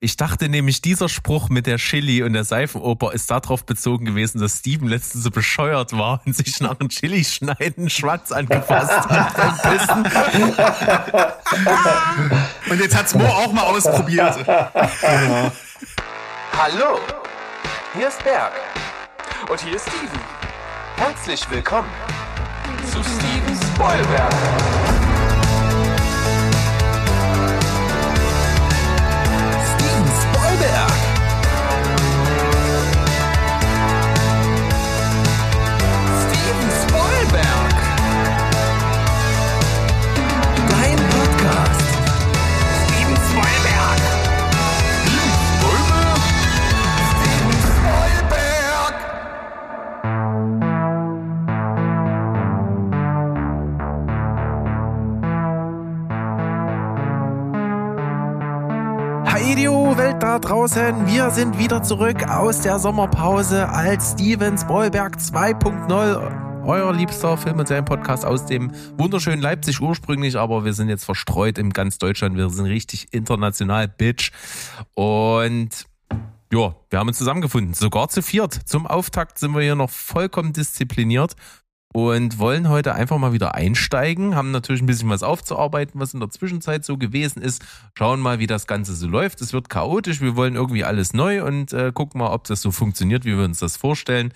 Ich dachte nämlich, dieser Spruch mit der Chili und der Seifenoper ist darauf bezogen gewesen, dass Steven letztens so bescheuert war und sich nach einem Chili-Schneiden Schwanz angefasst hat beim Pissen. Und jetzt hat's Mo auch mal ausprobiert. Hallo, hier ist Berg. Und hier ist Steven. Herzlich willkommen zu Steven Spoilberg. Draußen, wir sind wieder zurück aus der Sommerpause als Steven Spoilberg 2.0. Euer liebster Film- und Serien-Podcast aus dem wunderschönen Leipzig ursprünglich, aber wir sind jetzt verstreut in ganz Deutschland. Wir sind richtig international, Bitch. Und ja, wir haben uns zusammengefunden, sogar zu viert. Zum Auftakt sind wir hier noch vollkommen diszipliniert und wollen heute einfach mal wieder einsteigen, haben natürlich ein bisschen was aufzuarbeiten, was in der Zwischenzeit so gewesen ist, schauen mal, wie das Ganze so läuft. Es wird chaotisch, wir wollen irgendwie alles neu und äh, gucken mal, ob das so funktioniert, wie wir uns das vorstellen.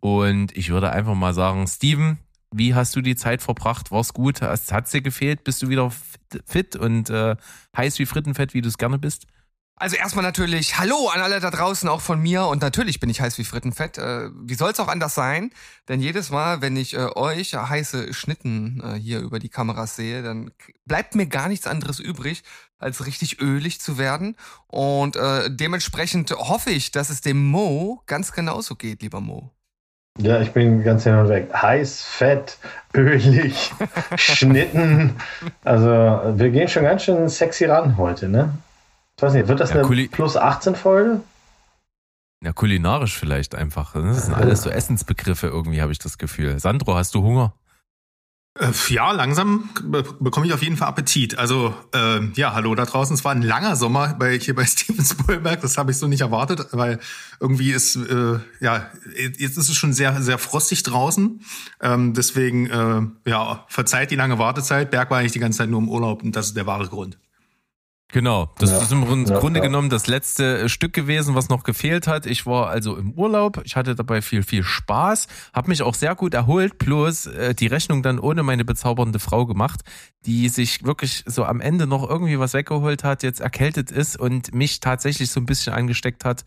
Und ich würde einfach mal sagen, Steven, wie hast du die Zeit verbracht? War's gut? Hat es dir gefehlt? Bist du wieder fit, fit und äh, heiß wie Frittenfett, wie du es gerne bist? Also erstmal natürlich Hallo an alle da draußen, auch von mir. Und natürlich bin ich heiß wie Frittenfett. Äh, wie soll es auch anders sein? Denn jedes Mal, wenn ich äh, euch heiße Schnitten äh, hier über die Kameras sehe, dann bleibt mir gar nichts anderes übrig, als richtig ölig zu werden. Und dementsprechend hoffe ich, dass es dem Mo ganz genauso geht, lieber Mo. Ja, ich bin ganz hin und weg. Heiß, fett, ölig, Schnitten. Also, wir gehen schon ganz schön sexy ran heute, ne? Ich weiß nicht, wird das Ja, eine plus 18 Folge? Ja, kulinarisch vielleicht einfach. ne? Das sind alles so Essensbegriffe irgendwie, habe ich das Gefühl. Sandro, hast du Hunger? Äh, Ja, langsam be- bekomme ich auf jeden Fall Appetit. Also, äh, ja, hallo da draußen. Es war ein langer Sommer bei, hier bei Steven Spielberg. Das habe ich so nicht erwartet, weil irgendwie ist, äh, ja, jetzt ist es schon sehr, sehr frostig draußen. Ähm, deswegen, äh, ja, verzeiht die lange Wartezeit. Berg war eigentlich die ganze Zeit nur im Urlaub und das ist der wahre Grund. Genau, das Ja. ist im Grund- Ja, Grunde ja. genommen das letzte äh, Stück gewesen, was noch gefehlt hat. Ich war also im Urlaub, ich hatte dabei viel, viel Spaß, habe mich auch sehr gut erholt, bloß äh, die Rechnung dann ohne meine bezaubernde Frau gemacht, die sich wirklich so am Ende noch irgendwie was weggeholt hat, jetzt erkältet ist und mich tatsächlich so ein bisschen angesteckt hat.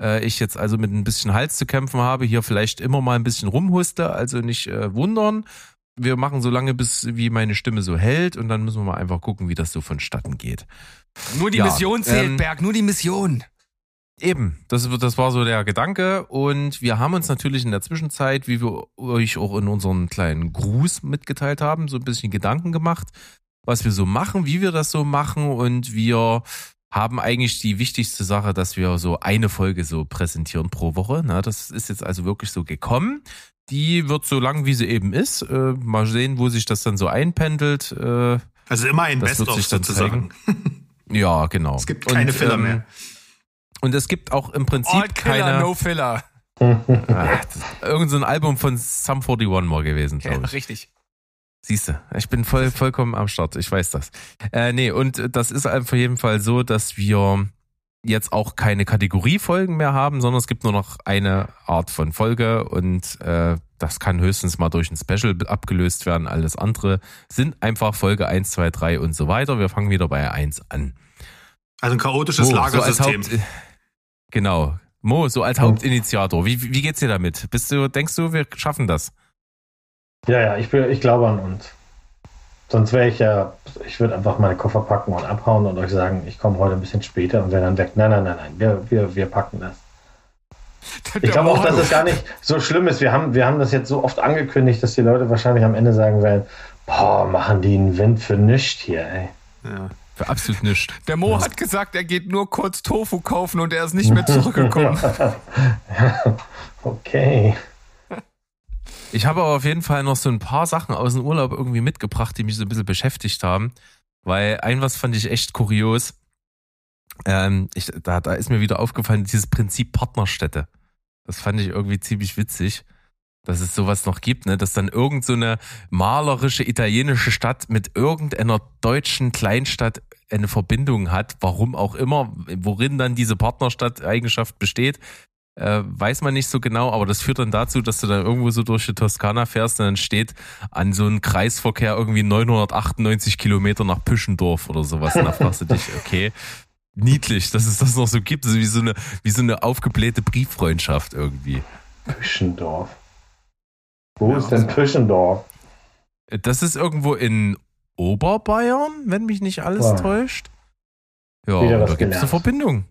Äh, ich jetzt also mit ein bisschen Hals zu kämpfen habe, hier vielleicht immer mal ein bisschen rumhuste, also nicht äh, wundern. Wir machen so lange, bis wie meine Stimme so hält und dann müssen wir mal einfach gucken, wie das so vonstatten geht. Nur die Ja, Mission zählt, ähm, Berg, nur die Mission. Eben, das, das war so der Gedanke. Und wir haben uns natürlich in der Zwischenzeit, wie wir euch auch in unseren kleinen Gruß mitgeteilt haben, so ein bisschen Gedanken gemacht, was wir so machen, wie wir das so machen. Und wir haben eigentlich die wichtigste Sache, dass wir so eine Folge so präsentieren pro Woche. Na, das ist jetzt also wirklich so gekommen. Die wird so lang, wie sie eben ist. Äh, mal sehen, wo sich das dann so einpendelt. Äh, Also immer ein Best-of sozusagen. ja, genau. Es gibt keine Filler mehr. Und es gibt auch im Prinzip All Killer, keine. no Filler. Ah, irgend so ein Album von Sum 41 mal gewesen, Ja, glaube ich. richtig. Siehst du, ich bin voll, vollkommen am Start, ich weiß das. Äh, nee, und das ist auf jeden Fall so, dass wir jetzt auch keine Kategoriefolgen mehr haben, sondern es gibt nur noch eine Art von Folge und äh, das kann höchstens mal durch ein Special abgelöst werden. Alles andere sind einfach Folge 1, 2, 3 und so weiter. Wir fangen wieder bei 1 an. Also ein chaotisches Mo, so als Lagersystem. Haupt, genau. Mo, so als Hauptinitiator, wie, wie geht's dir damit? Bist du, denkst du, wir schaffen das? Ja, ja, ich, bin, ich glaube an uns. Sonst wäre ich ja, ich würde einfach meine Koffer packen und abhauen und euch sagen, ich komme heute ein bisschen später und wäre dann weg. Nein, nein, nein, nein, wir, wir, wir packen das. Ich glaube auch, dass es gar nicht so schlimm ist. Wir haben, wir haben das jetzt so oft angekündigt, dass die Leute wahrscheinlich am Ende sagen werden, boah, machen die einen Wind für nichts hier, ey. Ja. Für absolut nichts. Der Mo hat gesagt, er geht nur kurz Tofu kaufen und er ist nicht mehr zurückgekommen. okay. Ich habe aber auf jeden Fall noch so ein paar Sachen aus dem Urlaub irgendwie mitgebracht, die mich so ein bisschen beschäftigt haben. Weil ein was fand ich echt kurios. Ähm, ich, da, da ist mir wieder aufgefallen, dieses Prinzip Partnerstädte. Das fand ich irgendwie ziemlich witzig, dass es sowas noch gibt, ne? dass dann irgend so malerische italienische Stadt mit irgendeiner deutschen Kleinstadt eine Verbindung hat, warum auch immer, worin dann diese Partnerstadt-Eigenschaft besteht, äh, weiß man nicht so genau, aber das führt dann dazu, dass du dann irgendwo so durch die Toskana fährst und dann steht an so einem Kreisverkehr irgendwie 998 Kilometer nach Püschendorf oder sowas. Und da fragst du dich, okay, niedlich, dass es das noch so gibt, also wie so eine, wie so eine aufgeblähte Brieffreundschaft irgendwie. Püschendorf. Wo ist denn Püschendorf? Das ist irgendwo in Oberbayern, wenn mich nicht alles täuscht. Ja, Wieder und was da gibt es eine. Verbindung.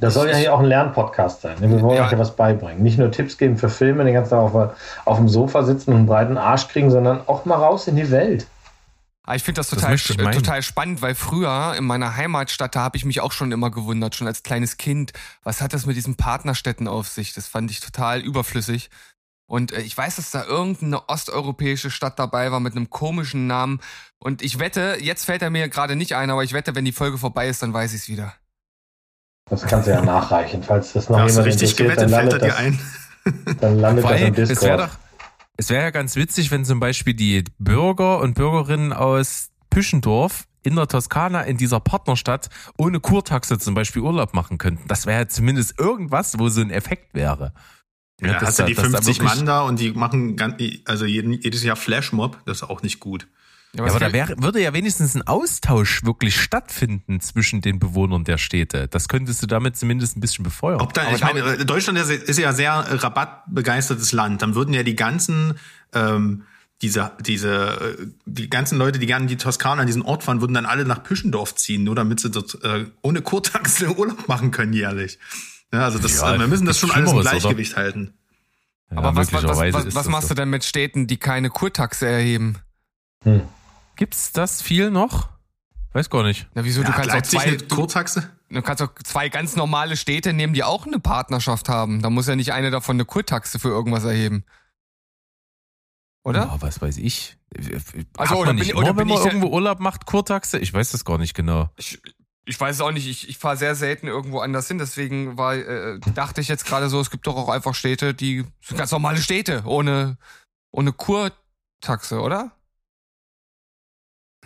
Das soll ja hier auch ein Lernpodcast sein. Wir wollen Ja. euch ja was beibringen. Nicht nur Tipps geben für Filme, den ganzen Tag auf, auf dem Sofa sitzen und einen breiten Arsch kriegen, sondern auch mal raus in die Welt. Aber ich finde das Das total, ich äh, total spannend, weil früher in meiner Heimatstadt, da habe ich mich auch schon immer gewundert, schon als kleines Kind, was hat das mit diesen Partnerstädten auf sich? Das fand ich total überflüssig. Und äh, ich weiß, dass da irgendeine osteuropäische Stadt dabei war mit einem komischen Namen. Und ich wette, jetzt fällt er mir gerade nicht ein, aber ich wette, wenn die Folge vorbei ist, dann weiß ich es wieder. Das kannst du ja nachreichen. Falls das noch Da jemand richtig interessiert, dann gewettet, fällt er landet, dir das, ein. dann landet das Weil im es wäre Discord. doch, es wäre ja ganz witzig, wenn zum Beispiel die Bürger und Bürgerinnen aus Püschendorf in der Toskana in dieser Partnerstadt ohne Kurtaxe zum Beispiel Urlaub machen könnten. Das wäre ja zumindest irgendwas, wo so ein Effekt wäre. Ja, dass hast du die dass da 50 wirklich- Mann da und die machen ganz, also jeden, jedes Jahr Flashmob, das ist auch nicht gut. Ja, was aber da wäre, würde ja wenigstens ein Austausch wirklich stattfinden zwischen den Bewohnern der Städte. Das könntest du damit zumindest ein bisschen befeuern. Ob da, Aber ich meine, Deutschland ist, ja sehr rabattbegeistertes Land. Dann würden ja die ganzen, ähm, diese, diese, äh, die ganzen Leute, die gerne in die Toskana, an diesen Ort fahren, würden dann alle nach Püschendorf ziehen, nur damit sie dort äh, ohne Kurtaxe Urlaub machen können jährlich. Ja, also das, Ja, äh, wir müssen das schon alles im Schlimmeres, oder? Gleichgewicht halten. Ja, aber was, was, was, was, machst so. du denn mit Städten, die keine Kurtaxe erheben? Hm. Gibt's das viel noch? Weiß gar nicht. Na, wieso? Ja, du kannst auch Leipzig zwei, eine Kurtaxe? du kannst auch zwei ganz normale Städte nehmen, die auch eine Partnerschaft haben. Da muss ja nicht eine davon eine Kurtaxe für irgendwas erheben. Oder? Ja, was weiß ich. Also, oder man bin- nicht oder wenn man ich irgendwo Urlaub macht, Kurtaxe? Ich weiß das gar nicht genau. Ich, ich weiß es auch nicht, ich, ich fahre sehr selten irgendwo anders hin, deswegen war, äh, dachte ich jetzt gerade so, es gibt doch auch einfach Städte, die sind ganz normale Städte, ohne, ohne Kurtaxe, oder?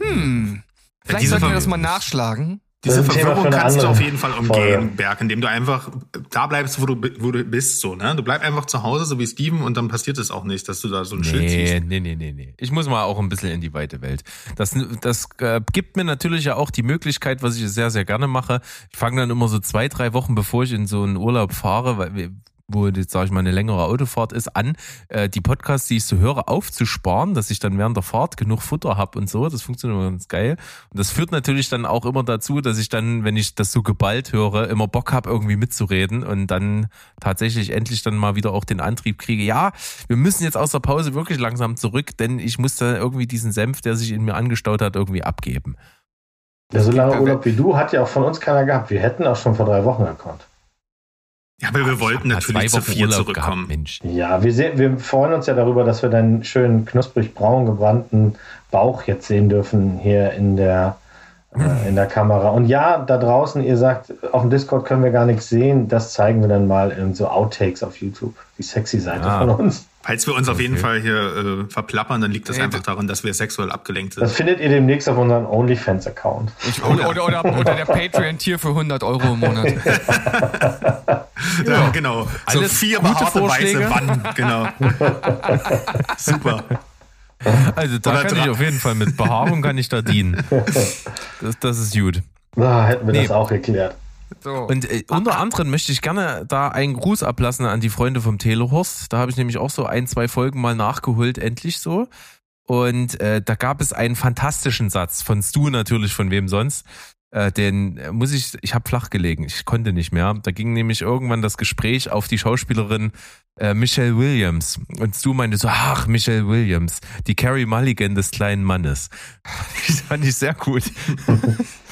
Hm. Vielleicht diese sollten wir das mal nachschlagen. Diese Verwirrung kannst du auf jeden Fall umgehen, Folge. Berg, indem du einfach da bleibst, wo du, wo du bist, so, ne? Du bleib einfach zu Hause, so wie Steven, und dann passiert es auch nicht, dass du da so ein Schild Nee, siehst. nee, nee, nee, nee. Ich muss mal auch ein bisschen in die weite Welt. Das, das äh, gibt mir natürlich ja auch die Möglichkeit, was ich sehr, sehr gerne mache. Ich fange dann immer so zwei, drei Wochen, bevor ich in so einen Urlaub fahre, weil wir wo jetzt, sage ich mal, eine längere Autofahrt ist, an, äh, die Podcasts, die ich so höre, aufzusparen, dass ich dann während der Fahrt genug Futter habe und so. Das funktioniert immer ganz geil. Und das führt natürlich dann auch immer dazu, dass ich dann, wenn ich das so geballt höre, immer Bock habe, irgendwie mitzureden und dann tatsächlich endlich dann mal wieder auch den Antrieb kriege, ja, wir müssen jetzt aus der Pause wirklich langsam zurück, denn ich muss da irgendwie diesen Senf, der sich in mir angestaut hat, irgendwie abgeben. Ja, so lange Urlaub wie du hat ja auch von uns keiner gehabt. Wir hätten auch schon vor drei Wochen gekonnt. Ja, aber wir Ich wollten natürlich zwei zu Urlaub zurückkommen. Gehabt, Mensch. Ja, wir, sehen, wir freuen uns ja darüber, dass wir deinen schönen knusprig braun gebrannten Bauch jetzt sehen dürfen hier in der, äh, in der Kamera. Und ja, da draußen, ihr sagt, auf dem Discord können wir gar nichts sehen. Das zeigen wir dann mal in so Outtakes auf YouTube. Die sexy Seite Ah. von uns. Falls wir uns auf jeden. Fall hier äh, verplappern, dann liegt das Nee, einfach daran, dass wir sexuell abgelenkt Das sind. findet ihr demnächst auf unserem OnlyFans-Account. Oder, oder, oder, oder der Patreon-Tier für 100 Euro im Monat. Ja, genau. So Alles vier gute Vorschläge. weiße Wannen, genau. Super. Also da Oder kann ich auf jeden Fall mit Behaarung kann ich da dienen. Das, das ist gut. Da hätten wir Nee. das auch geklärt. So. Und äh, unter anderem möchte ich gerne da einen Gruß ablassen an die Freunde vom Telehorst. Da habe ich nämlich auch so ein, zwei Folgen mal nachgeholt, endlich so. Und äh, da gab es einen fantastischen Satz von Stu natürlich, von wem sonst. Äh, den muss ich, ich habe flach gelegen, ich konnte nicht mehr. Da ging nämlich irgendwann das Gespräch auf die Schauspielerin äh, Michelle Williams. Und Stu meinte so, ach, Michelle Williams, die Carrie Mulligan des kleinen Mannes. Das fand ich sehr gut.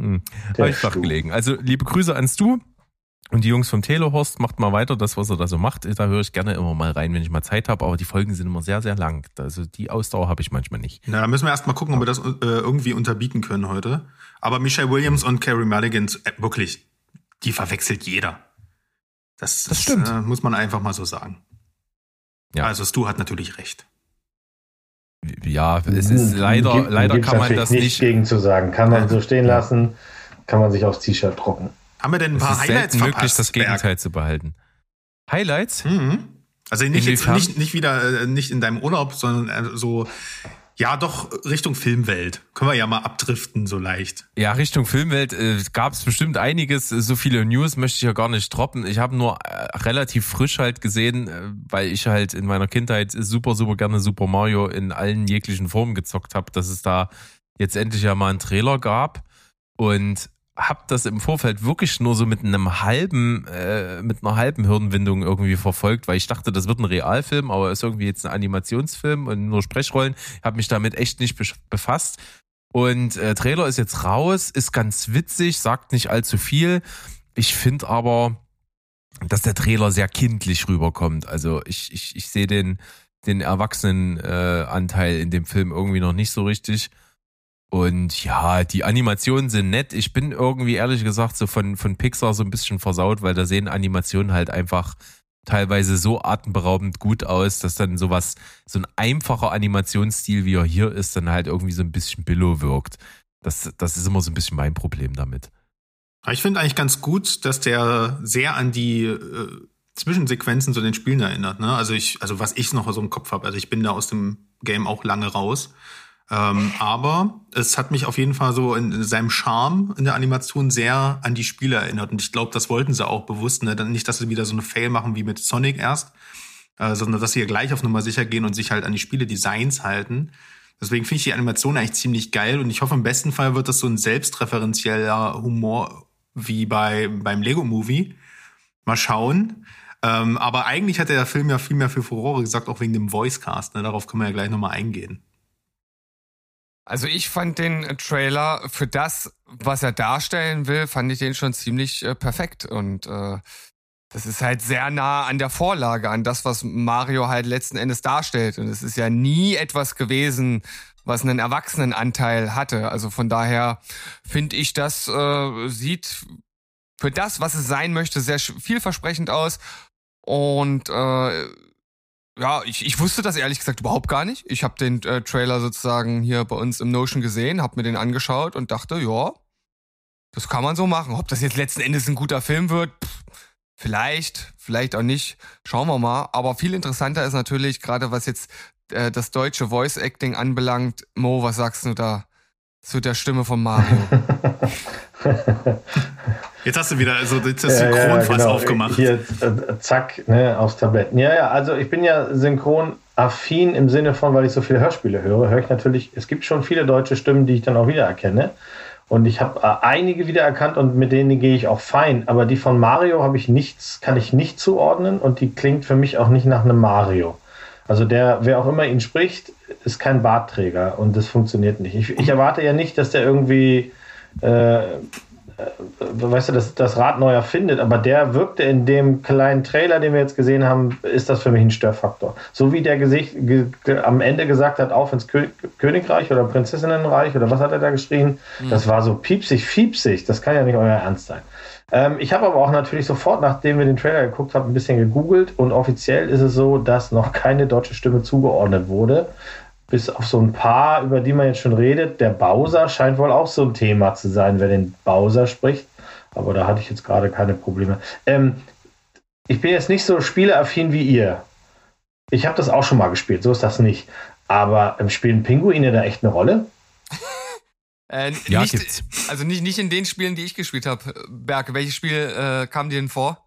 hm. Habe ich flach Stu. gelegen. Also liebe Grüße an Stu. Und die Jungs vom Telehorst macht mal weiter das, was er da so macht. Da höre ich gerne immer mal rein, wenn ich mal Zeit habe. Aber die Folgen sind immer sehr, sehr lang. Also die Ausdauer habe ich manchmal nicht. Na, da müssen wir erst mal gucken, ob wir das äh, irgendwie unterbieten können heute. Aber Michelle Williams und Carrie Mulligan, äh, wirklich, die verwechselt jeder. Das, Das stimmt. Äh, muss man einfach mal so sagen. Ja. Also Stu hat natürlich recht. Ja, es ist leider, Gibt- leider kann man das nicht nicht. gegen zu sagen. Kann man so stehen lassen, kann man sich aufs T-Shirt drucken. Haben wir denn ein Es paar ist Highlights möglich, verpasst? das Gegenteil zu behalten. Highlights? Berg? Mhm. Also nicht, jetzt, nicht, nicht wieder, äh, nicht in deinem Urlaub, sondern äh, so, ja doch Richtung Filmwelt. Können wir ja mal abdriften, so leicht. Ja, Richtung Filmwelt äh, gab es bestimmt einiges. So viele News möchte ich ja gar nicht droppen. Ich habe nur äh, relativ frisch halt gesehen, äh, weil ich halt in meiner Kindheit super, super gerne Super Mario in allen jeglichen Formen gezockt habe, dass es da jetzt endlich ja mal einen Trailer gab. Und hab das im Vorfeld wirklich nur so mit einem halben, äh, mit einer halben Hirnwindung irgendwie verfolgt, weil ich dachte, das wird ein Realfilm, aber ist irgendwie jetzt ein Animationsfilm und nur Sprechrollen. Habe mich damit echt nicht befasst. Und äh, Trailer ist jetzt raus, ist ganz witzig, sagt nicht allzu viel. Ich finde aber, dass der Trailer sehr kindlich rüberkommt. Also ich, ich, ich sehe den, den Erwachsenenanteil äh, Anteil in dem Film irgendwie noch nicht so richtig. Und ja, die Animationen sind nett. Ich bin irgendwie ehrlich gesagt so von, von Pixar so ein bisschen versaut, weil da sehen Animationen halt einfach teilweise so atemberaubend gut aus, dass dann sowas, so ein einfacher Animationsstil, wie er hier ist, dann halt irgendwie so ein bisschen billow wirkt. Das, das ist immer so ein bisschen mein Problem damit. Ich finde eigentlich ganz gut, dass der sehr an die äh, Zwischensequenzen zu den Spielen erinnert. Ne? Also ich, also was ich noch so im Kopf habe. Also ich bin da aus dem Game auch lange raus. Ähm, aber es hat mich auf jeden Fall so in seinem Charme in der Animation sehr an die Spiele erinnert. Und ich glaube, das wollten sie auch bewusst. Ne? Nicht, dass sie wieder so eine Fail machen wie mit Sonic erst, äh, sondern dass sie ja gleich auf Nummer sicher gehen und sich halt an die Spiele-Designs halten. Deswegen finde ich die Animation eigentlich ziemlich geil und ich hoffe, im besten Fall wird das so ein selbstreferenzieller Humor wie bei, beim Lego-Movie. Mal schauen. Ähm, aber eigentlich hat der Film ja viel mehr für Furore gesagt, auch wegen dem Voicecast. Ne? Darauf können wir ja gleich nochmal eingehen. Also ich fand den Trailer für das, was er darstellen will, fand ich den schon ziemlich äh, perfekt und äh, das ist halt sehr nah an der Vorlage, an das, was Mario halt letzten Endes darstellt. Und es ist ja nie etwas gewesen, was einen Erwachsenenanteil hatte. Also von daher finde ich, das äh, sieht für das, was es sein möchte, sehr vielversprechend aus. Und äh, ja, ich, ich wusste das ehrlich gesagt überhaupt gar nicht. Ich habe den äh, Trailer sozusagen hier bei uns im Notion gesehen, habe mir den angeschaut und dachte, ja, das kann man so machen. Ob das jetzt letzten Endes ein guter Film wird, pff, vielleicht, vielleicht auch nicht. Schauen wir mal. Aber viel interessanter ist natürlich, gerade was jetzt äh, das deutsche Voice Acting anbelangt. Mo, was sagst du da zu der Stimme von Mario? Jetzt hast du wieder so das Ja, ja, Synchronfass genau. aufgemacht. Hier, äh, zack, ne, aufs Tablett. Ja, ja, also ich bin ja synchronaffin im Sinne von, weil ich so viele Hörspiele höre, höre ich natürlich, es gibt schon viele deutsche Stimmen, die ich dann auch wiedererkenne. Und ich habe äh, einige wiedererkannt und mit denen gehe ich auch fein. Aber die von Mario habe ich nichts, kann ich nicht zuordnen und die klingt für mich auch nicht nach einem Mario. Also der, wer auch immer ihn spricht, ist kein Bartträger und das funktioniert nicht. Ich, ich erwarte ja nicht, dass der irgendwie äh, weißt du, das, das Rad neu erfindet, aber der wirkte in dem kleinen Trailer, den wir jetzt gesehen haben, ist das für mich ein Störfaktor. So wie der Gesicht ge, ge, am Ende gesagt hat, auf ins Kö Königreich oder Prinzessinnenreich oder was hat er da geschrien, das war so piepsig, fiepsig, das kann ja nicht euer Ernst sein. Ähm, ich habe aber auch natürlich sofort, nachdem wir den Trailer geguckt haben, ein bisschen gegoogelt und offiziell ist es so, dass noch keine deutsche Stimme zugeordnet wurde bis auf so ein paar, über die man jetzt schon redet. Der Bowser scheint wohl auch so ein Thema zu sein, wer den Bowser spricht. Aber da hatte ich jetzt gerade keine Probleme. Ähm, ich bin jetzt nicht so spieleaffin wie ihr. Ich habe das auch schon mal gespielt, so ist das nicht. Aber ähm, spielen Pinguine da echt eine Rolle? äh, Ja, nicht, gibt's. Also nicht, nicht in den Spielen, die ich gespielt habe. Berke, welches Spiel äh, kam dir denn vor?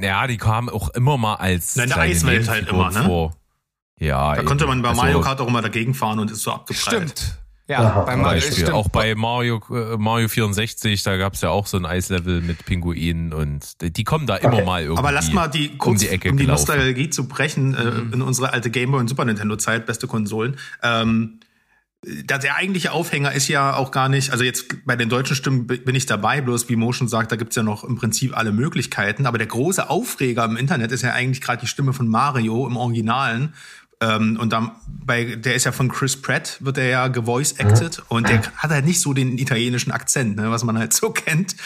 Ja, die kamen auch immer mal als Na, in der Eiswelt halt immer, ne? vor. Ja, Da konnte man bei also, Mario Kart auch immer dagegen fahren und ist so abgeprallt. Stimmt. Ja, beim Zum Mario, Beispiel. stimmt. Auch bei Mario, äh, Mario 64, da gab's ja auch so ein Eislevel mit Pinguinen und die- kommen da immer Okay. mal irgendwie. Aber lass mal die kurz, um die Ecke um die gelaufen. Nostalgie zu brechen, äh, Mhm. in unsere alte Gameboy und Super Nintendo Zeit, beste Konsolen. Ähm, da- der eigentliche Aufhänger ist ja auch gar nicht, also jetzt bei den deutschen Stimmen bi- bin ich dabei, bloß wie Motion sagt, da gibt's ja noch im Prinzip alle Möglichkeiten. Aber der große Aufreger im Internet ist ja eigentlich gerade die Stimme von Mario im Originalen. Ähm, und dann bei, der ist ja von Chris Pratt, wird er ja gevoice-acted und der hat halt nicht so den italienischen Akzent, ne, was man halt so kennt.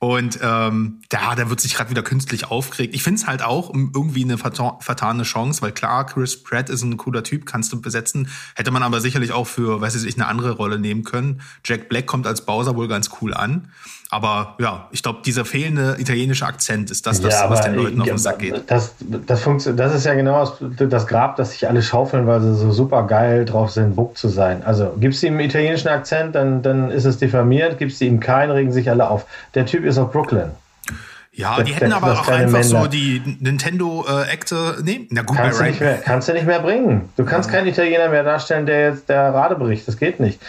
Und ähm, da, da wird sich gerade wieder künstlich aufgeregt. Ich finde es halt auch irgendwie eine verta vertane Chance, weil klar, Chris Pratt ist ein cooler Typ, kannst du besetzen. Hätte man aber sicherlich auch für, weiß ich, eine andere Rolle nehmen können. Jack Black kommt als Bowser wohl ganz cool an. Aber ja, ich glaube, dieser fehlende italienische Akzent ist das, das ja, was den Leuten auf den Sack geht. Das, das, funktioniert, das ist ja genau das, das Grab, das sich alle schaufeln, weil sie so super geil drauf sind, Buck zu sein. Also gibst du ihm einen italienischen Akzent, dann, dann ist es diffamiert, gibst du ihm keinen, regen sich alle auf. Der Typ ist aus Brooklyn. Ja, Das- die hätten das- aber auch einfach so Männlein. die Nintendo-Akte nehmen. Na gut, Kannst du, nicht mehr, kannst du nicht mehr bringen. Du kannst keinen Italiener mehr darstellen, der jetzt der Rade bricht. Das geht nicht.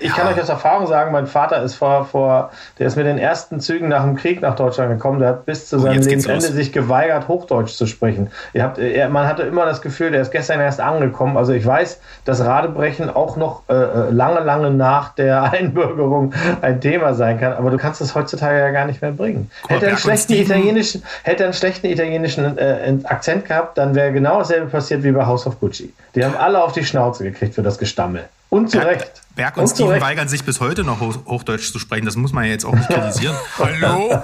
Ich kann Ja. euch aus Erfahrung sagen, mein Vater ist vor, vor, der ist mit den ersten Zügen nach dem Krieg nach Deutschland gekommen. Der hat bis zu Oh, seinem Lebensende sich geweigert, Hochdeutsch zu sprechen. Ihr habt, er, man hatte immer das Gefühl, der ist gestern erst angekommen. Also ich weiß, dass Radebrechen auch noch äh, äh, lange, lange nach der Einbürgerung ein Thema sein kann. Aber du kannst es heutzutage ja gar nicht mehr bringen. Hätte er einen Schlechten Steven- italienischen, hätte einen schlechten italienischen äh, Akzent gehabt, dann wäre genau dasselbe passiert wie bei House of Gucci. Die haben alle auf die Schnauze gekriegt für das Gestammel. Und zu Recht. Berg und, Steven Recht. weigern sich bis heute noch Hoch Hochdeutsch zu sprechen. Das muss man ja jetzt auch nicht kritisieren. Hallo?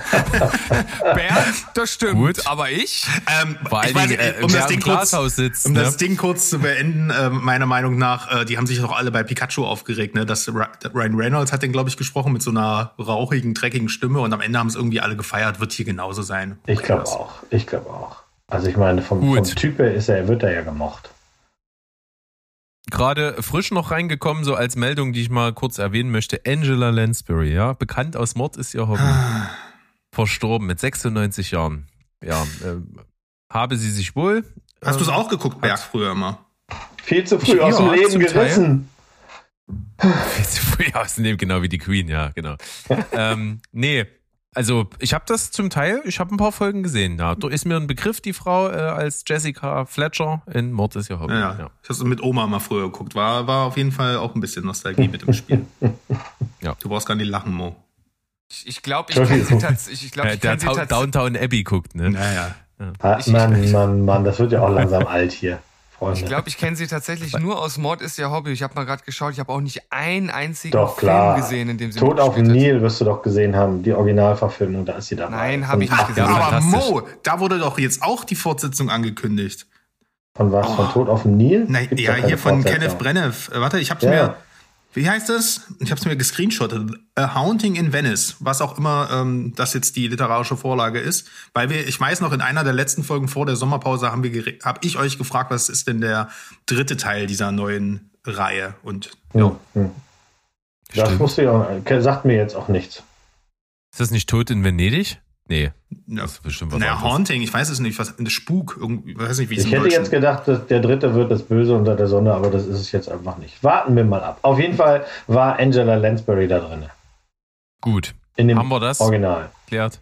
Bernd, das stimmt. Gut. Aber ich? Ähm, ich weiß äh, um das im Ding kurz, Glashaus sitzt, um ne? das Ding kurz zu beenden, äh, meiner Meinung nach, äh, die haben sich doch alle bei Pikachu aufgeregt, ne? Das Ryan Reynolds hat den, glaube ich, gesprochen mit so einer rauchigen, dreckigen Stimme und am Ende haben es irgendwie alle gefeiert, wird hier genauso sein. Ich glaube auch. Ich glaube auch. Also ich meine, vom, vom Typ her ist er, wird er ja gemocht. Gerade frisch noch reingekommen, so als Meldung, die ich mal kurz erwähnen möchte. Angela Lansbury, ja, bekannt aus Mord ist ihr Hobby. Verstorben mit 96 Jahren. Ja, äh, habe sie sich wohl. Hast du es ähm, auch geguckt, Berg, früher immer? Viel zu früh Ja, aus dem Leben gerissen. Viel zu früh ausnehmen, genau wie die Queen, ja, genau. ähm, nee, also ich habe das zum Teil, ich habe ein paar Folgen gesehen. Ja, da ist mir ein Begriff, die Frau äh, als Jessica Fletcher in Mord ist ihr Hobby. Ja, Ja. Ich habe es mit Oma mal früher geguckt. War, war auf jeden Fall auch ein bisschen Nostalgie mit im Spiel. Ja. Du brauchst gar nicht lachen, Mo. Ich, ich glaube, ich kenne sie tatsächlich. Ich glaube, Äh, ich der kenne sie. Downtown Abbey guckt, ne? Naja. Ah, Ich- Mann, Mann, Mann, das wird ja auch langsam alt hier, Freunde. Ich glaube, ich kenne sie tatsächlich nur aus Mord ist ihr Hobby. Ich habe mal gerade geschaut, ich habe auch nicht einen einzigen Doch, Film klar. gesehen, in dem sie Tod auf. Nil wirst du doch gesehen haben, die Originalverfilmung, da ist sie dabei. Nein, hab ich nicht gesehen. Ja, Aber. Mo, da wurde doch jetzt auch die Fortsetzung angekündigt. Von was? Von Tod auf dem Nil? Nein, ja, hier von. Kenneth Branagh. Äh, Warte, ich hab's Ja. mir. Wie heißt es? Ich hab's mir gescreenshottet. A Haunting in Venice, was auch immer ähm, das jetzt die literarische Vorlage ist. Weil wir, ich weiß noch, in einer der letzten Folgen vor der Sommerpause haben wir gere- hab ich euch gefragt, was ist denn der dritte Teil dieser neuen Reihe? Und ja, Hm. Das wusste ich auch, sagt mir jetzt auch nichts. Ist das nicht Tod in Venedig? Nee, das ist bestimmt was anderes. Haunting, ich weiß es nicht, was, ein Spuk, ich weiß nicht, wie Ich hätte jetzt gedacht, dass der dritte wird das Böse unter der Sonne, aber das ist es jetzt einfach nicht. Warten wir mal ab. Auf jeden Fall war Angela Lansbury da drin. Gut, In dem haben wir das Original. erklärt.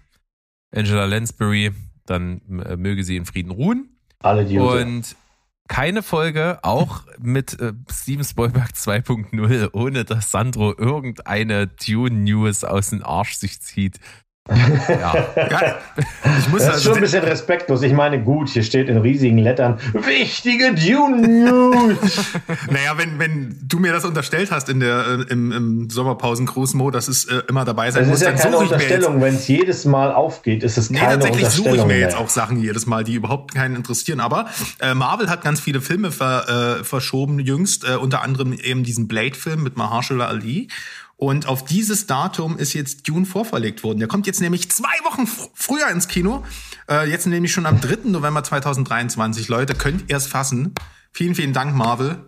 Angela Lansbury, dann äh, möge sie in Frieden ruhen. Alle die Jute. Und keine Folge, auch mit äh, Steven Spielberg 2.0, ohne dass Sandro irgendeine Tune-News aus dem Arsch sich zieht. Ja, Ja, ich muss Das ist schon ein bisschen respektlos. Ich meine, gut, hier steht in riesigen Lettern wichtige Dune News. Naja, wenn, wenn du mir das unterstellt hast in der, äh, im, im Sommerpausen Mo, dass es äh, immer dabei sein Das muss, ist ja dann keine. Unterstellung. Wenn es jedes Mal aufgeht, ist es Nee, keine tatsächlich suche ich Unterstellung mir mehr. jetzt auch Sachen jedes Mal, die überhaupt keinen interessieren. Aber äh, Marvel hat ganz viele Filme ver, äh, verschoben jüngst, äh, unter anderem eben diesen Blade-Film mit Mahershala Ali. Und auf dieses Datum ist jetzt Dune vorverlegt worden. Der kommt jetzt nämlich zwei Wochen fr früher ins Kino. Äh, jetzt nämlich schon am 3. November 2023. Leute, könnt ihr es fassen. Vielen, vielen Dank, Marvel.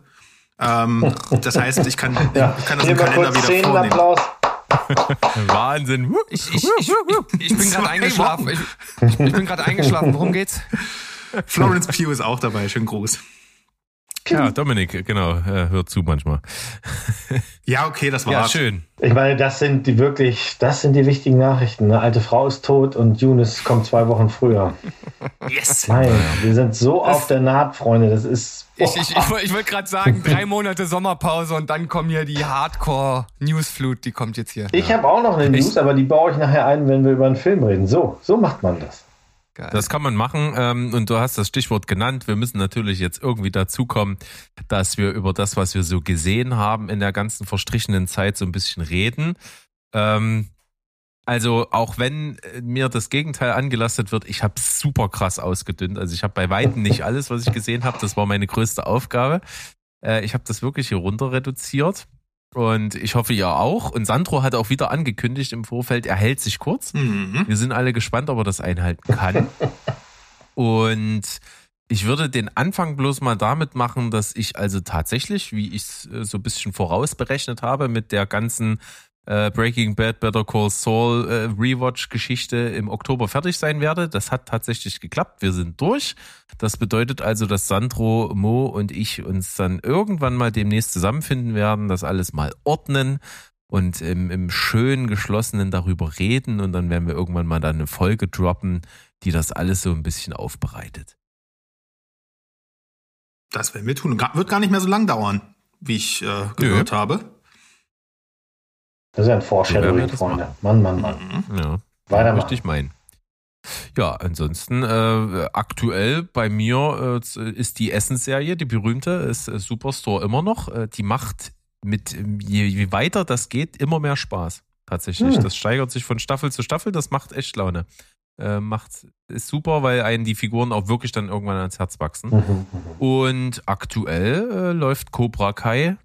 Ähm, das heißt, ich kann, Ja, ich kann das hier im Kalender wieder vornehmen. Wahnsinn. Ich, ich, ich, ich, bin gerade eingeschlafen. Ich, ich bin gerade eingeschlafen. Worum geht's? Florence Pugh ist auch dabei. Schönen Gruß. Ja, Dominik, genau, äh, hört zu manchmal. Ja, okay, das war's. Ja, schön. Ich meine, das sind die wirklich, das sind die wichtigen Nachrichten. Eine alte Frau ist tot und Younes kommt zwei Wochen früher. Yes. Nein, wir sind so auf der Naht, Freunde. Das ist. Ich, ich, ich, ich wollte gerade sagen, drei Monate Sommerpause und dann kommt hier die Hardcore-Newsflut, die kommt jetzt hier. Ich habe auch noch eine News, aber die baue ich nachher ein, wenn wir über einen Film reden. So, so macht man das. Geil. Das kann man machen ähm, und du hast das Stichwort genannt. Wir müssen natürlich jetzt irgendwie dazukommen, dass wir über das, was wir so gesehen haben in der ganzen verstrichenen Zeit so ein bisschen reden. Ähm, also auch wenn äh, mir das Gegenteil angelastet wird, ich habe super krass ausgedünnt. Also ich habe bei weitem nicht alles, was ich gesehen habe. Das war meine größte Aufgabe. Äh, ich habe das wirklich hier runter reduziert. Und ich hoffe, ihr auch. Und Sandro hat auch wieder angekündigt im Vorfeld, er hält sich kurz. Mhm. Wir sind alle gespannt, ob er das einhalten kann. Und ich würde den Anfang bloß mal damit machen, dass ich also tatsächlich, wie ich es äh, so ein bisschen vorausberechnet habe, mit der ganzen äh, Breaking Bad, Better Call Saul äh, Rewatch-Geschichte im Oktober fertig sein werde. Das hat tatsächlich geklappt. Wir sind durch. Das bedeutet also, dass Sandro, Mo und ich uns dann irgendwann mal demnächst zusammenfinden werden, das alles mal ordnen und im, im schön geschlossenen darüber reden und dann werden wir irgendwann mal dann eine Folge droppen, die das alles so ein bisschen aufbereitet. Das werden wir tun. Wird gar nicht mehr so lang dauern, wie ich äh, gehört habe. Das ist ja ein Foreshadowing, Freunde. Mann, Mann, Mann. Mhm. Ja, Weitermachen. richtig meinen. Ja, ansonsten äh, aktuell bei mir äh, ist die Essensserie, die berühmte, ist äh, Superstore immer noch. Äh, die macht mit je, je weiter das geht, immer mehr Spaß. Tatsächlich. Hm. Das steigert sich von Staffel zu Staffel, das macht echt Laune. Äh, macht ist super, weil einen die Figuren auch wirklich dann irgendwann ans Herz wachsen. Mhm, mhm. Und aktuell äh, läuft Cobra Kai.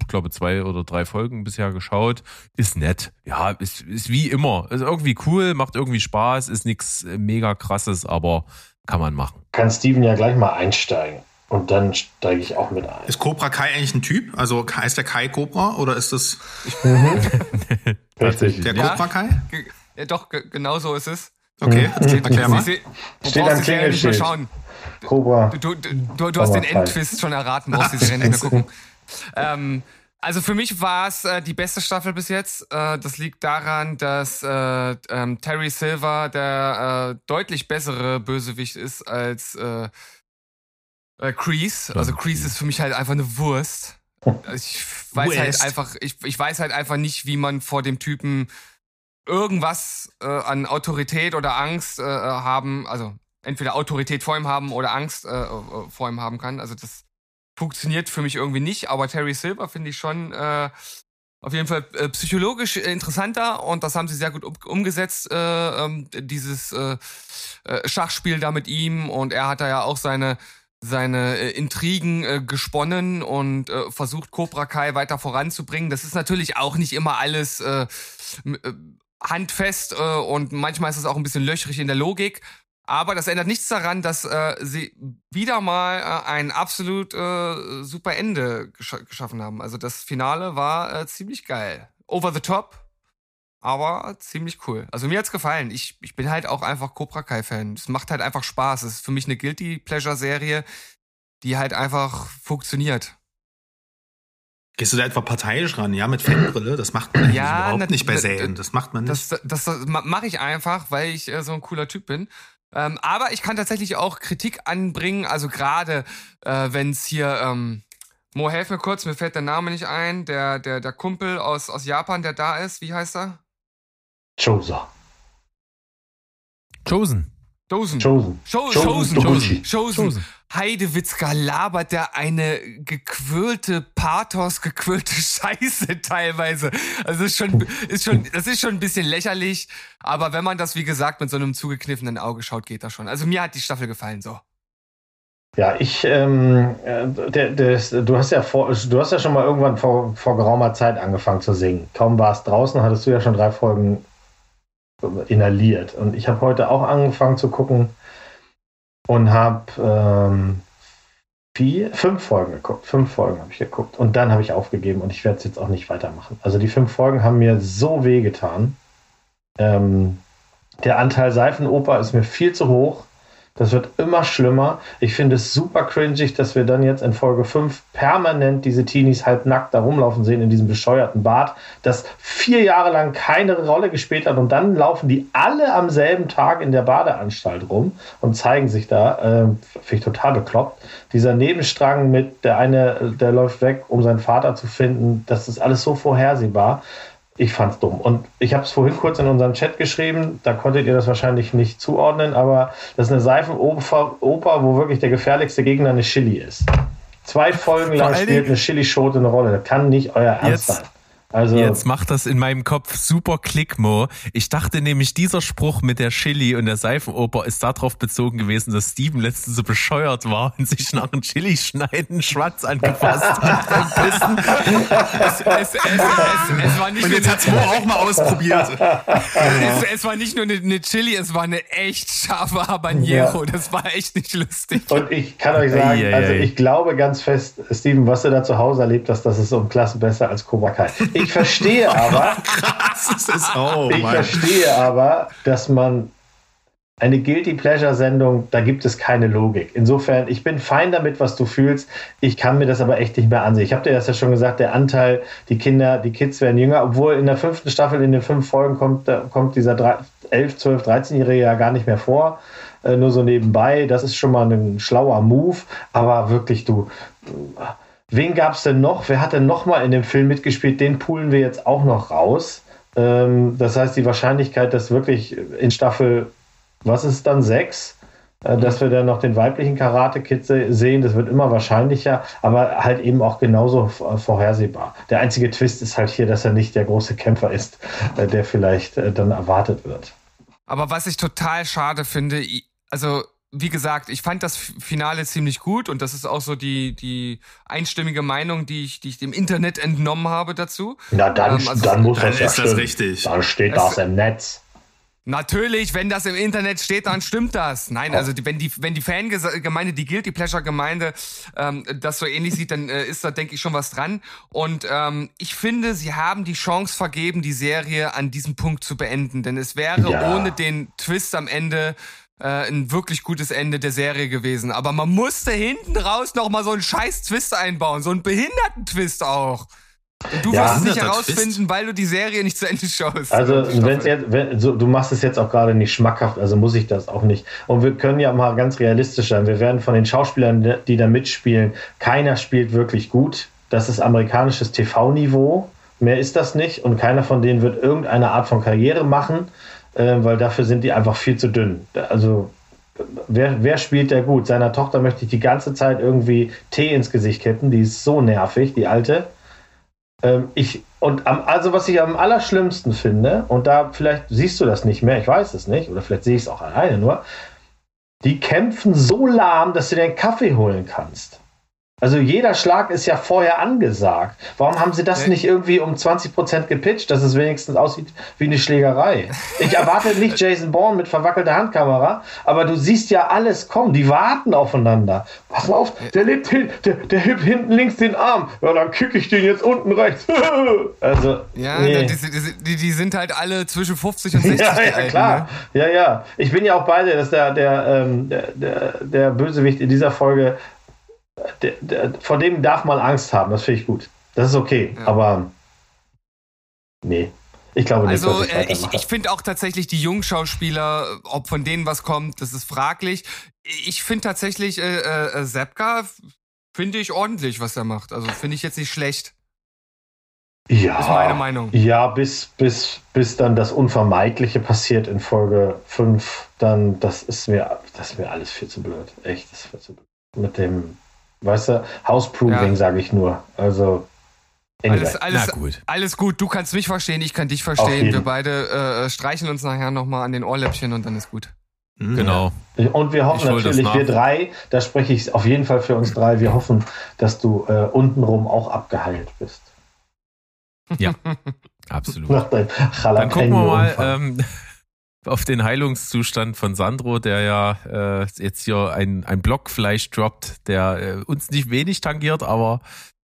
Ich glaube, zwei oder drei Folgen bisher geschaut. Ist nett. Ja, ist, ist wie immer. Ist irgendwie cool, macht irgendwie Spaß, ist nichts mega krasses, aber kann man machen. Kann Steven ja gleich mal einsteigen. Und dann steige ich auch mit ein. Ist Cobra Kai eigentlich ein Typ? Also heißt der Kai Cobra oder ist das Richtig. der. Cobra Kai? Ja, doch, ge- genau so ist es. Okay, erklär mal. Sie, Steht am Klingelschild. schauen. Cobra. Du, du, du, du hast den. Endtwist schon erraten, brauchst die Serie nicht mehr gucken. Ähm, also für mich war es äh, die beste Staffel bis jetzt. Äh, das liegt daran, dass äh, ähm, Terry Silver der äh, deutlich bessere Bösewicht ist als äh, äh, Kreese. Also Kreese ist für mich halt einfach eine Wurst. Ich weiß halt Wurst. einfach, ich, ich weiß halt einfach nicht, wie man vor dem Typen irgendwas äh, an Autorität oder Angst äh, haben, also entweder Autorität vor ihm haben oder Angst äh, äh, vor ihm haben kann. Also das funktioniert für mich irgendwie nicht, aber Terry Silver finde ich schon äh, auf jeden Fall äh, psychologisch interessanter und das haben sie sehr gut um, umgesetzt, äh, ähm, dieses äh, äh, Schachspiel da mit ihm und er hat da ja auch seine seine äh, Intrigen äh, gesponnen und äh, versucht Cobra Kai weiter voranzubringen. Das ist natürlich auch nicht immer alles äh, äh, handfest äh, und manchmal ist es auch ein bisschen löchrig in der Logik. Aber das ändert nichts daran, dass äh, sie wieder mal äh, ein absolut äh, super Ende gesch geschaffen haben. Also das Finale war äh, ziemlich geil. Over the top, aber ziemlich cool. Also mir hat's gefallen. Ich, ich bin halt auch einfach Cobra Kai-Fan. Es macht halt einfach Spaß. Es ist für mich eine Guilty Pleasure-Serie, die halt einfach funktioniert. Gehst du da etwa parteiisch ran? Ja, mit Fanbrille? Das macht man eigentlich Ja, überhaupt nicht bei Serien. Das macht man nicht. Das, das, das mache ich einfach, weil ich äh, so ein cooler Typ bin. Ähm, aber ich kann tatsächlich auch Kritik anbringen, also gerade äh, wenn es hier, ähm, Mo, helf mir kurz, mir fällt der Name nicht ein, der, der, der Kumpel aus, aus Japan, der da ist, wie heißt er? Choser. Chosen. Dosen. Chosen. Cho- Chosen Chosen. Toguchi. Chosen. Chosen. Heidewitzka labert der eine gequirlte Pathos, gequirlte Scheiße teilweise. Also ist schon, ist schon, das ist schon ein bisschen lächerlich. Aber wenn man das, wie gesagt, mit so einem zugekniffenen Auge schaut, geht das schon. Also mir hat die Staffel gefallen, so. Ja, ich, ähm, äh, der, der, du hast ja vor, du hast ja schon mal irgendwann vor, vor geraumer Zeit angefangen zu singen. Kaum warst draußen, hattest du ja schon drei Folgen inhaliert. Und ich habe heute auch angefangen zu gucken und habe ähm, vier, fünf Folgen geguckt. Fünf Folgen habe ich geguckt. Und dann habe ich aufgegeben und ich werde es jetzt auch nicht weitermachen. Also die fünf Folgen haben mir so weh getan. Ähm, der Anteil Seifenoper ist mir viel zu hoch. Das wird immer schlimmer. Ich finde es super cringig, dass wir dann jetzt in Folge 5 permanent diese Teenies halb nackt da rumlaufen sehen in diesem bescheuerten Bad, das vier Jahre lang keine Rolle gespielt hat und dann laufen die alle am selben Tag in der Badeanstalt rum und zeigen sich da. Äh, finde ich total bekloppt. Dieser Nebenstrang mit der eine, der läuft weg, um seinen Vater zu finden, das ist alles so vorhersehbar ich fand's dumm. Und ich habe es vorhin kurz in unserem Chat geschrieben, da konntet ihr das wahrscheinlich nicht zuordnen, aber das ist eine Seifenoper, wo wirklich der gefährlichste Gegner eine Chili ist. Zwei Folgen lang spielt eine Chili-Schote eine Rolle. Das kann nicht euer Ernst sein. Also Jetzt macht das in meinem Kopf super Klick, Mo. Ich dachte nämlich, dieser Spruch mit der Chili und der Seifenoper ist darauf bezogen gewesen, dass Steven letztens so bescheuert war und sich nach einem Chili-Schneiden Schwanz angefasst hat beim Pissen. Es, es, es, es, war nicht und jetzt hat's Mo auch mal ausprobiert. es, war nicht nur eine, eine, Chili, es war eine echt scharfe Habanero. Ja. Das war echt nicht lustig. Und ich kann euch sagen, also ich glaube ganz fest, Steven, was du da zu Hause erlebt hast, das ist um Klassen besser als Cobra Kai. Ich verstehe aber, oh, ich verstehe aber, dass man eine Guilty Pleasure Sendung, da gibt es keine Logik. Insofern, ich bin fein damit, was du fühlst. Ich kann mir das aber echt nicht mehr ansehen. Ich habe dir das ja schon gesagt, der Anteil, die Kinder, die Kids werden jünger, obwohl in der fünften Staffel, in den fünf Folgen kommt, kommt dieser 11, 12, 13-Jährige ja gar nicht mehr vor. Äh, nur so nebenbei. Das ist schon mal ein schlauer Move. Aber wirklich, du Wen gab es denn noch? Wer hat denn noch mal in dem Film mitgespielt? Den poolen wir jetzt auch noch raus. Ähm, das heißt, die Wahrscheinlichkeit, dass wirklich in Staffel, was ist dann, sechs, äh, dass wir dann noch den weiblichen Karate-Kid sehen, das wird immer wahrscheinlicher, aber halt eben auch genauso vorhersehbar. Der einzige Twist ist halt hier, dass er nicht der große Kämpfer ist, äh, der vielleicht äh, dann erwartet wird. Aber was ich total schade finde, also wie gesagt, ich fand das Finale ziemlich gut und das ist auch so die, die einstimmige Meinung, die ich, die ich dem Internet entnommen habe dazu. Na, dann, ähm, also dann muss dann das ist ja das richtig. Dann steht das im Netz. Natürlich, wenn das im Internet steht, dann stimmt das. Nein, also wenn die wenn die Fangemeinde, die Guilty Pleasure Gemeinde ähm, das so ähnlich sieht, dann äh, ist da denke ich schon was dran. Und ähm, ich finde, sie haben die Chance vergeben, die Serie an diesem Punkt zu beenden, denn es wäre ja. ohne den Twist am Ende äh, ein wirklich gutes Ende der Serie gewesen. Aber man musste hinten raus noch mal so einen scheiß Twist einbauen, so einen behinderten Twist auch. Und du ja, wirst es nicht herausfinden, Twist. weil du die Serie nicht zu Ende schaust. Also, wenn's jetzt, wenn, so, du machst es jetzt auch gerade nicht schmackhaft, also muss ich das auch nicht. Und wir können ja mal ganz realistisch sein. Wir werden von den Schauspielern, die da mitspielen, keiner spielt wirklich gut. Das ist amerikanisches TV-Niveau. Mehr ist das nicht. Und keiner von denen wird irgendeine Art von Karriere machen äh, weil dafür sind die einfach viel zu dünn. Also wer, wer spielt der gut? Seiner Tochter möchte ich die ganze Zeit irgendwie Tee ins Gesicht kippen, die ist so nervig, die alte. Ähm, ich, und am, also was ich am allerschlimmsten finde, und da vielleicht siehst du das nicht mehr, ich weiß es nicht, oder vielleicht sehe ich es auch alleine nur, die kämpfen so lahm, dass du dir einen Kaffee holen kannst. Also jeder Schlag ist ja vorher angesagt. Warum haben sie das nicht irgendwie um 20 Prozent gepitcht, dass es wenigstens aussieht wie eine Schlägerei? Ich erwarte nicht Jason Bourne mit verwackelter Handkamera, aber du siehst ja alles kommen. Die warten aufeinander. Pass mal auf, der lebt hin, der, der hebt hinten links den Arm. Ja, dann kicke ich den jetzt unten rechts. also, ja, nee. die, die, die, sind halt alle zwischen 50 und 60 Ja, ja klar. Ne? Ja, ja. Ich bin ja auch bei dir, dass der, der, ähm, der, der, der Bösewicht in dieser Folge der, der, vor dem darf man Angst haben, das finde ich gut. Das ist okay, ja. aber nee. Ich glaube nicht, also, ich, äh, ich, ich finde auch tatsächlich die Jungschauspieler, ob von denen was kommt, das ist fraglich. Ich finde tatsächlich äh, äh, Sepka finde ich ordentlich, was er macht. Also finde ich jetzt nicht schlecht. Ja, ist meine Meinung. Ja, bis, bis, bis dann das Unvermeidliche passiert in Folge 5, dann das ist mir, das ist mir alles viel zu blöd. Echt, das ist viel zu blöd. Mit dem Weißt du, Houseproving ja. sage ich nur. Also Alles, alles, gut. alles gut, du kannst mich verstehen, ich kann dich verstehen. Wir beide äh, streichen uns nachher nochmal an den Ohrläppchen und dann ist gut. Mhm. Genau. Und wir hoffen natürlich, wir drei, da spreche ich auf jeden Fall für uns drei, wir hoffen, dass du äh, untenrum auch abgeheilt bist. Ja, absolut. Dann gucken wir mal, ähm, auf den Heilungszustand von Sandro, der ja äh, jetzt hier ein, ein Blockfleisch droppt, der äh, uns nicht wenig tangiert, aber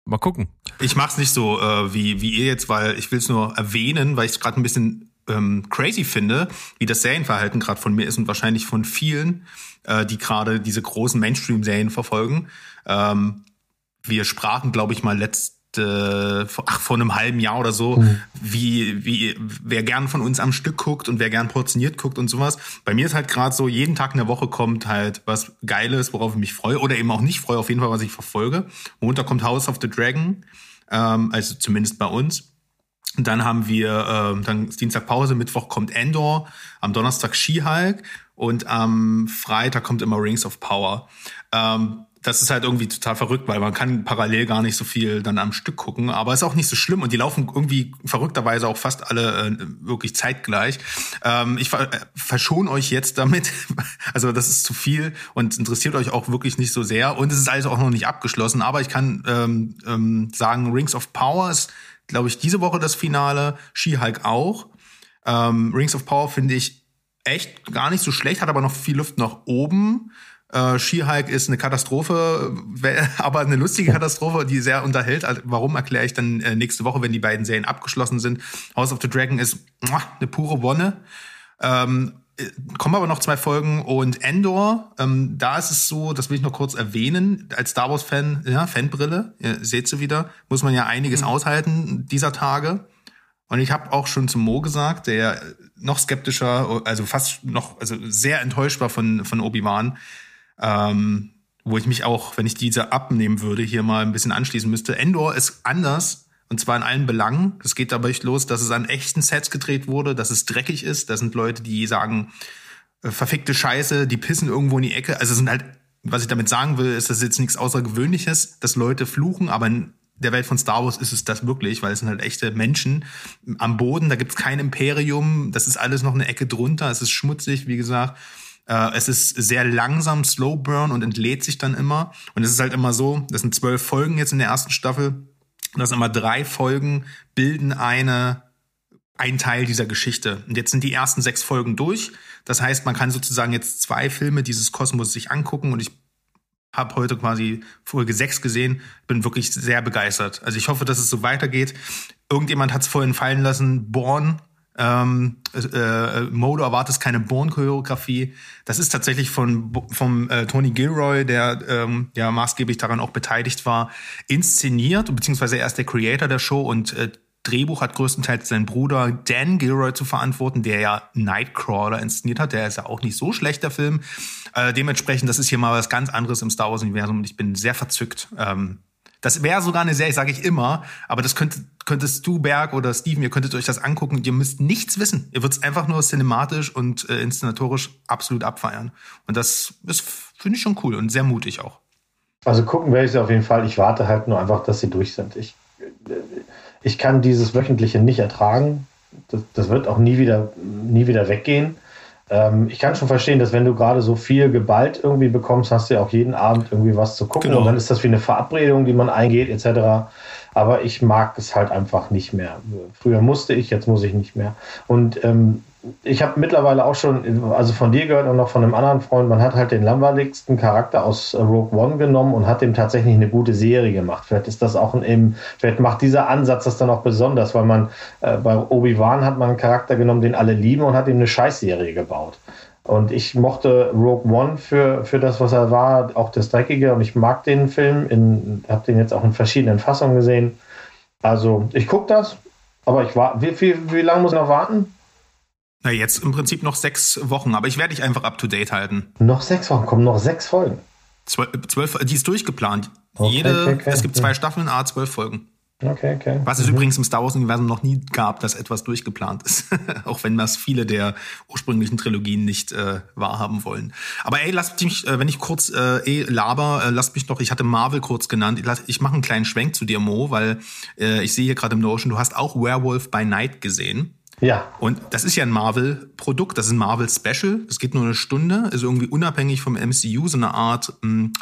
mal gucken. Ich mach's nicht so äh, wie, wie ihr jetzt, weil ich will es nur erwähnen, weil ich es gerade ein bisschen ähm, crazy finde, wie das Serienverhalten gerade von mir ist und wahrscheinlich von vielen, äh, die gerade diese großen Mainstream-Serien verfolgen. Ähm, wir sprachen, glaube ich, mal letzt ach, vor einem halben Jahr oder so, mhm. wie, wie, wer gern von uns am Stück guckt und wer gern portioniert guckt und sowas. Bei mir ist halt gerade so, jeden Tag in der Woche kommt halt was Geiles, worauf ich mich freue oder eben auch nicht freue, auf jeden Fall, was ich verfolge. Montag kommt House of the Dragon, ähm, also zumindest bei uns. Und dann haben wir, ähm, dann ist Dienstag Pause, Mittwoch kommt Endor, am Donnerstag She-Hulk und am Freitag kommt immer Rings of Power. Ähm, das ist halt irgendwie total verrückt, weil man kann parallel gar nicht so viel dann am Stück gucken, aber ist auch nicht so schlimm und die laufen irgendwie verrückterweise auch fast alle äh, wirklich zeitgleich. Ähm, ich ver äh, verschone euch jetzt damit, also das ist zu viel und interessiert euch auch wirklich nicht so sehr und es ist alles auch noch nicht abgeschlossen, aber ich kann ähm, ähm, sagen, Rings of Power ist, glaube ich, diese Woche das Finale, She-Hulk auch. Ähm, Rings of Power finde ich echt gar nicht so schlecht, hat aber noch viel Luft nach oben. Äh, Skihike ist eine Katastrophe, aber eine lustige Katastrophe, die sehr unterhält. Also, warum erkläre ich dann äh, nächste Woche, wenn die beiden Serien abgeschlossen sind. House of the Dragon ist eine pure Wonne. Ähm, äh, kommen aber noch zwei Folgen und Endor, ähm, da ist es so, das will ich noch kurz erwähnen, als Star Wars-Fan, ja, Fanbrille, ihr seht sie wieder, muss man ja einiges mhm. aushalten dieser Tage. Und ich habe auch schon zum Mo gesagt, der noch skeptischer, also fast noch, also sehr enttäuscht war von, von Obi-Wan, ähm, wo ich mich auch, wenn ich diese abnehmen würde, hier mal ein bisschen anschließen müsste. Endor ist anders und zwar in allen Belangen. Es geht dabei los, dass es an echten Sets gedreht wurde, dass es dreckig ist. Da sind Leute, die sagen, äh, verfickte Scheiße, die pissen irgendwo in die Ecke. Also es sind halt, was ich damit sagen will, ist das jetzt nichts Außergewöhnliches, dass Leute fluchen, aber in der Welt von Star Wars ist es das wirklich, weil es sind halt echte Menschen am Boden, da gibt's kein Imperium, das ist alles noch eine Ecke drunter, es ist schmutzig, wie gesagt. Äh, es ist sehr langsam, Slow Burn und entlädt sich dann immer. Und es ist halt immer so, das sind zwölf Folgen jetzt in der ersten Staffel. Das sind immer drei Folgen, bilden eine, ein Teil dieser Geschichte. Und jetzt sind die ersten sechs Folgen durch. Das heißt, man kann sozusagen jetzt zwei Filme dieses Kosmos sich angucken und ich habe heute quasi Folge 6 gesehen, bin wirklich sehr begeistert. Also ich hoffe, dass es so weitergeht. Irgendjemand hat es vorhin fallen lassen, Born ähm, äh, Modo erwartet keine Born-Choreografie. Das ist tatsächlich von vom äh, Tony Gilroy, der ähm, ja maßgeblich daran auch beteiligt war, inszeniert, beziehungsweise er ist der Creator der Show und äh, Drehbuch hat größtenteils sein Bruder Dan Gilroy zu verantworten, der ja Nightcrawler inszeniert hat. Der ist ja auch nicht so schlecht, der Film. Äh, dementsprechend, das ist hier mal was ganz anderes im Star Wars-Universum und ich bin sehr verzückt. Ähm, das wäre sogar eine Serie, sage ich immer, aber das könnte, könntest du, Berg oder Steven, ihr könntet euch das angucken und ihr müsst nichts wissen. Ihr würdet es einfach nur cinematisch und äh, inszenatorisch absolut abfeiern. Und das ist, finde ich schon cool und sehr mutig auch. Also gucken werde ich sie auf jeden Fall. Ich warte halt nur einfach, dass sie durch sind. Ich, ich kann dieses Wöchentliche nicht ertragen. Das, das wird auch nie wieder, nie wieder weggehen. Ähm, ich kann schon verstehen, dass wenn du gerade so viel Gewalt irgendwie bekommst, hast du ja auch jeden Abend irgendwie was zu gucken. Genau. Und dann ist das wie eine Verabredung, die man eingeht, etc. Aber ich mag es halt einfach nicht mehr. Früher musste ich, jetzt muss ich nicht mehr. Und ähm, ich habe mittlerweile auch schon, also von dir gehört und noch von einem anderen Freund, man hat halt den langweiligsten Charakter aus Rogue One genommen und hat dem tatsächlich eine gute Serie gemacht. Vielleicht ist das auch ein, vielleicht macht dieser Ansatz das dann auch besonders, weil man äh, bei Obi-Wan hat man einen Charakter genommen, den alle lieben und hat ihm eine Scheißserie gebaut. Und ich mochte Rogue One für, für das, was er war, auch das Dreckige und ich mag den Film, habe den jetzt auch in verschiedenen Fassungen gesehen. Also ich gucke das, aber ich war, wie, wie, wie lange muss ich noch warten? Na, jetzt im Prinzip noch sechs Wochen, aber ich werde dich einfach up to date halten. Noch sechs Wochen, kommen noch sechs Folgen. Zwölf, zwölf die ist durchgeplant. Okay, Jede, okay, okay. es gibt zwei Staffeln, a zwölf Folgen. Okay, okay. Was es mhm. übrigens im Star Wars-Universum noch nie gab, dass etwas durchgeplant ist. Auch wenn das viele der ursprünglichen Trilogien nicht äh, wahrhaben wollen. Aber ey, lasst mich, äh, wenn ich kurz äh, eh laber, äh, lasst mich doch, ich hatte Marvel kurz genannt. Ich, ich mache einen kleinen Schwenk zu dir, Mo, weil äh, ich sehe hier gerade im Notion, du hast auch Werewolf by Night gesehen. Ja. Und das ist ja ein Marvel-Produkt, das ist ein Marvel-Special. Das geht nur eine Stunde, ist irgendwie unabhängig vom MCU, so eine Art, hm,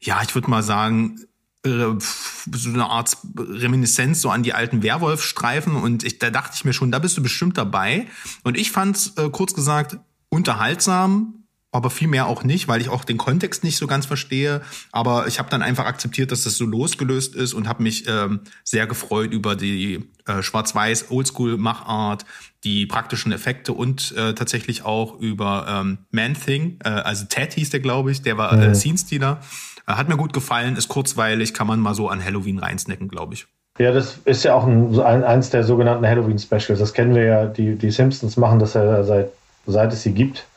ja, ich würde mal sagen, äh, so eine Art Reminiszenz so an die alten Werwolf-Streifen. Und ich, da dachte ich mir schon, da bist du bestimmt dabei. Und ich fand äh, kurz gesagt, unterhaltsam, aber viel mehr auch nicht, weil ich auch den Kontext nicht so ganz verstehe. Aber ich habe dann einfach akzeptiert, dass das so losgelöst ist und habe mich ähm, sehr gefreut über die äh, schwarz-weiß Oldschool-Machart, die praktischen Effekte und äh, tatsächlich auch über ähm, Man-Thing, äh, also Ted hieß der, glaube ich, der war äh, Scene-Stealer. Äh, hat mir gut gefallen, ist kurzweilig, kann man mal so an Halloween reinsnacken, glaube ich. Ja, das ist ja auch ein, eins der sogenannten Halloween-Specials. Das kennen wir ja, die, die Simpsons machen das ja seit, seit es sie gibt.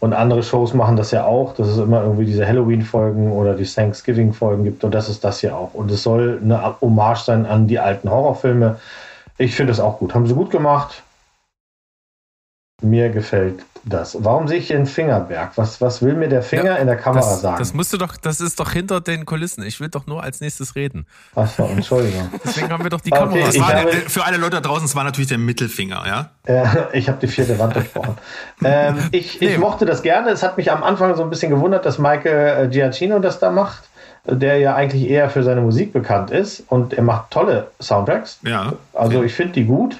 Und andere Shows machen das ja auch, dass es immer irgendwie diese Halloween-Folgen oder die Thanksgiving-Folgen gibt. Und das ist das hier auch. Und es soll eine Hommage sein an die alten Horrorfilme. Ich finde das auch gut. Haben sie gut gemacht. Mir gefällt das. Warum sehe ich hier einen Fingerberg? Was, was will mir der Finger Ja, in der Kamera Das, sagen? das musst du doch, das ist doch hinter den Kulissen. Ich will doch nur als nächstes reden. Achso, Entschuldigung. Deswegen haben wir doch die Okay, Kamera. Das Ich war habe- für alle Leute da draußen, es war natürlich der Mittelfinger, ja. Äh, ich habe die vierte Wand durchbrochen. ähm, ich, ich Nee. mochte das gerne. Es hat mich am Anfang so ein bisschen gewundert, dass Michael äh, Giacchino das da macht, der ja eigentlich eher für seine Musik bekannt ist. Und er macht tolle Soundtracks. Ja. Also ich finde die gut.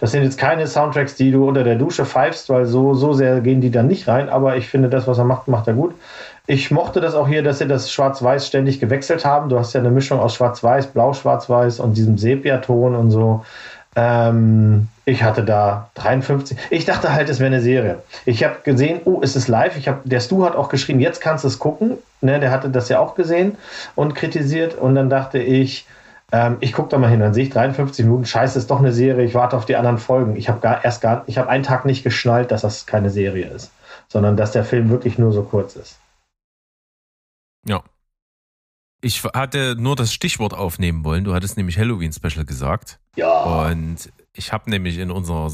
Das sind jetzt keine Soundtracks, die du unter der Dusche pfeifst, weil so, so sehr gehen die dann nicht rein. Aber ich finde, das, was er macht, macht er gut. Ich mochte das auch hier, dass sie das Schwarz-Weiß ständig gewechselt haben. Du hast ja eine Mischung aus Schwarz-Weiß, Blau-Schwarz-Weiß und diesem Sepia-Ton und so. Ähm, ich hatte da 53. Ich dachte halt, es wäre eine Serie. Ich habe gesehen, oh, es ist live. Ich hab, der Stu hat auch geschrieben, jetzt kannst du es gucken. Ne, der hatte das ja auch gesehen und kritisiert. Und dann dachte ich, ähm, ich gucke da mal hin. Dann sehe ich 53 Minuten. Scheiße, ist doch eine Serie. Ich warte auf die anderen Folgen. Ich habe gar erst gar, ich habe einen Tag nicht geschnallt, dass das keine Serie ist, sondern dass der Film wirklich nur so kurz ist. Ja. Ich hatte nur das Stichwort aufnehmen wollen. Du hattest nämlich Halloween-Special gesagt. Ja. Und ich habe nämlich in unserer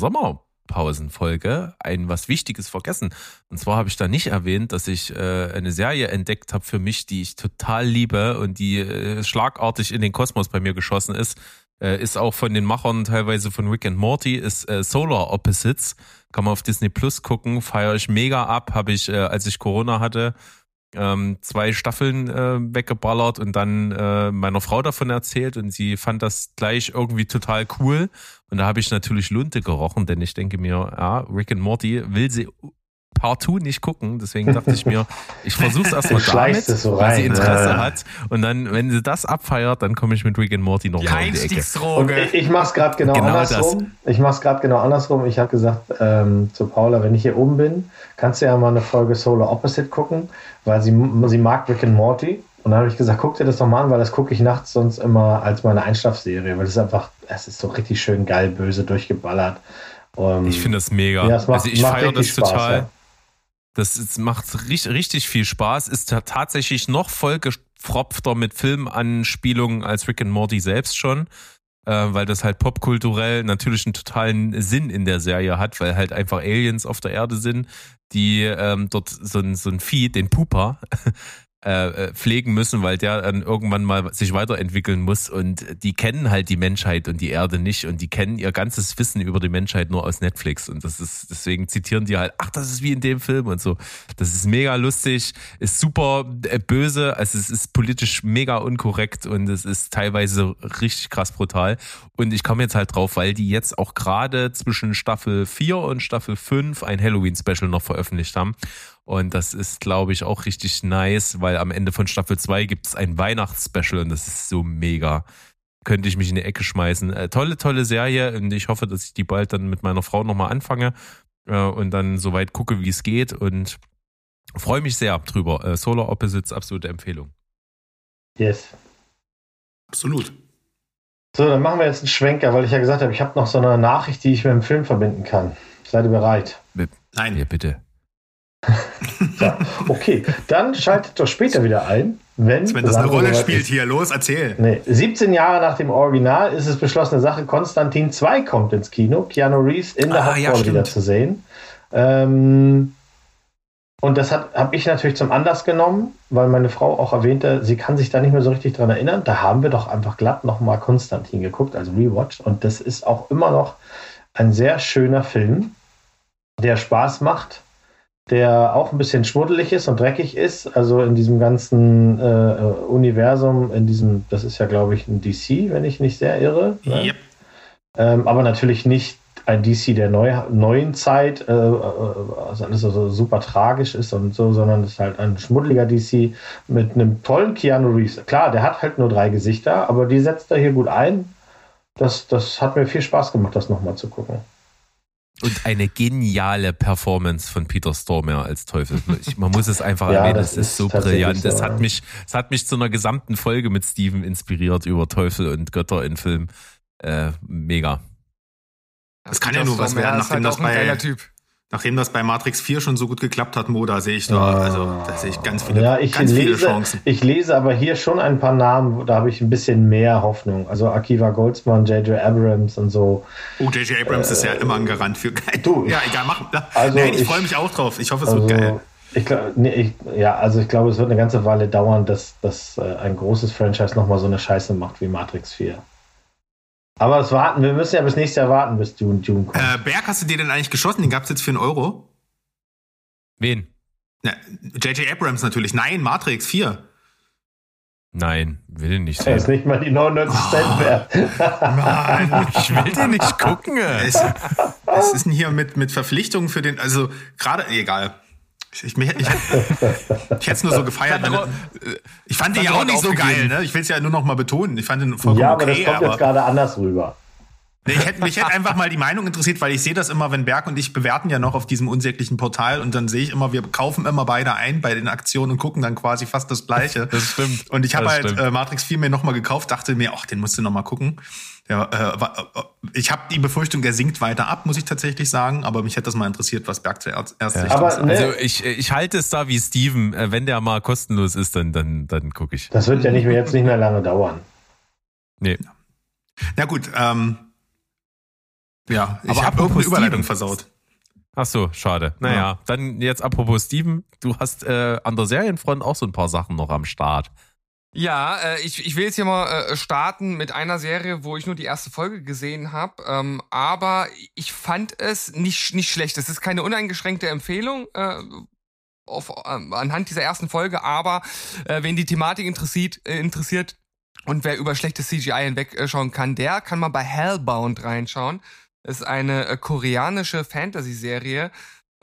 Sommerpausenfolge ein was Wichtiges vergessen. Und zwar habe ich da nicht erwähnt, dass ich äh, eine Serie entdeckt habe für mich, die ich total liebe und die äh, schlagartig in den Kosmos bei mir geschossen ist. Äh, ist auch von den Machern teilweise von Rick and Morty, ist äh, Solar Opposites. Kann man auf Disney Plus gucken, feiere ich mega ab. Habe ich, äh, als ich Corona hatte, ähm, zwei Staffeln äh, weggeballert und dann äh, meiner Frau davon erzählt und sie fand das gleich irgendwie total cool. Und da habe ich natürlich Lunte gerochen, denn ich denke mir, ja, Rick and Morty will sie partout nicht gucken. Deswegen dachte ich mir, ich versuche es erstmal damit, so weil sie Interesse ja. hat. Und dann, wenn sie das abfeiert, dann komme ich mit Rick and Morty noch Die mal um die Ecke. Und ich, ich mache es gerade genau, Genau andersrum. Ich mache es gerade genau andersrum. Ich habe gesagt ähm, zu Paula, wenn ich hier oben bin, kannst du ja mal eine Folge Solar Opposite gucken, weil sie, sie mag Rick and Morty. Und dann habe ich gesagt, guck dir das doch mal an, weil das gucke ich nachts sonst immer als meine Einschlafserie, weil es ist einfach, es ist so richtig schön geil, böse durchgeballert. Ähm, Ich finde das mega. ja, es macht, also ich feiere das Spaß, total. ja. Das ist, macht richtig, richtig viel Spaß. Ist ta- tatsächlich noch vollgepfropfter mit Filmanspielungen als Rick and Morty selbst schon. Äh, weil das halt popkulturell natürlich einen totalen Sinn in der Serie hat, weil halt einfach Aliens auf der Erde sind, die ähm, dort so ein, so ein Vieh, den Pupa, äh, äh, pflegen müssen, weil der dann irgendwann mal sich weiterentwickeln muss. Und die kennen halt die Menschheit und die Erde nicht. Und die kennen ihr ganzes Wissen über die Menschheit nur aus Netflix. Und das ist deswegen zitieren die halt, ach, das ist wie in dem Film und so. Das ist mega lustig, ist super äh, böse, also es ist politisch mega unkorrekt und es ist teilweise richtig krass brutal. Und ich komme jetzt halt drauf, weil die jetzt auch gerade zwischen Staffel 4 und Staffel 5 ein Halloween Special noch veröffentlicht haben und das ist, glaube ich, auch richtig nice, weil am Ende von Staffel 2 gibt es ein Weihnachtsspecial und das ist so mega. Könnte ich mich in die Ecke schmeißen. Äh, tolle, tolle Serie und ich hoffe, dass ich die bald dann mit meiner Frau nochmal anfange äh, und dann soweit gucke, wie es geht und freue mich sehr drüber. Äh, Solar Opposites, absolute Empfehlung. Yes. Absolut. So, dann machen wir jetzt einen Schwenker, weil ich ja gesagt habe, ich habe noch so eine Nachricht, die ich mit dem Film verbinden kann. Seid ihr bereit? Nein. Ja, bitte. Ja, okay, dann schaltet doch später wieder ein, wenn, Wenn das eine Rolle spielt ist. hier, los, erzähl. Nee, 17 Jahre nach dem Original ist es beschlossene Sache, Konstantin 2 kommt ins Kino, Keanu Reeves in der Ah, ja, Hauptrolle wieder stimmt. zu sehen. Ähm, und das habe ich natürlich zum Anlass genommen, weil meine Frau auch erwähnte, sie kann sich da nicht mehr so richtig dran erinnern. Da haben wir doch einfach glatt nochmal Konstantin geguckt, also Rewatch. Und das ist auch immer noch ein sehr schöner Film, der Spaß macht, der auch ein bisschen schmuddelig ist und dreckig ist. Also in diesem ganzen äh, äh, Universum, in diesem, das ist ja, glaube ich, ein DC, wenn ich nicht sehr irre. Ne? Yep. Ähm, aber natürlich nicht ein DC der neu, neuen Zeit, äh, also alles so super tragisch ist und so, sondern es ist halt ein schmuddeliger DC mit einem tollen Keanu Reeves. Klar, der hat halt nur drei Gesichter, aber die setzt er hier gut ein. Das, das hat mir viel Spaß gemacht, das nochmal zu gucken. Und eine geniale Performance von Peter Stormare als Teufel. Ich, man muss es einfach Ja, erwähnen, das es ist ist so brillant. so, Es hat mich, es hat mich zu einer gesamten Folge mit Steven inspiriert über Teufel und Götter in Film. Äh, mega. Das kann ja nur was werden, ist halt nachdem das auch ein bei- geiler Typ. Nachdem das bei Matrix 4 schon so gut geklappt hat, Mo, da sehe ich da, also da sehe ich ganz viele, Ja, ich ganz viele lese, Chancen. ich lese aber hier schon ein paar Namen, da habe ich ein bisschen mehr Hoffnung. Also Akiva Goldsman, J.J. Abrams und so. Oh, J.J. Abrams ist ja immer ein Garant für geil. du, ja, egal, mach. Also Nein, ich, ich- freue mich auch drauf. Ich hoffe, es wird Also, geil. ich, glaub- nee, ich, ja, also ich glaube, es wird eine ganze Weile dauern, dass, dass äh, ein großes Franchise nochmal so eine Scheiße macht wie Matrix 4. Aber es warten, wir müssen ja bis nächstes Jahr warten, bis Dune, Dune kommt. Äh, Berg, hast du dir denn eigentlich geschossen? Den gab es jetzt für einen Euro? Wen? J.J. Abrams natürlich. Nein, Matrix 4. Nein, will den nicht Der ist sehen. nicht mal die 99 Cent wert. Nein. Ich will den nicht gucken. ey. Es, es ist denn hier mit, mit Verpflichtungen für den, also gerade, egal. Ich, ich, ich, ich hätte es nur so gefeiert. Wenn, ich fand den ja auch nicht so geil, ne? Ich will es ja nur noch mal betonen. Ich fand den vollkommen ja, aber okay, das kommt aber jetzt gerade anders rüber. Nee, ich hätte, mich hätte einfach mal die Meinung interessiert, weil ich sehe das immer, wenn Berg und ich bewerten ja noch auf diesem unsäglichen Portal und dann sehe ich immer, wir kaufen immer beide ein bei den Aktionen und gucken dann quasi fast das Gleiche. Das stimmt. Und ich habe halt stimmt. äh, Matrix 4 mir nochmal gekauft, dachte mir, ach, den musst du nochmal gucken. Ja, äh, äh, ich habe die Befürchtung, der sinkt weiter ab, muss ich tatsächlich sagen, aber mich hätte das mal interessiert, was Berg zuerst erst sich Aber sagt. ne, Also ich, ich halte es da wie Steven. Äh, Wenn der mal kostenlos ist, dann, dann, dann gucke ich. das wird ja nicht mehr, jetzt nicht mehr lange dauern. Nee. Na gut, ähm, ja, ich habe irgendeine Überleitung Steven. versaut. Ach so, schade. Naja, Ja. dann jetzt apropos Steven, du hast äh, an der Serienfront auch so ein paar Sachen noch am Start. Ja, äh, ich, ich will jetzt hier mal äh, starten mit einer Serie, wo ich nur die erste Folge gesehen habe. Ähm, aber ich fand es nicht, nicht schlecht. Es ist keine uneingeschränkte Empfehlung. Äh, auf, ähm, anhand dieser ersten Folge, aber äh, wen die Thematik interessiert, äh, interessiert und wer über schlechtes CGI hinwegschauen kann, der kann mal bei Hellbound reinschauen. ist eine äh, koreanische Fantasy-Serie,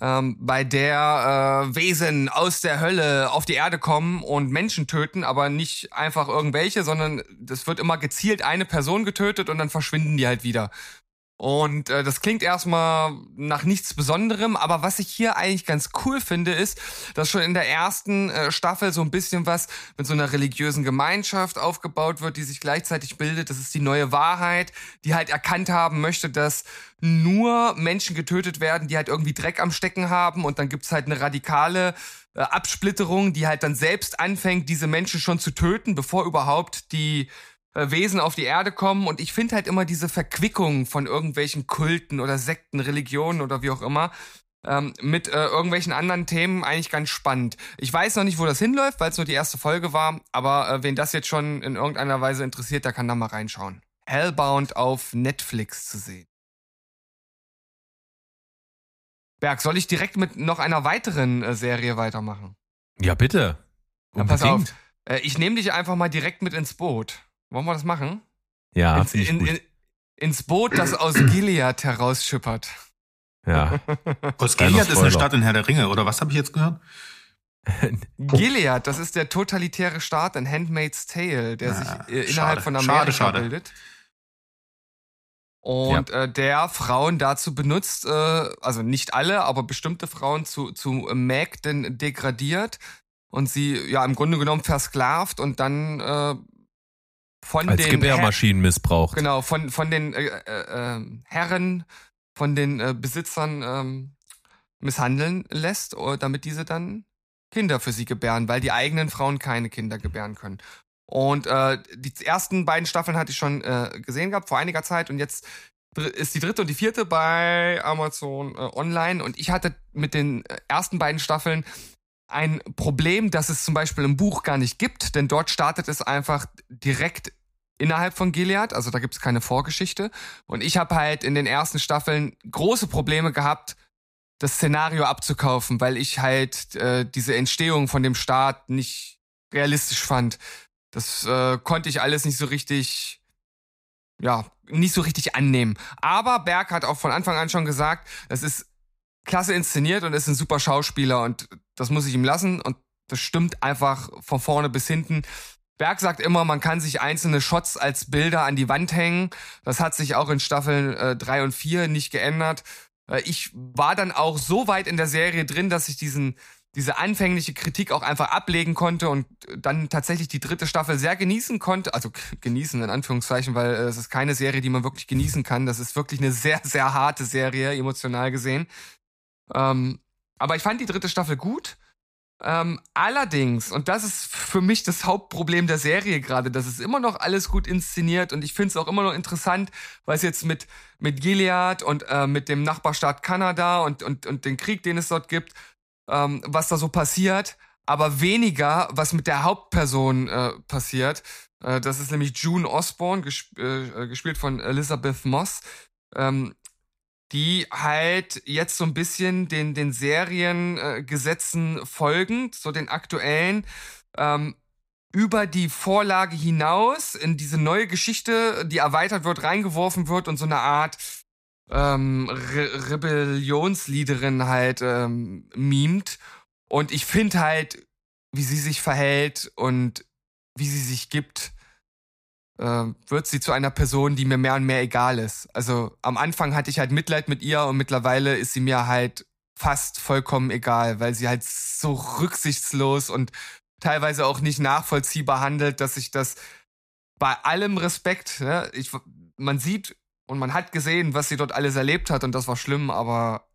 ähm, bei der äh, Wesen aus der Hölle auf die Erde kommen und Menschen töten, aber nicht einfach irgendwelche, sondern das wird immer gezielt eine Person getötet und dann verschwinden die halt wieder. Und äh, das klingt erstmal nach nichts Besonderem, aber was ich hier eigentlich ganz cool finde, ist, dass schon in der ersten äh, Staffel so ein bisschen was mit so einer religiösen Gemeinschaft aufgebaut wird, die sich gleichzeitig bildet. Das ist die neue Wahrheit, die halt erkannt haben möchte, dass nur Menschen getötet werden, die halt irgendwie Dreck am Stecken haben und dann gibt's halt eine radikale äh, Absplitterung, die halt dann selbst anfängt, diese Menschen schon zu töten, bevor überhaupt die Wesen auf die Erde kommen. Und ich finde halt immer diese Verquickung von irgendwelchen Kulten oder Sekten, Religionen oder wie auch immer, ähm, mit äh, irgendwelchen anderen Themen eigentlich ganz spannend. Ich weiß noch nicht, wo das hinläuft, weil es nur die erste Folge war, aber äh, wen das jetzt schon in irgendeiner Weise interessiert, der kann da mal reinschauen. Hellbound auf Netflix zu sehen. Berg, soll ich direkt mit noch einer weiteren äh, Serie weitermachen? Ja, bitte. Ja, pass auf. Äh, ich nehme dich einfach mal direkt mit ins Boot. Wollen wir das machen? Ja, ins, ich in, gut. in, ins Boot, das aus Gilead herausschippert. ja. Osgiliath ist Spoiler. eine Stadt in Herr der Ringe, oder was habe ich jetzt gehört? Gilead, das ist der totalitäre Staat in Handmaid's Tale, der sich Ah, äh, innerhalb schade. von Schade, Amerika schade. bildet. Und äh, der Frauen dazu benutzt, äh, also nicht alle, aber bestimmte Frauen zu, zu Mägden degradiert und sie ja im Grunde genommen versklavt und dann äh, von Als den Gebärmaschinen missbraucht. Genau, von, von den äh, äh, äh, Herren, von den äh, Besitzern ähm, misshandeln lässt, äh, damit diese dann Kinder für sie gebären, weil die eigenen Frauen keine Kinder gebären können. Und äh, die ersten beiden Staffeln hatte ich schon äh, gesehen gehabt vor einiger Zeit und jetzt ist die dritte und die vierte bei Amazon äh, online und ich hatte mit den ersten beiden Staffeln ein Problem, das es zum Beispiel im Buch gar nicht gibt, denn dort startet es einfach direkt innerhalb von Gilead, also da gibt es keine Vorgeschichte. Und ich habe halt in den ersten Staffeln große Probleme gehabt, das Szenario abzukaufen, weil ich halt äh, diese Entstehung von dem Staat nicht realistisch fand. Das äh, konnte ich alles nicht so richtig ja, nicht so richtig annehmen. Aber Berg hat auch von Anfang an schon gesagt, es ist klasse inszeniert und ist ein super Schauspieler und das muss ich ihm lassen und das stimmt einfach von vorne bis hinten. Berg sagt immer, man kann sich einzelne Shots als Bilder an die Wand hängen. Das hat sich auch in Staffeln äh, 3 und 4 nicht geändert. Äh, ich war dann auch so weit in der Serie drin, dass ich diesen diese anfängliche Kritik auch einfach ablegen konnte und dann tatsächlich die dritte Staffel sehr genießen konnte. Also genießen in Anführungszeichen, weil äh, es ist keine Serie, die man wirklich genießen kann. Das ist wirklich eine sehr, sehr harte Serie, emotional gesehen. Ähm, aber ich fand die dritte Staffel gut. Ähm, allerdings, und das ist für mich das Hauptproblem der Serie gerade, das ist immer noch alles gut inszeniert und ich finde es auch immer noch interessant, es jetzt mit, mit Gilead und äh, mit dem Nachbarstaat Kanada und, und, und den Krieg, den es dort gibt, ähm, was da so passiert, aber weniger, was mit der Hauptperson äh, passiert. Äh, das ist nämlich June Osborne, gesp äh, gespielt von Elizabeth Moss. Ähm, die halt jetzt so ein bisschen den, den Seriengesetzen äh, folgend, so den aktuellen, ähm, über die Vorlage hinaus in diese neue Geschichte, die erweitert wird, reingeworfen wird und so eine Art ähm, Re Rebellionsleaderin halt ähm, mimt. Und ich finde halt, wie sie sich verhält und wie sie sich gibt, äh, wird sie zu einer Person, die mir mehr und mehr egal ist. Also am Anfang hatte ich halt Mitleid mit ihr und mittlerweile ist sie mir halt fast vollkommen egal, weil sie halt so rücksichtslos und teilweise auch nicht nachvollziehbar handelt, dass ich das bei allem Respekt, ne, ich, man sieht und man hat gesehen, was sie dort alles erlebt hat und das war schlimm, aber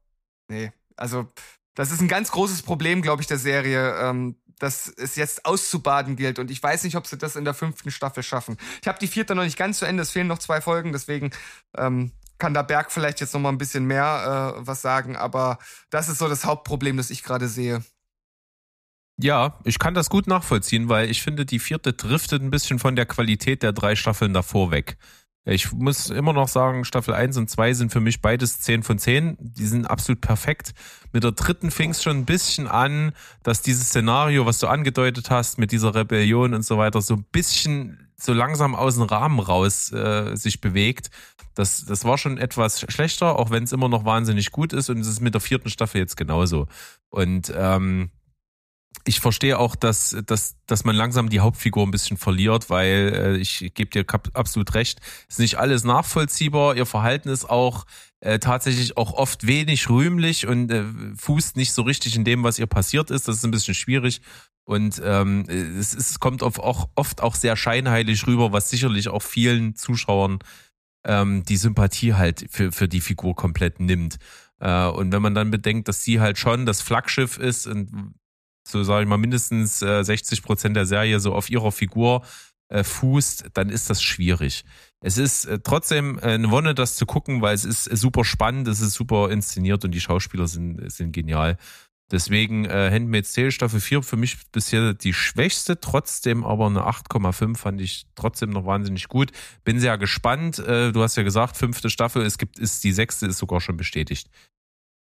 nee, also das ist ein ganz großes Problem, glaube ich, der Serie. Ähm, dass es jetzt auszubaden gilt. Und ich weiß nicht, ob sie das in der fünften Staffel schaffen. Ich habe die vierte noch nicht ganz zu Ende, es fehlen noch zwei Folgen, deswegen ähm, kann da Berg vielleicht jetzt noch mal ein bisschen mehr äh, was sagen. Aber das ist so das Hauptproblem, das ich gerade sehe. Ja, ich kann das gut nachvollziehen, weil ich finde, die vierte driftet ein bisschen von der Qualität der drei Staffeln davor weg. Ich muss immer noch sagen, Staffel 1 und 2 sind für mich beides 10 von 10. Die sind absolut perfekt. Mit der dritten fing es schon ein bisschen an, dass dieses Szenario, was du angedeutet hast, mit dieser Rebellion und so weiter, so ein bisschen so langsam aus dem Rahmen raus äh, sich bewegt. Das, das war schon etwas schlechter, auch wenn es immer noch wahnsinnig gut ist. Und es ist mit der vierten Staffel jetzt genauso. Und ähm, ich verstehe auch, dass, dass, dass man langsam die Hauptfigur ein bisschen verliert, weil äh, ich gebe dir absolut recht, ist nicht alles nachvollziehbar. Ihr Verhalten ist auch äh, tatsächlich auch oft wenig rühmlich und äh, fußt nicht so richtig in dem, was ihr passiert ist. Das ist ein bisschen schwierig. Und ähm, es, es kommt auf auch, oft auch sehr scheinheilig rüber, was sicherlich auch vielen Zuschauern ähm, die Sympathie halt für, für die Figur komplett nimmt. Äh, und wenn man dann bedenkt, dass sie halt schon das Flaggschiff ist und so sage ich mal, mindestens äh, 60 Prozent der Serie so auf ihrer Figur äh, fußt, dann ist das schwierig. Es ist äh, trotzdem äh, eine Wonne, das zu gucken, weil es ist super spannend, es ist super inszeniert und die Schauspieler sind, sind genial. Deswegen äh, Handmaid's Tale Staffel 4 für mich bisher die schwächste, trotzdem aber eine 8,5 fand ich trotzdem noch wahnsinnig gut. Bin sehr gespannt. Äh, du hast ja gesagt, fünfte Staffel, es gibt, ist die sechste ist sogar schon bestätigt.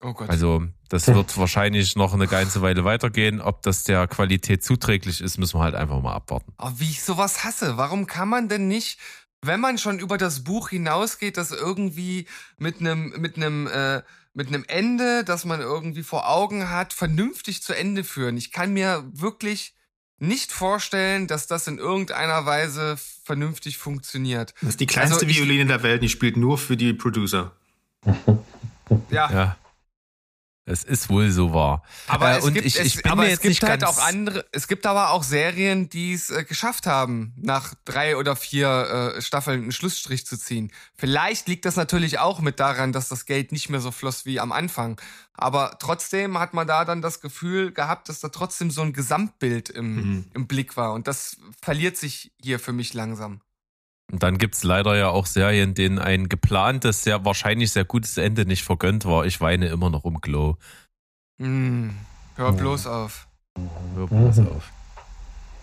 Oh Gott. Also das wird wahrscheinlich noch eine ganze Weile weitergehen. Ob das der Qualität zuträglich ist, müssen wir halt einfach mal abwarten. Aber wie ich sowas hasse, warum kann man denn nicht, wenn man schon über das Buch hinausgeht, das irgendwie mit einem mit einem äh, mit einem Ende, das man irgendwie vor Augen hat, vernünftig zu Ende führen? Ich kann mir wirklich nicht vorstellen, dass das in irgendeiner Weise vernünftig funktioniert. Das ist die kleinste also Violine der Welt, die spielt nur für die Producer. ja. ja. Es ist wohl so wahr. Aber äh, es gibt, ich, ich es, aber es gibt halt auch andere, es gibt aber auch Serien, die es äh, geschafft haben, nach drei oder vier äh, Staffeln einen Schlussstrich zu ziehen. Vielleicht liegt das natürlich auch mit daran, dass das Geld nicht mehr so floss wie am Anfang. Aber trotzdem hat man da dann das Gefühl gehabt, dass da trotzdem so ein Gesamtbild im, mhm. im Blick war. Und das verliert sich hier für mich langsam. Und dann gibt's leider ja auch Serien, denen ein geplantes, sehr wahrscheinlich sehr gutes Ende nicht vergönnt war. Ich weine immer noch um Glow. Mm, hör bloß auf. Hör bloß auf.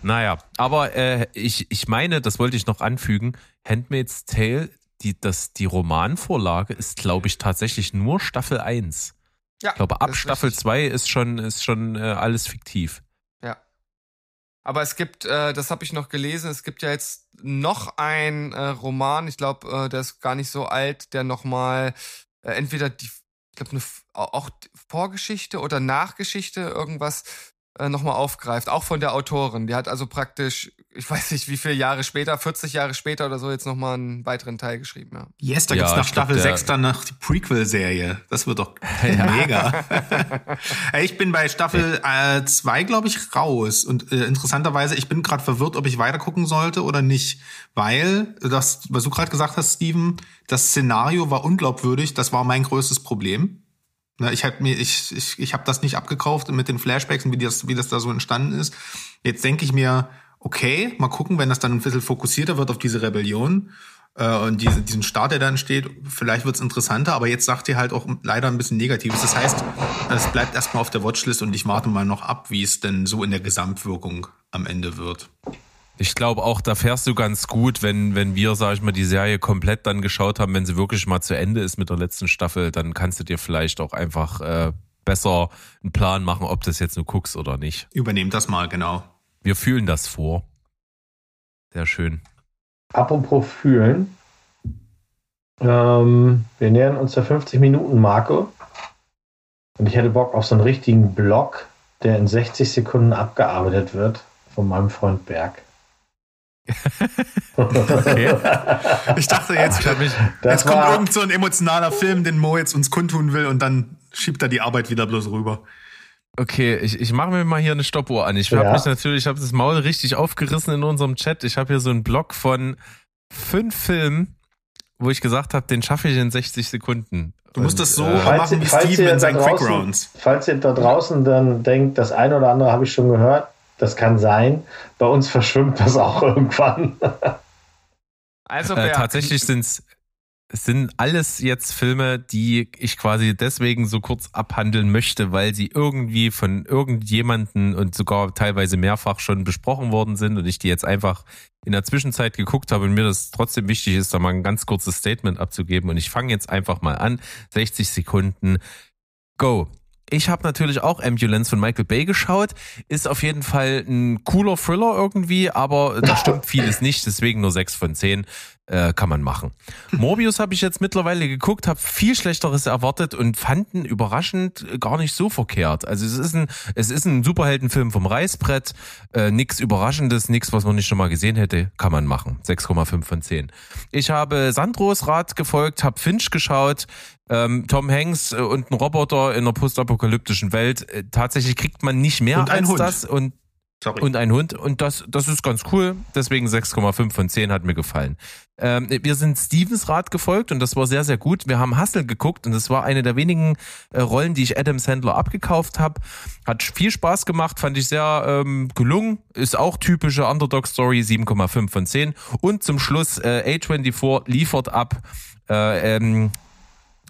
Naja, aber äh, ich, ich meine, das wollte ich noch anfügen, Handmaid's Tale, die, das, die Romanvorlage ist, glaube ich, tatsächlich nur Staffel 1. Ja, ich glaube, ab Staffel richtig. 2 ist schon, ist schon äh, alles fiktiv. Aber es gibt, äh, das habe ich noch gelesen, es gibt ja jetzt noch ein äh, Roman, ich glaube, äh, der ist gar nicht so alt, der nochmal äh, entweder die, ich glaube, auch Vorgeschichte oder Nachgeschichte, irgendwas äh, nochmal aufgreift, auch von der Autorin. Die hat also praktisch, ich weiß nicht, wie viele Jahre später, 40 Jahre später oder so, jetzt nochmal einen weiteren Teil geschrieben. Ja. Yes, da gibt's Ja, nach ich glaub, Staffel der- 6 dann noch die Prequel-Serie. Das wird doch mega. Ey, ich bin bei Staffel 2, glaube ich, raus. Und äh, interessanterweise, ich bin gerade verwirrt, ob ich weiter gucken sollte oder nicht. Weil, das, was du gerade gesagt hast, Steven, das Szenario war unglaubwürdig. Das war mein größtes Problem. Ich habe mir, ich, ich, ich habe das nicht abgekauft mit den Flashbacks und wie das, wie das da so entstanden ist. Jetzt denke ich mir, okay, mal gucken, wenn das dann ein bisschen fokussierter wird auf diese Rebellion äh, und diese, diesen Start, der da entsteht, vielleicht wird's interessanter, aber jetzt sagt ihr halt auch leider ein bisschen Negatives. Das heißt, es bleibt erstmal auf der Watchlist und ich warte mal noch ab, wie es denn so in der Gesamtwirkung am Ende wird. Ich glaube auch, da fährst du ganz gut, wenn, wenn wir, sag ich mal, die Serie komplett dann geschaut haben, wenn sie wirklich mal zu Ende ist mit der letzten Staffel, dann kannst du dir vielleicht auch einfach äh, besser einen Plan machen, ob du das jetzt nur guckst oder nicht. Übernehmt das mal, genau. Wir fühlen das vor. Sehr schön. Apropos fühlen. Ähm, wir nähern uns der 50-Minuten-Marke. Und ich hätte Bock auf so einen richtigen Block, der in 60 Sekunden abgearbeitet wird von meinem Freund Berg. Okay. Ich dachte jetzt, Ich hab mich, jetzt kommt irgend so ein emotionaler Film, den Mo jetzt uns kundtun will und dann schiebt er die Arbeit wieder bloß rüber. okay, ich, ich mache mir mal hier eine Stoppuhr an. Ich Ja. habe mich natürlich, ich habe das Maul richtig aufgerissen in unserem Chat. Ich habe hier so einen Block von fünf Filmen, wo ich gesagt habe, den schaffe ich in 60 Sekunden. Du musst das so äh, machen wie ihr in seinen Quick draußen, Rounds. falls ihr da draußen dann denkt, das eine oder andere habe ich schon gehört, das kann sein. Bei uns verschwimmt das auch irgendwann. Also Äh, tatsächlich sind's es sind alles jetzt Filme, die ich quasi deswegen so kurz abhandeln möchte, weil sie irgendwie von irgendjemanden und sogar teilweise mehrfach schon besprochen worden sind und ich die jetzt einfach in der Zwischenzeit geguckt habe und mir das trotzdem wichtig ist, da mal ein ganz kurzes Statement abzugeben. Und ich fange jetzt einfach mal an. 60 Sekunden. Go. Ich habe natürlich auch Ambulance von Michael Bay geschaut. Ist auf jeden Fall ein cooler Thriller irgendwie, aber da stimmt vieles nicht, deswegen nur 6 von 10 äh, kann man machen. Morbius habe ich jetzt mittlerweile geguckt, habe viel Schlechteres erwartet und fanden überraschend gar nicht so verkehrt. Also es ist ein, es ist ein Superheldenfilm vom Reißbrett, äh, nix Überraschendes, nix, was man nicht schon mal gesehen hätte, kann man machen. 6,5 von 10. Ich habe Sandros Rat gefolgt, habe Finch geschaut, ähm, Tom Hanks äh, und ein Roboter in einer postapokalyptischen Welt. Äh, tatsächlich kriegt man nicht mehr Und ein als Hund. das und Sorry. und ein Hund. Und das, das ist ganz cool. Deswegen 6,5 von 10 hat mir gefallen. Ähm, wir sind Stevens Rat gefolgt und das war sehr, sehr gut. Wir haben Hustle geguckt und das war eine der wenigen äh, Rollen, die ich Adam Sandler abgekauft habe. Hat viel Spaß gemacht, fand ich sehr ähm, gelungen. Ist auch typische Underdog-Story, 7,5 von 10. Und zum Schluss äh, A24 liefert ab. Äh, ähm,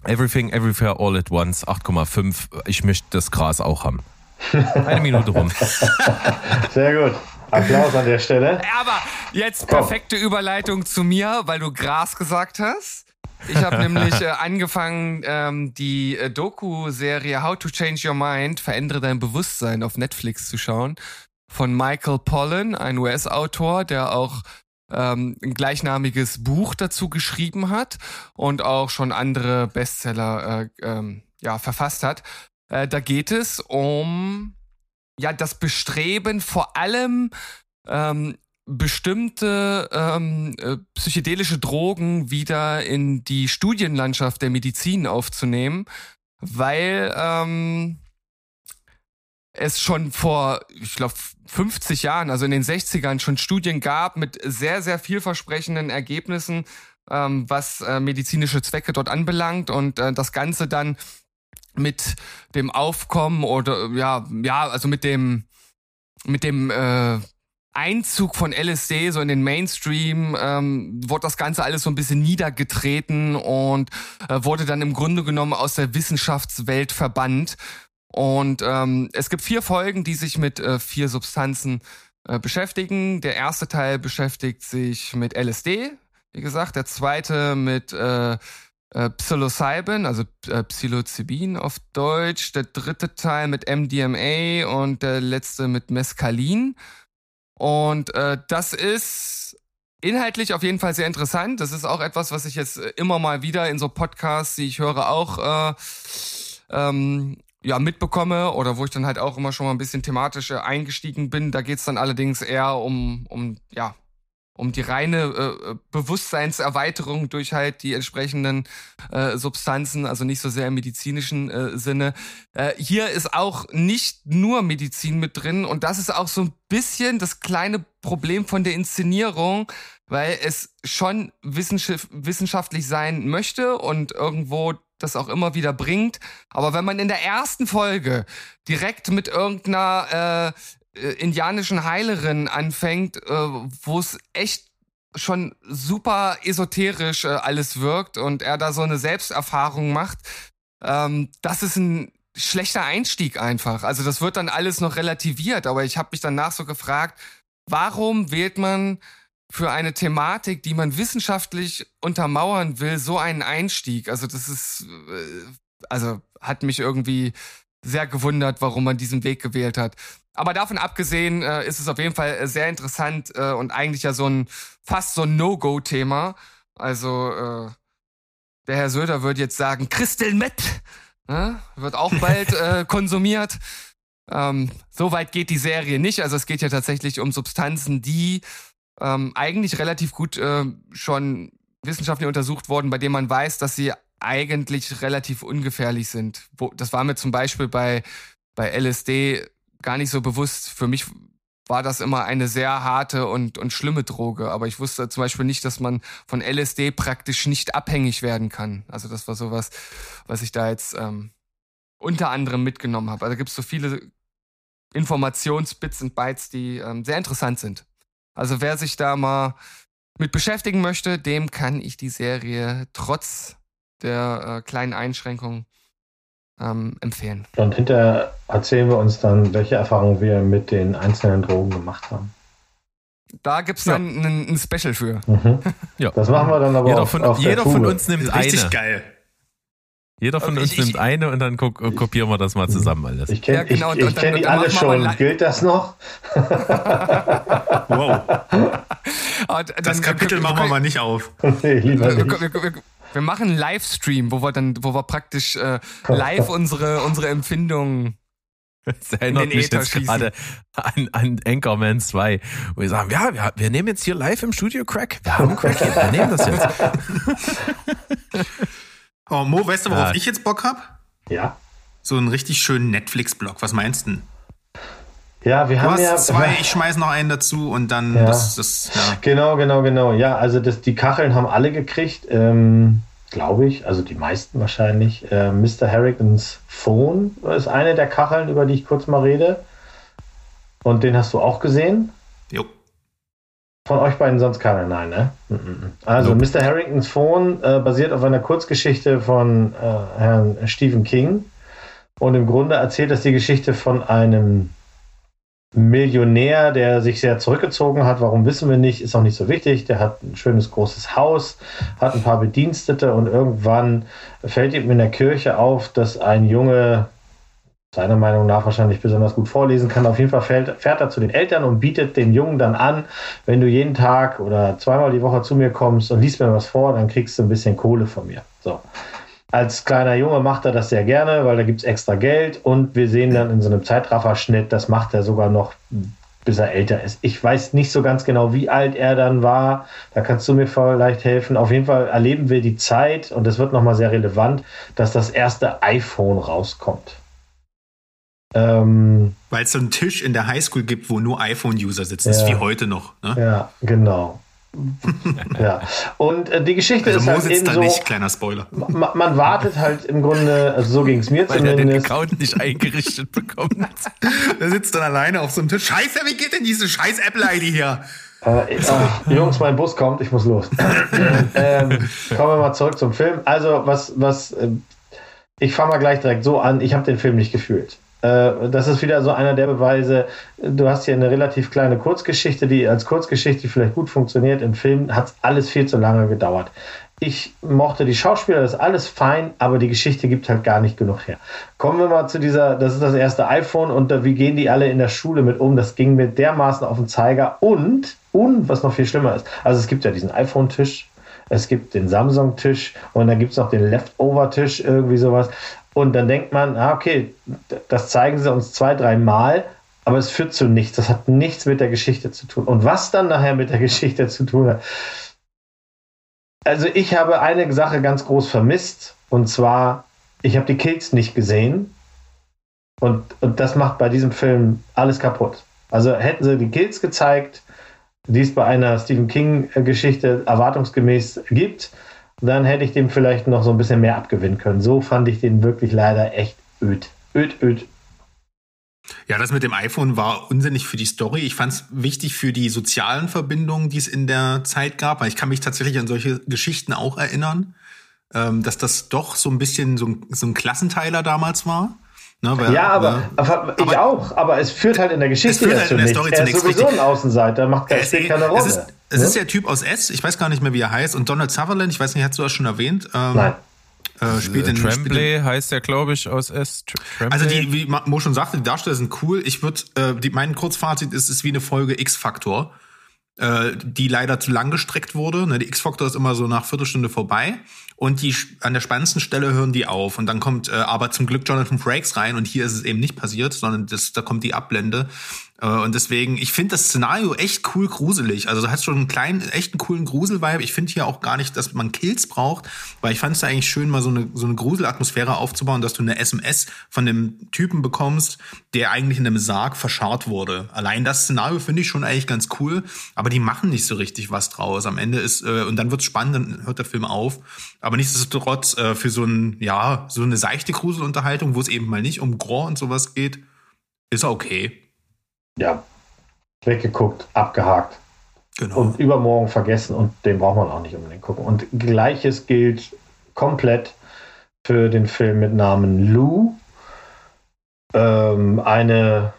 Everything, Everywhere, All at Once, 8,5. Ich möchte das Gras auch haben. Eine Minute rum. Sehr gut. Applaus an der Stelle. aber jetzt Komm. perfekte Überleitung zu mir, weil du Gras gesagt hast. Ich habe nämlich äh, angefangen, ähm, die äh, Doku-Serie How to Change Your Mind, verändere dein Bewusstsein auf Netflix zu schauen. Von Michael Pollan, ein US-Autor, der auch ähm, ein gleichnamiges Buch dazu geschrieben hat und auch schon andere Bestseller äh, ähm, ja, verfasst hat. Äh, da geht es um ja das Bestreben vor allem ähm, bestimmte ähm, äh, psychedelische Drogen wieder in die Studienlandschaft der Medizin aufzunehmen, weil ähm, es schon vor, ich glaube, 50 Jahren, also in den 60ern, schon Studien gab mit sehr, sehr vielversprechenden Ergebnissen, ähm, was äh, medizinische Zwecke dort anbelangt und äh, das Ganze dann mit dem Aufkommen oder ja, ja, also mit dem mit dem äh, Einzug von LSD so in den Mainstream ähm, wurde das Ganze alles so ein bisschen niedergetreten und äh, wurde dann im Grunde genommen aus der Wissenschaftswelt verbannt. Und ähm, es gibt vier Folgen, die sich mit äh, vier Substanzen äh, beschäftigen. Der erste Teil beschäftigt sich mit LSD, wie gesagt. Der zweite mit äh, äh, Psilocybin, also äh, Psilocybin auf Deutsch. Der dritte Teil mit MDMA und der letzte mit Mescalin. Und äh, das ist inhaltlich auf jeden Fall sehr interessant. Das ist auch etwas, was ich jetzt äh, immer mal wieder in so Podcasts, die ich höre, auch äh, ähm, ja, mitbekomme oder wo ich dann halt auch immer schon mal ein bisschen thematisch äh, eingestiegen bin. Da geht's dann allerdings eher um, um ja, um die reine äh, Bewusstseinserweiterung durch halt die entsprechenden äh, Substanzen, also nicht so sehr im medizinischen äh, Sinne. Äh, hier ist auch nicht nur Medizin mit drin und das ist auch so ein bisschen das kleine Problem von der Inszenierung, weil es schon wissenschaftlich sein möchte und irgendwo das auch immer wieder bringt. Aber wenn man in der ersten Folge direkt mit irgendeiner äh, äh, indianischen Heilerin anfängt, äh, wo es echt schon super esoterisch äh, alles wirkt und er da so eine Selbsterfahrung macht, ähm, das ist ein schlechter Einstieg einfach. Also das wird dann alles noch relativiert, aber ich habe mich danach so gefragt, warum wählt man für eine Thematik, die man wissenschaftlich untermauern will, so einen Einstieg. Also das ist, äh, also hat mich irgendwie sehr gewundert, warum man diesen Weg gewählt hat. Aber davon abgesehen äh, ist es auf jeden Fall sehr interessant äh, und eigentlich ja so ein fast so ein No-Go-Thema. Also äh, der Herr Söder würde jetzt sagen, Crystal Met ne? wird auch bald äh, konsumiert. Ähm, so weit geht die Serie nicht. Also es geht ja tatsächlich um Substanzen, die ähm, eigentlich relativ gut äh, schon wissenschaftlich untersucht worden, bei denen man weiß, dass sie eigentlich relativ ungefährlich sind. Wo, das war mir zum Beispiel bei, bei LSD gar nicht so bewusst. Für mich war das immer eine sehr harte und, und schlimme Droge. Aber ich wusste zum Beispiel nicht, dass man von LSD praktisch nicht abhängig werden kann. Also das war sowas, was ich da jetzt ähm, unter anderem mitgenommen habe. Also da gibt es so viele Informationsbits und Bytes, die ähm, sehr interessant sind. Also wer sich da mal mit beschäftigen möchte, dem kann ich die Serie trotz der äh, kleinen Einschränkungen ähm, empfehlen. Und hinterher erzählen wir uns dann, welche Erfahrungen wir mit den einzelnen Drogen gemacht haben. Da gibt es dann ja. ein, ein, Special für. Mhm. ja. Das machen wir dann aber jeder von, auf jeder von uns nimmt Richtig eine. geil. Jeder von okay, uns ich, nimmt eine und dann kopieren wir das mal zusammen alles. Ich kenne ja, genau, ich, ich kenn die alle schon. Gilt das noch? wow. das Kapitel machen wir mal nicht auf. nee, lieber nicht. Wir, wir, wir, machen einen Livestream, wo wir dann, wo wir praktisch äh, live unsere, unsere Empfindungen das erinnert mich jetzt gerade an, an Anchorman 2, wo wir sagen, ja, wir, wir nehmen jetzt hier live im Studio Crack. Wir haben Crack hier, wir nehmen das jetzt. Oh, Mo, weißt du, worauf ja. ich jetzt Bock hab? Ja. So einen richtig schönen Netflix-Blog. Was meinst du? Ja, wir du haben hast ja zwei, ich schmeiß noch einen dazu und dann ja. das, das ja. Genau, genau, genau. Ja, also das, die Kacheln haben alle gekriegt, ähm, glaube ich, also die meisten wahrscheinlich. Äh, Mr. Harrigans Phone ist eine der Kacheln, über die ich kurz mal rede. Und den hast du auch gesehen? Von euch beiden sonst keiner, nein, ne? Also nope. Mr. Harringtons Phone äh, basiert auf einer Kurzgeschichte von äh, Herrn Stephen King. Und im Grunde erzählt es die Geschichte von einem Millionär, der sich sehr zurückgezogen hat. Warum wissen wir nicht, ist auch nicht so wichtig. Der hat ein schönes großes Haus, hat ein paar Bedienstete und irgendwann fällt ihm in der Kirche auf, dass ein Junge seiner Meinung nach wahrscheinlich besonders gut vorlesen kann. Auf jeden Fall fährt, fährt er zu den Eltern und bietet dem Jungen dann an, wenn du jeden Tag oder zweimal die Woche zu mir kommst und liest mir was vor, dann kriegst du ein bisschen Kohle von mir. So. Als kleiner Junge macht er das sehr gerne, weil da gibt es extra Geld und wir sehen dann in so einem Zeitrafferschnitt, das macht er sogar noch, bis er älter ist. Ich weiß nicht so ganz genau, wie alt er dann war. Da kannst du mir vielleicht helfen. Auf jeden Fall erleben wir die Zeit und es wird nochmal sehr relevant, dass das erste iPhone rauskommt. Ähm, Weil es so einen Tisch in der Highschool gibt, wo nur iPhone-User sitzen. Ja, das ist wie heute noch. Ne? Ja, genau. ja. Und äh, die Geschichte also ist Mo halt sitzt eben da so, nicht, kleiner Spoiler. Man, man wartet halt im Grunde, also so ging es mir Weil zumindest. er den Account nicht eingerichtet bekommen er sitzt dann alleine auf so einem Tisch. Scheiße, wie geht denn diese scheiß Apple-ID hier? Äh, ach, Jungs, mein Bus kommt, ich muss los. ähm, kommen wir mal zurück zum Film. Also, was, was, äh, ich fange mal gleich direkt so an, ich habe den Film nicht gefühlt. Äh, das ist wieder so einer der Beweise. Du hast hier eine relativ kleine Kurzgeschichte, die als Kurzgeschichte vielleicht gut funktioniert. Im Film hat es alles viel zu lange gedauert. ich mochte die Schauspieler, das ist alles fein, aber die Geschichte gibt halt gar nicht genug her. Kommen wir mal zu dieser, das ist das erste iPhone und da, wie gehen die alle in der Schule mit um? Das ging mir dermaßen auf den Zeiger und, und, was noch viel schlimmer ist, also es gibt ja diesen iPhone-Tisch, es gibt den Samsung-Tisch und dann gibt es noch den Leftover-Tisch, irgendwie sowas. Und dann denkt man, ah, okay, das zeigen sie uns zwei, drei Mal, aber es führt zu nichts. Das hat nichts mit der Geschichte zu tun. Und was dann nachher mit der Geschichte zu tun hat, also ich habe eine Sache ganz groß vermisst und zwar, ich habe die Kills nicht gesehen und, und das macht bei diesem Film alles kaputt. Also hätten sie die Kills gezeigt, die es bei einer Stephen King-Geschichte erwartungsgemäß gibt, dann hätte ich dem vielleicht noch so ein bisschen mehr abgewinnen können. So fand ich den wirklich leider echt öd. Öd, öd, ja, das mit dem iPhone war unsinnig für die Story. Ich fand es wichtig für die sozialen Verbindungen, die es in der Zeit gab. Weil ich kann mich tatsächlich an solche Geschichten auch erinnern, ähm, dass das doch so ein bisschen so ein, so ein Klassenteiler damals war. Ne, weil, ja, aber, ne, aber, ich auch. Aber es führt halt in der Geschichte es führt halt in der Story er ist sowieso richtig. ein Außenseiter, macht kein, spielt keine Rolle. Es ist, es ne? ist der Typ aus S, ich weiß gar nicht mehr, wie er heißt. Und Donald Sutherland, ich weiß nicht, hast du das schon erwähnt? Ähm, Nein. Äh, spielt in, Tremblay heißt der, glaube ich, aus S. Tremblay. Also die, wie Mo schon sagte, die Darsteller sind cool. Ich würde, äh, mein Kurzfazit ist, ist wie eine Folge X-Faktor, äh, die leider zu lang gestreckt wurde. Ne, die X-Faktor ist immer so nach Viertelstunde vorbei und die an der spannendsten Stelle hören die auf und dann kommt äh, aber zum Glück Jonathan Frakes rein und hier ist es eben nicht passiert, sondern das, da kommt die Ablende äh, und deswegen, ich finde das Szenario echt cool gruselig. Also du hast schon einen kleinen, echt einen coolen Grusel-Vibe. Ich finde hier auch gar nicht, dass man Kills braucht, weil ich fand es eigentlich schön, mal so eine, so eine Gruselatmosphäre aufzubauen, dass du eine SMS von dem Typen bekommst, der eigentlich in einem Sarg verscharrt wurde. Allein das Szenario finde ich schon eigentlich ganz cool, aber die machen nicht so richtig was draus. Am Ende ist, äh, und dann wird's spannend, dann hört der Film auf. Aber nichtsdestotrotz, äh, für so ein, ja, so eine seichte Gruselunterhaltung, wo es eben mal nicht um Gore und sowas geht, ist er okay ja, weggeguckt, abgehakt. Genau. Und übermorgen vergessen und den braucht man auch nicht unbedingt gucken. Und gleiches gilt komplett für den Film mit Namen Lou. Ähm, eine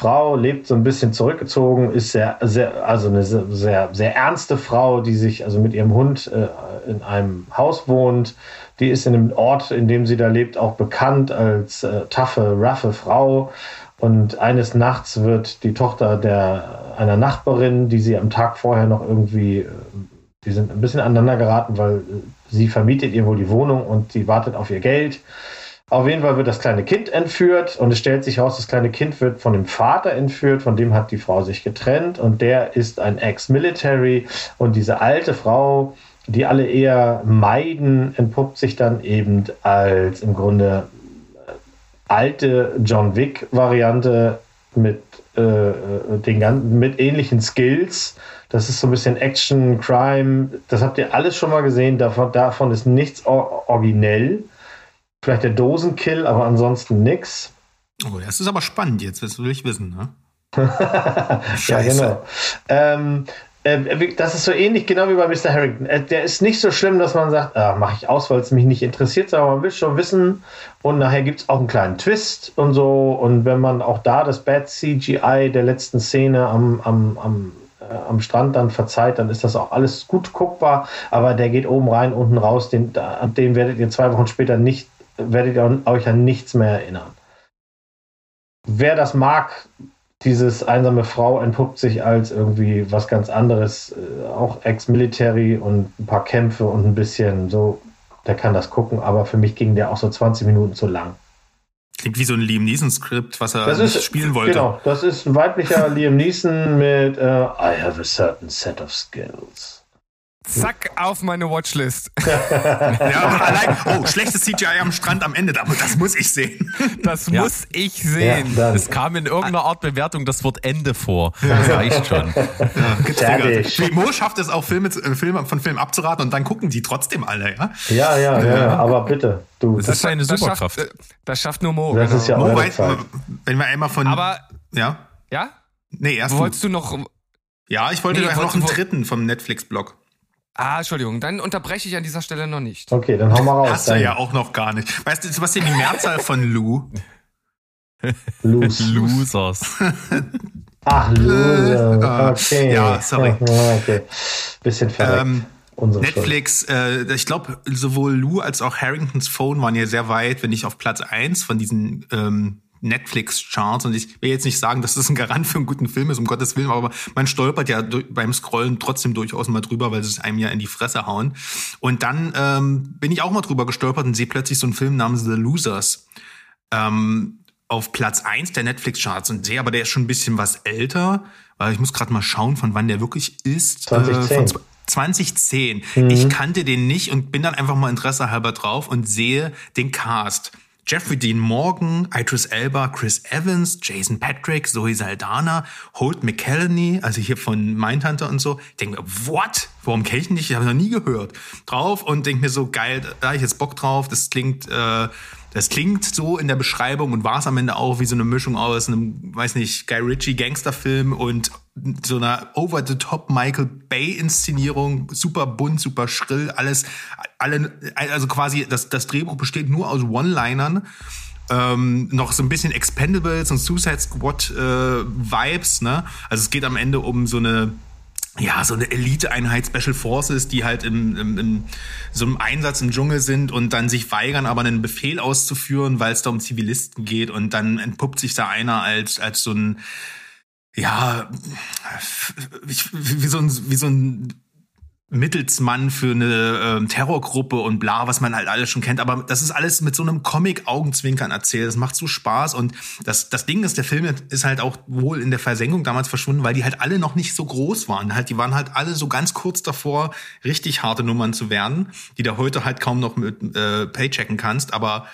Frau lebt so ein bisschen zurückgezogen, ist sehr, sehr, also eine sehr, sehr ernste Frau, die sich also mit ihrem Hund äh, in einem Haus wohnt. Die ist in dem Ort, in dem sie da lebt, auch bekannt als äh, taffe, raffe Frau. Und eines Nachts wird die Tochter der, einer Nachbarin, die sie am Tag vorher noch irgendwie, äh, die sind ein bisschen aneinander geraten, weil äh, sie vermietet ihr wohl die Wohnung und sie wartet auf ihr Geld. Auf jeden Fall wird das kleine Kind entführt und es stellt sich heraus, das kleine Kind wird von dem Vater entführt, von dem hat die Frau sich getrennt und der ist ein Ex-Military und diese alte Frau, die alle eher meiden, entpuppt sich dann eben als im Grunde alte John Wick-Variante mit, äh, äh, den ganzen, mit ähnlichen Skills. Das ist so ein bisschen Action, Crime. Das habt ihr alles schon mal gesehen. Davon, davon ist nichts originell. Vielleicht der Dosenkill, aber ansonsten nichts. Oh, das ist aber spannend jetzt, das will ich wissen, ne? ja, genau. Ähm, äh, das ist so ähnlich, genau wie bei Mr. Harrington. Äh, der ist nicht so schlimm, dass man sagt, ah, mache ich aus, weil es mich nicht interessiert, aber man will schon wissen. Und nachher gibt es auch einen kleinen Twist und so. Und wenn man auch da das Bad CGI der letzten Szene am, am, am, äh, am Strand dann verzeiht, dann ist das auch alles gut guckbar. Aber der geht oben rein, unten raus. Den, an den werdet ihr zwei Wochen später nicht, werdet ihr euch an nichts mehr erinnern. Wer das mag, dieses einsame Frau entpuppt sich als irgendwie was ganz anderes, äh, auch Ex-Military und ein paar Kämpfe und ein bisschen so, der kann das gucken, aber für mich ging der auch so 20 Minuten zu lang. Klingt wie so ein Liam Neeson-Skript, was er das ist, spielen wollte. Genau, das ist ein weiblicher Liam Neeson mit uh, I have a certain set of skills. Zack, auf meine Watchlist. ja, allein, oh, schlechtes CGI am Strand am Ende, das muss ich sehen. Das ja. muss ich sehen. Ja, es kam in irgendeiner Art Bewertung das Wort Ende vor. Das reicht schon. Ja, Mo schafft es auch, Filme, äh, Filme von Filmen abzuraten und dann gucken die trotzdem alle, ja? Ja, ja, ja, ja. aber bitte. Du, das, das ist eine Superkraft. Das schafft, das schafft nur Mo. Das genau. ist ja Mo weiß, wenn wir einmal von. Aber. Ja? Ja? Nee, erst. Wolltest du noch. Ja, ich wollte nee, noch einen dritten vom Netflix-Blog. Ah, Entschuldigung, dann unterbreche ich an dieser Stelle noch nicht. Okay, dann hau mal raus. Hast du ja auch noch gar nicht. Weißt du, was ist die Mehrzahl von Lou? Lose. Losers. Ach, Loser. Okay. Ja, sorry. Okay. Bisschen verrückt. Ähm. Netflix, äh, ich glaube, sowohl Lou als auch Harringtons Phone waren ja sehr weit, wenn nicht auf Platz eins von diesen ähm, Netflix-Charts. Und ich will jetzt nicht sagen, dass das ein Garant für einen guten Film ist, um Gottes Willen, aber man stolpert ja beim Scrollen trotzdem durchaus mal drüber, weil sie es einem ja in die Fresse hauen. Und dann ähm, bin ich auch mal drüber gestolpert und sehe plötzlich so einen Film namens The Losers. Ähm, auf Platz eins der Netflix-Charts und sehe aber, der ist schon ein bisschen was älter, weil ich muss gerade mal schauen, von wann der wirklich ist. 2010. Äh, von zw- 2010. Ich kannte den nicht und bin dann einfach mal Interesse halber drauf und sehe den Cast. Jeffrey Dean Morgan, Idris Elba, Chris Evans, Jason Patrick, Zoe Saldana, Holt McCallany, also hier von Mindhunter und so. Ich denke mir, what? Warum kenne ich ihn nicht? Ich habe noch nie gehört. Drauf und denke mir so, geil, da hab ich jetzt Bock drauf. Das klingt, äh, das klingt so in der Beschreibung und war es am Ende auch wie so eine Mischung aus einem, weiß nicht, Guy Ritchie Gangsterfilm und so einer over-the-top Michael Bay Inszenierung, super bunt, super schrill, alles, alle, also quasi das, das Drehbuch besteht nur aus One-Linern. Ähm, noch so ein bisschen Expendables und Suicide Squad äh, Vibes, ne? Also es geht am Ende um so eine ja, so eine Elite-Einheit Special Forces, die halt im, im, im so einem Einsatz im Dschungel sind und dann sich weigern, aber einen Befehl auszuführen, weil es da um Zivilisten geht. Und dann entpuppt sich da einer als, als so ein, ja, wie so ein, wie so ein Mittelsmann für eine ähm, Terrorgruppe und bla, was man halt alles schon kennt. Aber das ist alles mit so einem Comic-Augenzwinkern erzählt. Das macht so Spaß. Und das, das Ding ist, der Film ist halt auch wohl in der Versenkung damals verschwunden, weil die halt alle noch nicht so groß waren. Halt, die waren halt alle so ganz kurz davor, richtig harte Nummern zu werden, die du heute halt kaum noch mit äh, Paychecken kannst. Aber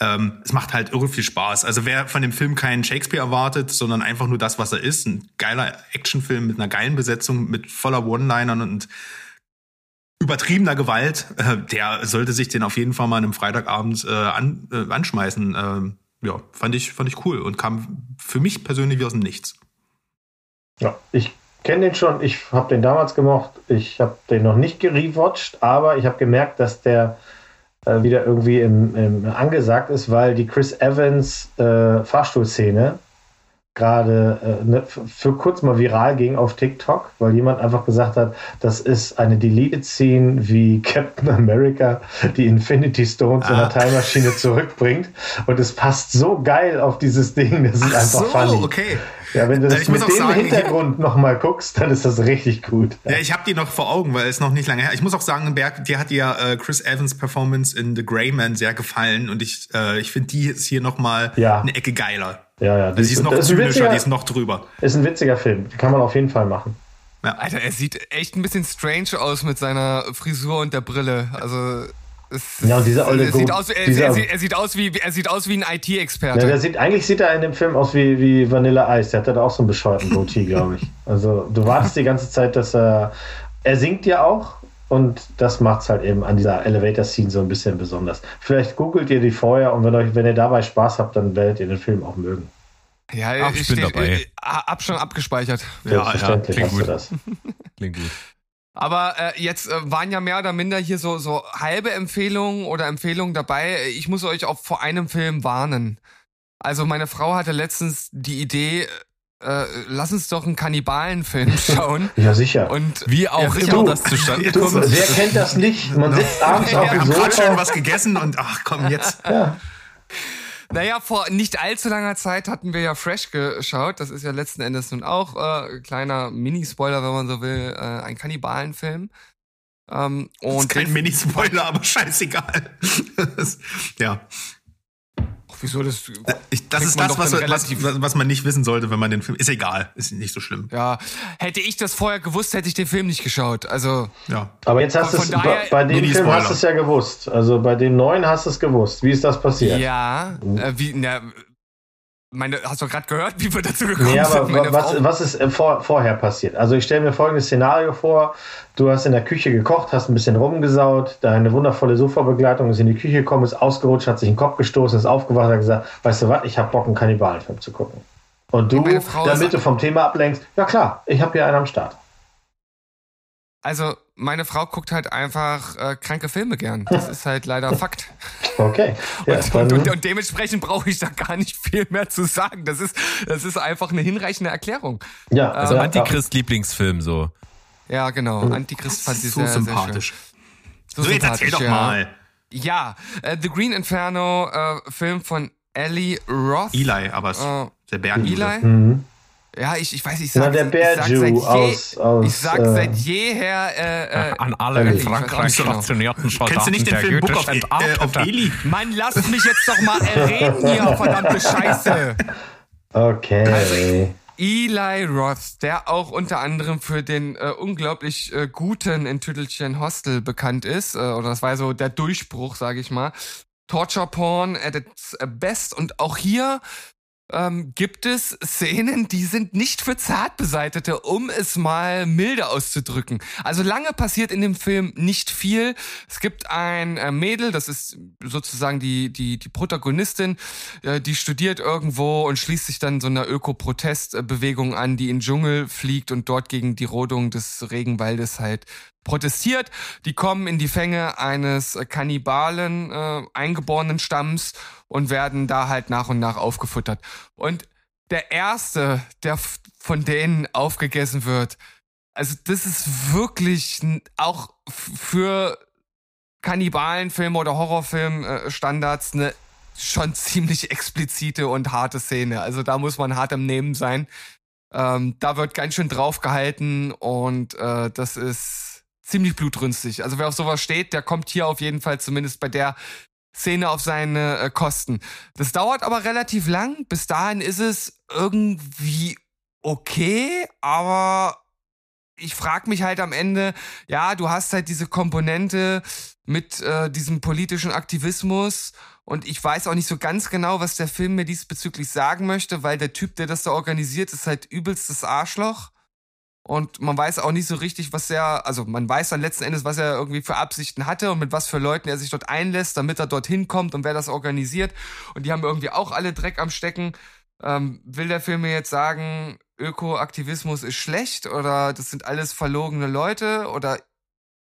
ähm, es macht halt irre viel Spaß. Also wer von dem Film keinen Shakespeare erwartet, sondern einfach nur das, was er ist, ein geiler Actionfilm mit einer geilen Besetzung, mit voller One-Linern und übertriebener Gewalt, äh, der sollte sich den auf jeden Fall mal einem Freitagabend äh, an, äh, anschmeißen. Ähm, ja, fand ich, fand ich cool und kam für mich persönlich wie aus dem Nichts. Ja, ich kenne den schon, ich habe den damals gemocht, ich habe den noch nicht gerewatcht, aber ich habe gemerkt, dass der äh, wieder irgendwie im, im angesagt ist, weil die Chris Evans äh, Fahrstuhlszene gerade äh, ne, für kurz mal viral ging auf TikTok, weil jemand einfach gesagt hat, das ist eine Deleted Scene, wie Captain America die Infinity Stones in Ah. der Time Maschine zurückbringt und es passt so geil auf dieses Ding, das ist einfach funny. okay. Ja, wenn du das Ich mit dem sagen, Hintergrund nochmal guckst, dann ist das richtig gut. Ja, ich habe die noch vor Augen, weil es noch nicht lange her. Ich muss auch sagen, Berg, dir hat ja äh, Chris Evans Performance in The Grey Man sehr gefallen und ich, äh, ich finde die ist hier noch mal Ja. eine Ecke geiler. Ja, ja. Also die ist noch das ist, zynischer, witziger, die ist noch drüber. ist ein witziger Film. Kann man auf jeden Fall machen. Alter, er sieht echt ein bisschen strange aus mit seiner Frisur und der Brille. Also es, Ja, und dieser olle er sieht aus, er, dieser- er, sieht, er sieht aus wie er sieht aus wie ein Ja, IT-Experte. der sieht, eigentlich sieht er in dem Film aus wie, wie Vanilla Ice. Der hat da auch so einen bescheuerten Goatee, glaube ich. Also du wartest die ganze Zeit, dass er. Er singt ja auch und das macht's halt eben an dieser Elevator-Scene so ein bisschen besonders. Vielleicht googelt ihr die vorher und wenn, euch, wenn ihr dabei Spaß habt, dann werdet ihr den Film auch mögen. ja, Ach, ich bin steht- dabei. äh, Hab schon abgespeichert. Selbstverständlich klingt hast du gut. das. Klingt gut. Aber äh, jetzt äh, waren ja mehr oder minder hier so, so halbe Empfehlungen oder Empfehlungen dabei. Ich muss euch auch vor einem Film warnen. Also meine Frau hatte letztens die Idee, äh, lass uns doch einen Kannibalenfilm schauen. Ja, sicher. Und Wie auch Ja, immer das zustande Du, kommt. wer kennt das nicht? Man sitzt abends auf Wir dem haben gerade schön Sofa. was gegessen und ach komm jetzt. Ja, Naja, vor nicht allzu langer Zeit hatten wir ja Fresh geschaut. Das ist ja letzten Endes nun auch äh, kleiner Mini-Spoiler, wenn man so will, äh, ein Kannibalenfilm. Ähm, Das ist und kein Mini-Spoiler, aber scheißegal. Ja. Wieso das? Ich, das ist das, was, was, was, was man nicht wissen sollte, wenn man den Film. Ist egal, ist nicht so schlimm. Ja, hätte ich das vorher gewusst, hätte ich den Film nicht geschaut. Also Ja. aber jetzt hast du es, bei, bei dem Film hast du es ja gewusst. Also bei dem neuen hast du es gewusst. Wie ist das passiert? ja, äh, wie, na, meine, hast du gerade gehört, wie wir dazu gekommen Nee, sind? aber Meine was, was ist äh, vor, vorher passiert? Also ich stelle mir folgendes Szenario vor. Du hast in der Küche gekocht, hast ein bisschen rumgesaut, deine wundervolle Sofabegleitung ist in die Küche gekommen, ist ausgerutscht, hat sich den Kopf gestoßen, ist aufgewacht, hat gesagt, weißt du was, ich habe Bock, einen Kannibalenfilm zu gucken. Und du, Und damit du vom Thema ablenkst, ja klar, ich habe hier einen am Start. also meine Frau guckt halt einfach äh, kranke Filme gern. Das ist halt leider Fakt. Okay. Ja, und, und, und, und dementsprechend brauche ich da gar nicht viel mehr zu sagen. Das ist, das ist einfach eine hinreichende Erklärung. ja, Also ja, Antichrist-Lieblingsfilm so. Ja, genau. Antichrist fand sie so sehr, sympathisch. sehr schön. So, jetzt erzähl doch sympathisch, ja. mal. Ja, äh, The Green Inferno, äh, Film von Ellie Roth. Eli, aber es Äh, der Bären. Eli? Mhm. Ja, ich, ich weiß, ich Na, sag, der ich sag Bär-Jew seit je, aus- aus, ich sag äh, seit jeher, äh, äh, An alle in auch Frankreich nicht genau. stationierten Soldaten Kennst du nicht den Film Book of, jüdischen äh, of Entartete. Eli? Mann, lass mich jetzt doch mal reden hier, verdammte Scheiße. Okay. Also, Eli Roth, der auch unter anderem für den äh, unglaublich äh, guten in Tüttelchen Hostel bekannt ist, äh, oder das war so der Durchbruch, sage ich mal. Torture Porn at its best und auch hier ähm, gibt es Szenen, die sind nicht für Zartbeseitete, um es mal milde auszudrücken. Also lange passiert in dem Film nicht viel. Es gibt ein äh, Mädel, das ist sozusagen die, die, die Protagonistin, äh, die studiert irgendwo und schließt sich dann so einer Öko-Protest-Bewegung an, die in den Dschungel fliegt und dort gegen die Rodung des Regenwaldes halt protestiert. Die kommen in die Fänge eines Kannibalen äh, eingeborenen Stamms und werden da halt nach und nach aufgefuttert. Und der erste, der von denen aufgegessen wird, also das ist wirklich auch für Kannibalenfilme oder Horrorfilm-Standards eine schon ziemlich explizite und harte Szene. Also da muss man hart im Nehmen sein. Ähm, da wird ganz schön draufgehalten und äh, das ist ziemlich blutrünstig. Also wer auf sowas steht, der kommt hier auf jeden Fall zumindest bei der Szene auf seine äh, Kosten. Das dauert aber relativ lang. Bis dahin ist es irgendwie okay, aber ich frage mich halt am Ende, ja, du hast halt diese Komponente mit äh, diesem politischen Aktivismus und ich weiß auch nicht so ganz genau, was der Film mir diesbezüglich sagen möchte, weil der Typ, der das da organisiert, ist halt übelstes Arschloch. Und man weiß auch nicht so richtig, was er, also man weiß dann letzten Endes, was er irgendwie für Absichten hatte und mit was für Leuten er sich dort einlässt, damit er dorthin kommt und wer das organisiert. Und die haben irgendwie auch alle Dreck am Stecken. Ähm, will der Film mir jetzt sagen, Ökoaktivismus ist schlecht oder das sind alles verlogene Leute oder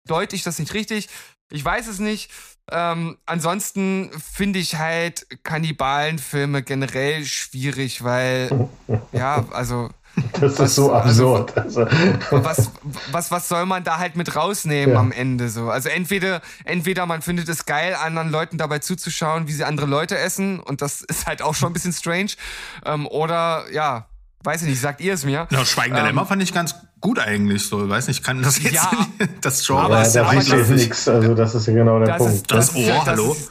deute ich das nicht richtig? Ich weiß es nicht. Ähm, ansonsten finde ich halt Kannibalenfilme generell schwierig, weil, ja, also Das Was- ist so also- absurd. Also, was, was, was soll man da halt mit rausnehmen Ja. am Ende so? Also entweder, entweder man findet es geil, anderen Leuten dabei zuzuschauen, wie sie andere Leute essen, und das ist halt auch schon ein bisschen strange. Ähm, oder ja, weiß ich nicht, sagt ihr es mir? Ja, Schweigender Ähm, Lämmer fand ich ganz gut eigentlich so. Weiß nicht, kann das jetzt Ja. das Genre Aber ja, ist ja das ist- nichts. Also, das ist ja genau der Das Punkt. ist- Das ist ja- Ohr, hallo? ist-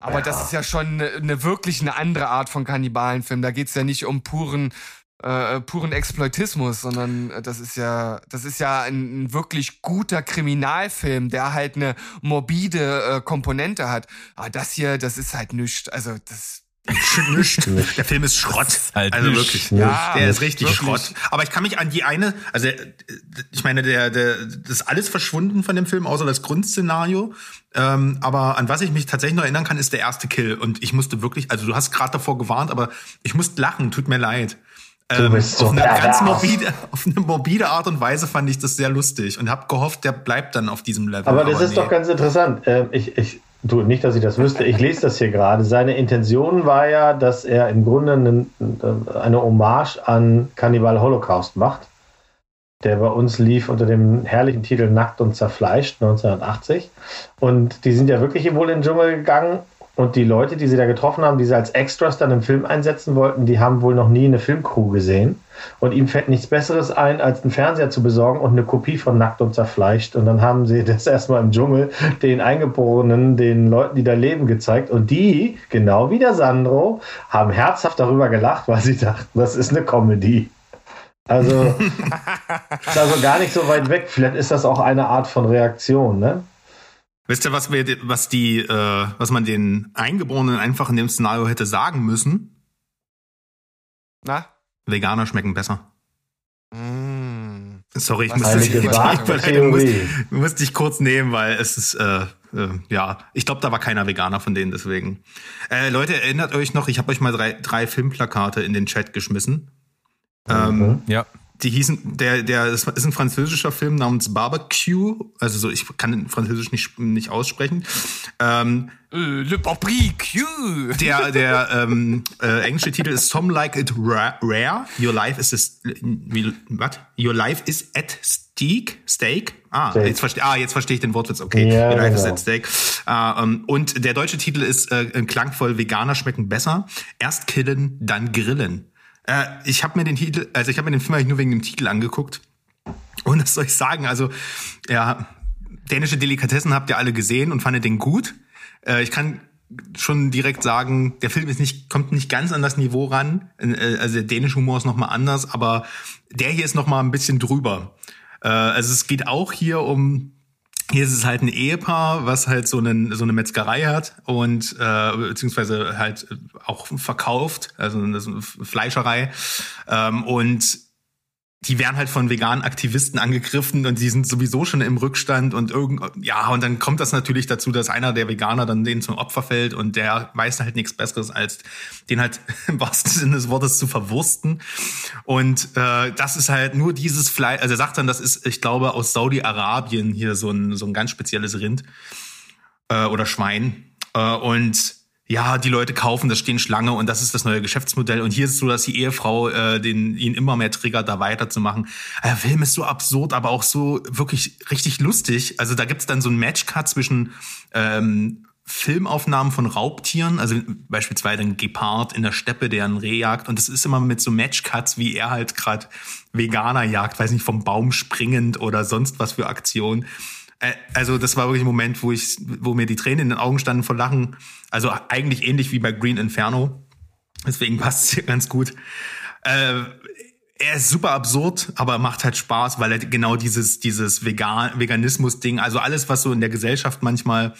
aber das ist ja schon eine, eine wirklich eine andere Art von Kannibalenfilm. Da geht's ja nicht um puren äh, puren Exploitismus, sondern äh, das ist ja das ist ja ein, ein wirklich guter Kriminalfilm, der halt eine morbide äh, Komponente hat. Aber das hier, das ist halt nichts. Also das Nischt. Der Film ist Schrott. halt also nischt. wirklich. Ja, der ist richtig wirklich. Schrott. Aber ich kann mich an die eine, also äh, ich meine, der, der, das ist alles verschwunden von dem Film, außer das Grundszenario. Ähm, aber an was ich mich tatsächlich noch erinnern kann, ist der erste Kill. Und ich musste wirklich, also du hast gerade davor gewarnt, aber ich musste lachen, tut mir leid. Ähm, bist so auf eine ganz morbide, auf eine morbide Art und Weise fand ich das sehr lustig und habe gehofft, der bleibt dann auf diesem Level. Aber das ist nee. doch ganz interessant. Ähm, ich, ich, du, nicht, dass ich das wüsste. Ich lese das hier gerade. Seine Intention war ja, dass er im Grunde einen, eine Hommage an Cannibal Holocaust macht, der bei uns lief unter dem herrlichen Titel Nackt und Zerfleischt 1980. Und die sind ja wirklich wohl in den Dschungel gegangen. Und die Leute, die sie da getroffen haben, die sie als Extras dann im Film einsetzen wollten, die haben wohl noch nie eine Filmcrew gesehen. Und ihm fällt nichts Besseres ein, als einen Fernseher zu besorgen und eine Kopie von Nackt und Zerfleischt. Und dann haben sie das erstmal im Dschungel den Eingeborenen, den Leuten, die da leben, gezeigt. Und die, genau wie der Sandro, haben herzhaft darüber gelacht, weil sie dachten, das ist eine Comedy. Also, ist also gar nicht so weit weg. Vielleicht ist das auch eine Art von Reaktion, ne? Wisst ihr, was wir, was die, äh, was man den Eingeborenen einfach in dem Szenario hätte sagen müssen? na Veganer schmecken besser. mm. Sorry, ich Was muss das ich, muss, Theorie? musste ich kurz nehmen, weil es ist, äh, äh, ja, ich glaube, da war keiner Veganer von denen, deswegen. Äh, Leute, erinnert euch noch, ich habe euch mal drei, drei Filmplakate in den Chat geschmissen. Ähm, Ja. Die hießen, der, der, das ist ein französischer Film namens Barbecue. Also so, ich kann Französisch nicht, nicht aussprechen. Ähm, Äh, Le Barbecue. der, der ähm, äh, englische Titel ist Some Like It Ra- Rare. Your life is a, what? Your life is at stake. Steak. Ah, Steak. jetzt verstehe ah, jetzt verstehe ich den Wortwitz. Okay, Ja, Your life is genau. at stake. Äh, ähm, und der deutsche Titel ist äh, klangvoll Veganer schmecken besser. Erst killen, dann grillen. Äh, ich habe mir den Titel, also ich habe mir den Film eigentlich nur wegen dem Titel angeguckt. Und was soll ich sagen? Also, ja, dänische Delikatessen habt ihr alle gesehen und fandet den gut. Äh, ich kann schon direkt sagen, der Film ist nicht, kommt nicht ganz an das Niveau ran. Äh, Also der dänische Humor ist nochmal anders, aber der hier ist nochmal ein bisschen drüber. Äh, Also es geht auch hier um, hier ist es halt ein Ehepaar, was halt so, einen, so eine Metzgerei hat und äh, beziehungsweise halt auch verkauft, also eine Fleischerei. Ähm, und die werden halt von veganen Aktivisten angegriffen und die sind sowieso schon im Rückstand und irgend ja und dann kommt das natürlich dazu, dass einer der Veganer dann denen zum Opfer fällt und der weiß halt nichts Besseres als den halt im wahrsten Sinne des Wortes zu verwursten. Und äh, das ist halt nur dieses Fleisch, also er sagt dann, das ist ich glaube aus Saudi-Arabien hier so ein so ein ganz spezielles Rind äh, oder Schwein. Äh, und ja, die Leute kaufen, das stehen Schlange und das ist das neue Geschäftsmodell. Und hier ist es so, dass die Ehefrau äh, den, ihn immer mehr triggert, da weiterzumachen. Der Film ist so absurd, aber auch so wirklich richtig lustig. Also da gibt's dann so ein Matchcut zwischen ähm, Filmaufnahmen von Raubtieren, also beispielsweise ein Gepard in der Steppe, der ein Reh jagt. Und das ist immer mit so Matchcuts, wie er halt gerade Veganer jagt, weiß nicht, vom Baum springend oder sonst was für Aktionen. Also das war wirklich ein Moment, wo ich, wo mir die Tränen in den Augen standen vor Lachen. Also eigentlich ähnlich wie bei Green Inferno. Deswegen passt es hier ganz gut. Äh, er ist super absurd, aber macht halt Spaß, weil er genau dieses, dieses Vegan, Veganismus-Ding, also alles, was so in der Gesellschaft manchmal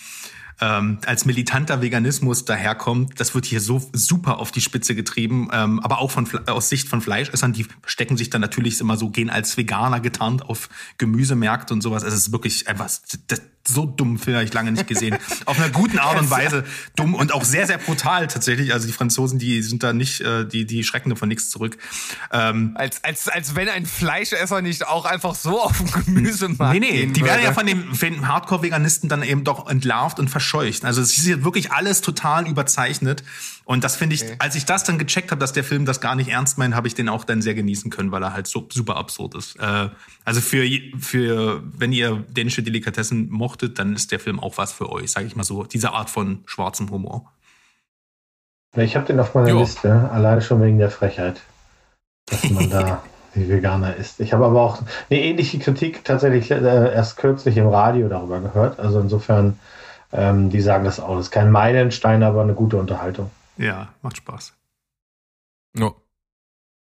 ähm, als militanter Veganismus daherkommt, das wird hier so super auf die Spitze getrieben, ähm, aber auch von aus Sicht von Fleischessern, die stecken sich dann natürlich immer so, gehen als Veganer getarnt auf Gemüsemärkte und sowas. Es ist wirklich einfach das, so dumm Film habe ich lange nicht gesehen. auf einer guten Art und Weise dumm und auch sehr, sehr brutal tatsächlich. Also die Franzosen, die sind da nicht, äh, die, die schrecken von nichts zurück. Ähm, Als, als, als wenn ein Fleischesser nicht auch einfach so auf den Gemüsemarkt Nee, nee, gehen die werden ja von den, von den Hardcore-Veganisten dann eben doch entlarvt und verscheucht. Also es ist hier wirklich alles total überzeichnet. Und das finde ich, als ich das dann gecheckt habe, dass der Film das gar nicht ernst meint, habe ich den auch dann sehr genießen können, weil er halt so super absurd ist. Äh, also für, für, wenn ihr dänische Delikatessen mochtet, dann ist der Film auch was für euch, sage ich mal so. Diese Art von schwarzem Humor. Ich habe den auf meiner Jo. Liste, alleine schon wegen der Frechheit, dass man da wie Veganer ist. Ich habe aber auch eine ähnliche Kritik tatsächlich äh, erst kürzlich im Radio darüber gehört. Also insofern, ähm, die sagen das auch. Das ist kein Meilenstein, aber eine gute Unterhaltung. Ja, macht Spaß. Ja.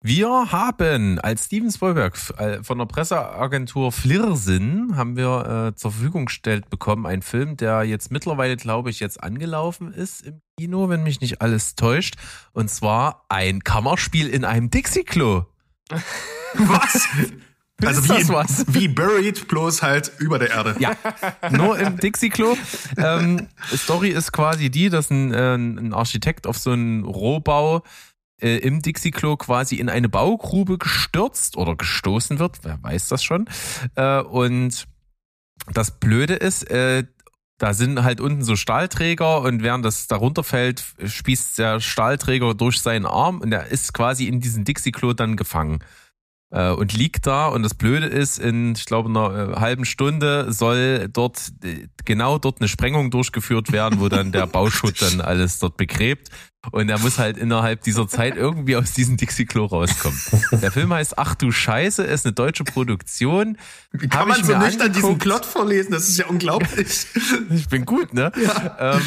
Wir haben als Steven Spielberg äh, von der Presseagentur Flirrsinn haben wir äh, zur Verfügung gestellt bekommen einen Film, der jetzt mittlerweile, glaube ich, jetzt angelaufen ist im Kino, wenn mich nicht alles täuscht. Und zwar ein Kammerspiel in einem Dixie-Klo. Was? Also wie, was? wie Buried, bloß halt über der Erde. Ja, nur im Dixie-Klo. Ähm, Story ist quasi die, dass ein, äh, ein Architekt auf so einen Rohbau äh, im Dixie-Klo quasi in eine Baugrube gestürzt oder gestoßen wird, wer weiß das schon. Äh, und das Blöde ist, äh, da sind halt unten so Stahlträger und während das darunter fällt, spießt der Stahlträger durch seinen Arm und er ist quasi in diesen Dixie-Klo dann gefangen und liegt da. Und das Blöde ist, in, ich glaube, einer äh, halben Stunde soll dort äh, genau dort eine Sprengung durchgeführt werden, wo dann der Bauschutt dann alles dort begräbt. Und er muss halt innerhalb dieser Zeit irgendwie aus diesem Dixie-Klo rauskommen. Der Film heißt Ach du Scheiße, ist eine deutsche Produktion. Wie kann Hab man so mir nüchtern diesen. Plot vorlesen? Das ist ja unglaublich. Ich bin gut, ne? Ähm,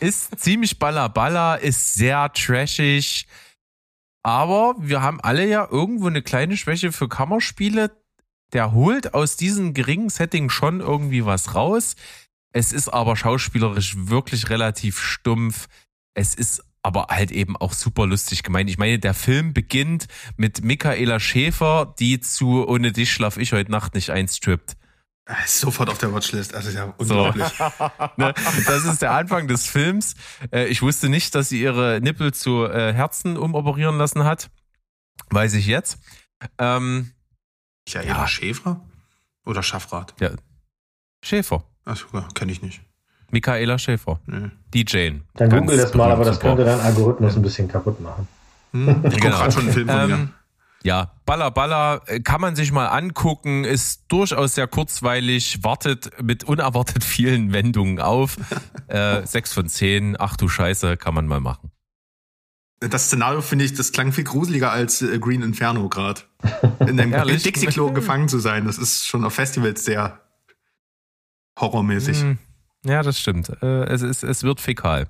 ist ziemlich balla ist sehr trashig. Aber wir haben alle ja irgendwo eine kleine Schwäche für Kammerspiele. Der holt aus diesem geringen Setting schon irgendwie was raus. Es ist aber schauspielerisch wirklich relativ stumpf. Es ist aber halt eben auch super lustig gemeint. Ich meine, der Film beginnt mit Michaela Schäfer, die zu Ohne dich schlaf ich heute Nacht nicht einstrippt. Ist sofort auf der Watchlist. Also ja unglaublich. Ne? Das ist der Anfang des Films. Äh, Ich wusste nicht, dass sie ihre Nippel zu äh, Herzen umoperieren lassen hat. Weiß ich jetzt. Ähm, Michaela Ja. Schäfer? Oder Schaffrath? ja. Schäfer. Achso, kenne ich nicht. Michaela Schäfer. Nee. Die Jane. Dann Ganz google das mal, aber das super. könnte deinen Algorithmus ein bisschen kaputt machen. Hm, ich guck Genau. gerade schon einen Film von mir. Ja, Baller Baller äh, kann man sich mal angucken, ist durchaus sehr kurzweilig, wartet mit unerwartet vielen Wendungen auf. äh, sechs von zehn, ach du Scheiße, kann man mal machen. Das Szenario finde ich, das klang viel gruseliger als äh, Green Inferno gerade. In einem? Dixie-Klo gefangen zu sein, das ist schon auf Festivals sehr horrormäßig. Hm, ja, das stimmt. Äh, es, ist, es wird fäkal.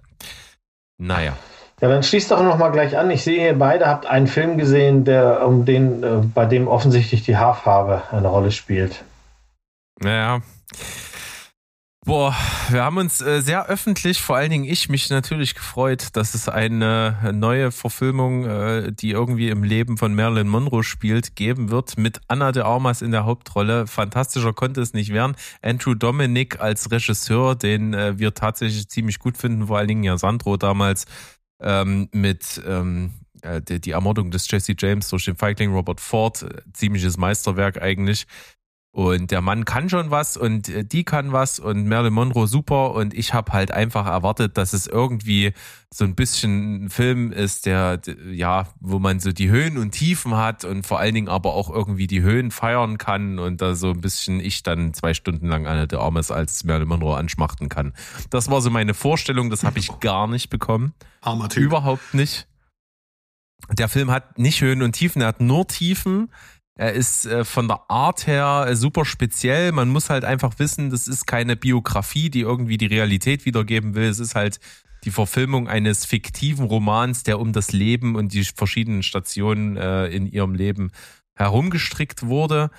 Naja. Ja, dann schließt doch noch mal gleich an. Ich sehe, ihr beide habt einen Film gesehen, der um den, äh, bei dem offensichtlich die Haarfarbe eine Rolle spielt. Naja. Boah, wir haben uns äh, sehr öffentlich, vor allen Dingen ich, mich natürlich gefreut, dass es eine neue Verfilmung, äh, die irgendwie im Leben von Marilyn Monroe spielt, geben wird, mit Anna de Armas in der Hauptrolle. Fantastischer konnte es nicht werden. Andrew Dominic als Regisseur, den äh, wir tatsächlich ziemlich gut finden, vor allen Dingen ja Sandro damals ähm, mit ähm, äh, die, die Ermordung des Jesse James durch den Feigling Robert Ford, äh, ziemliches Meisterwerk eigentlich. Und der Mann kann schon was und äh, die kann was und Marilyn Monroe super und ich habe halt einfach erwartet, dass es irgendwie so ein bisschen ein Film ist, der ja, wo man so die Höhen und Tiefen hat und vor allen Dingen aber auch irgendwie die Höhen feiern kann und da so ein bisschen ich dann zwei Stunden lang Anna de Armas als Marilyn Monroe anschmachten kann. Das war so meine Vorstellung, das habe ich gar nicht bekommen. Armer Typ. Überhaupt nicht. Der Film hat nicht Höhen und Tiefen, er hat nur Tiefen. Er ist äh, von der Art her äh, super speziell. Man muss halt einfach wissen, das ist keine Biografie, die irgendwie die Realität wiedergeben will. Es ist halt die Verfilmung eines fiktiven Romans, der um das Leben und die verschiedenen Stationen äh, in ihrem Leben herumgestrickt wurde.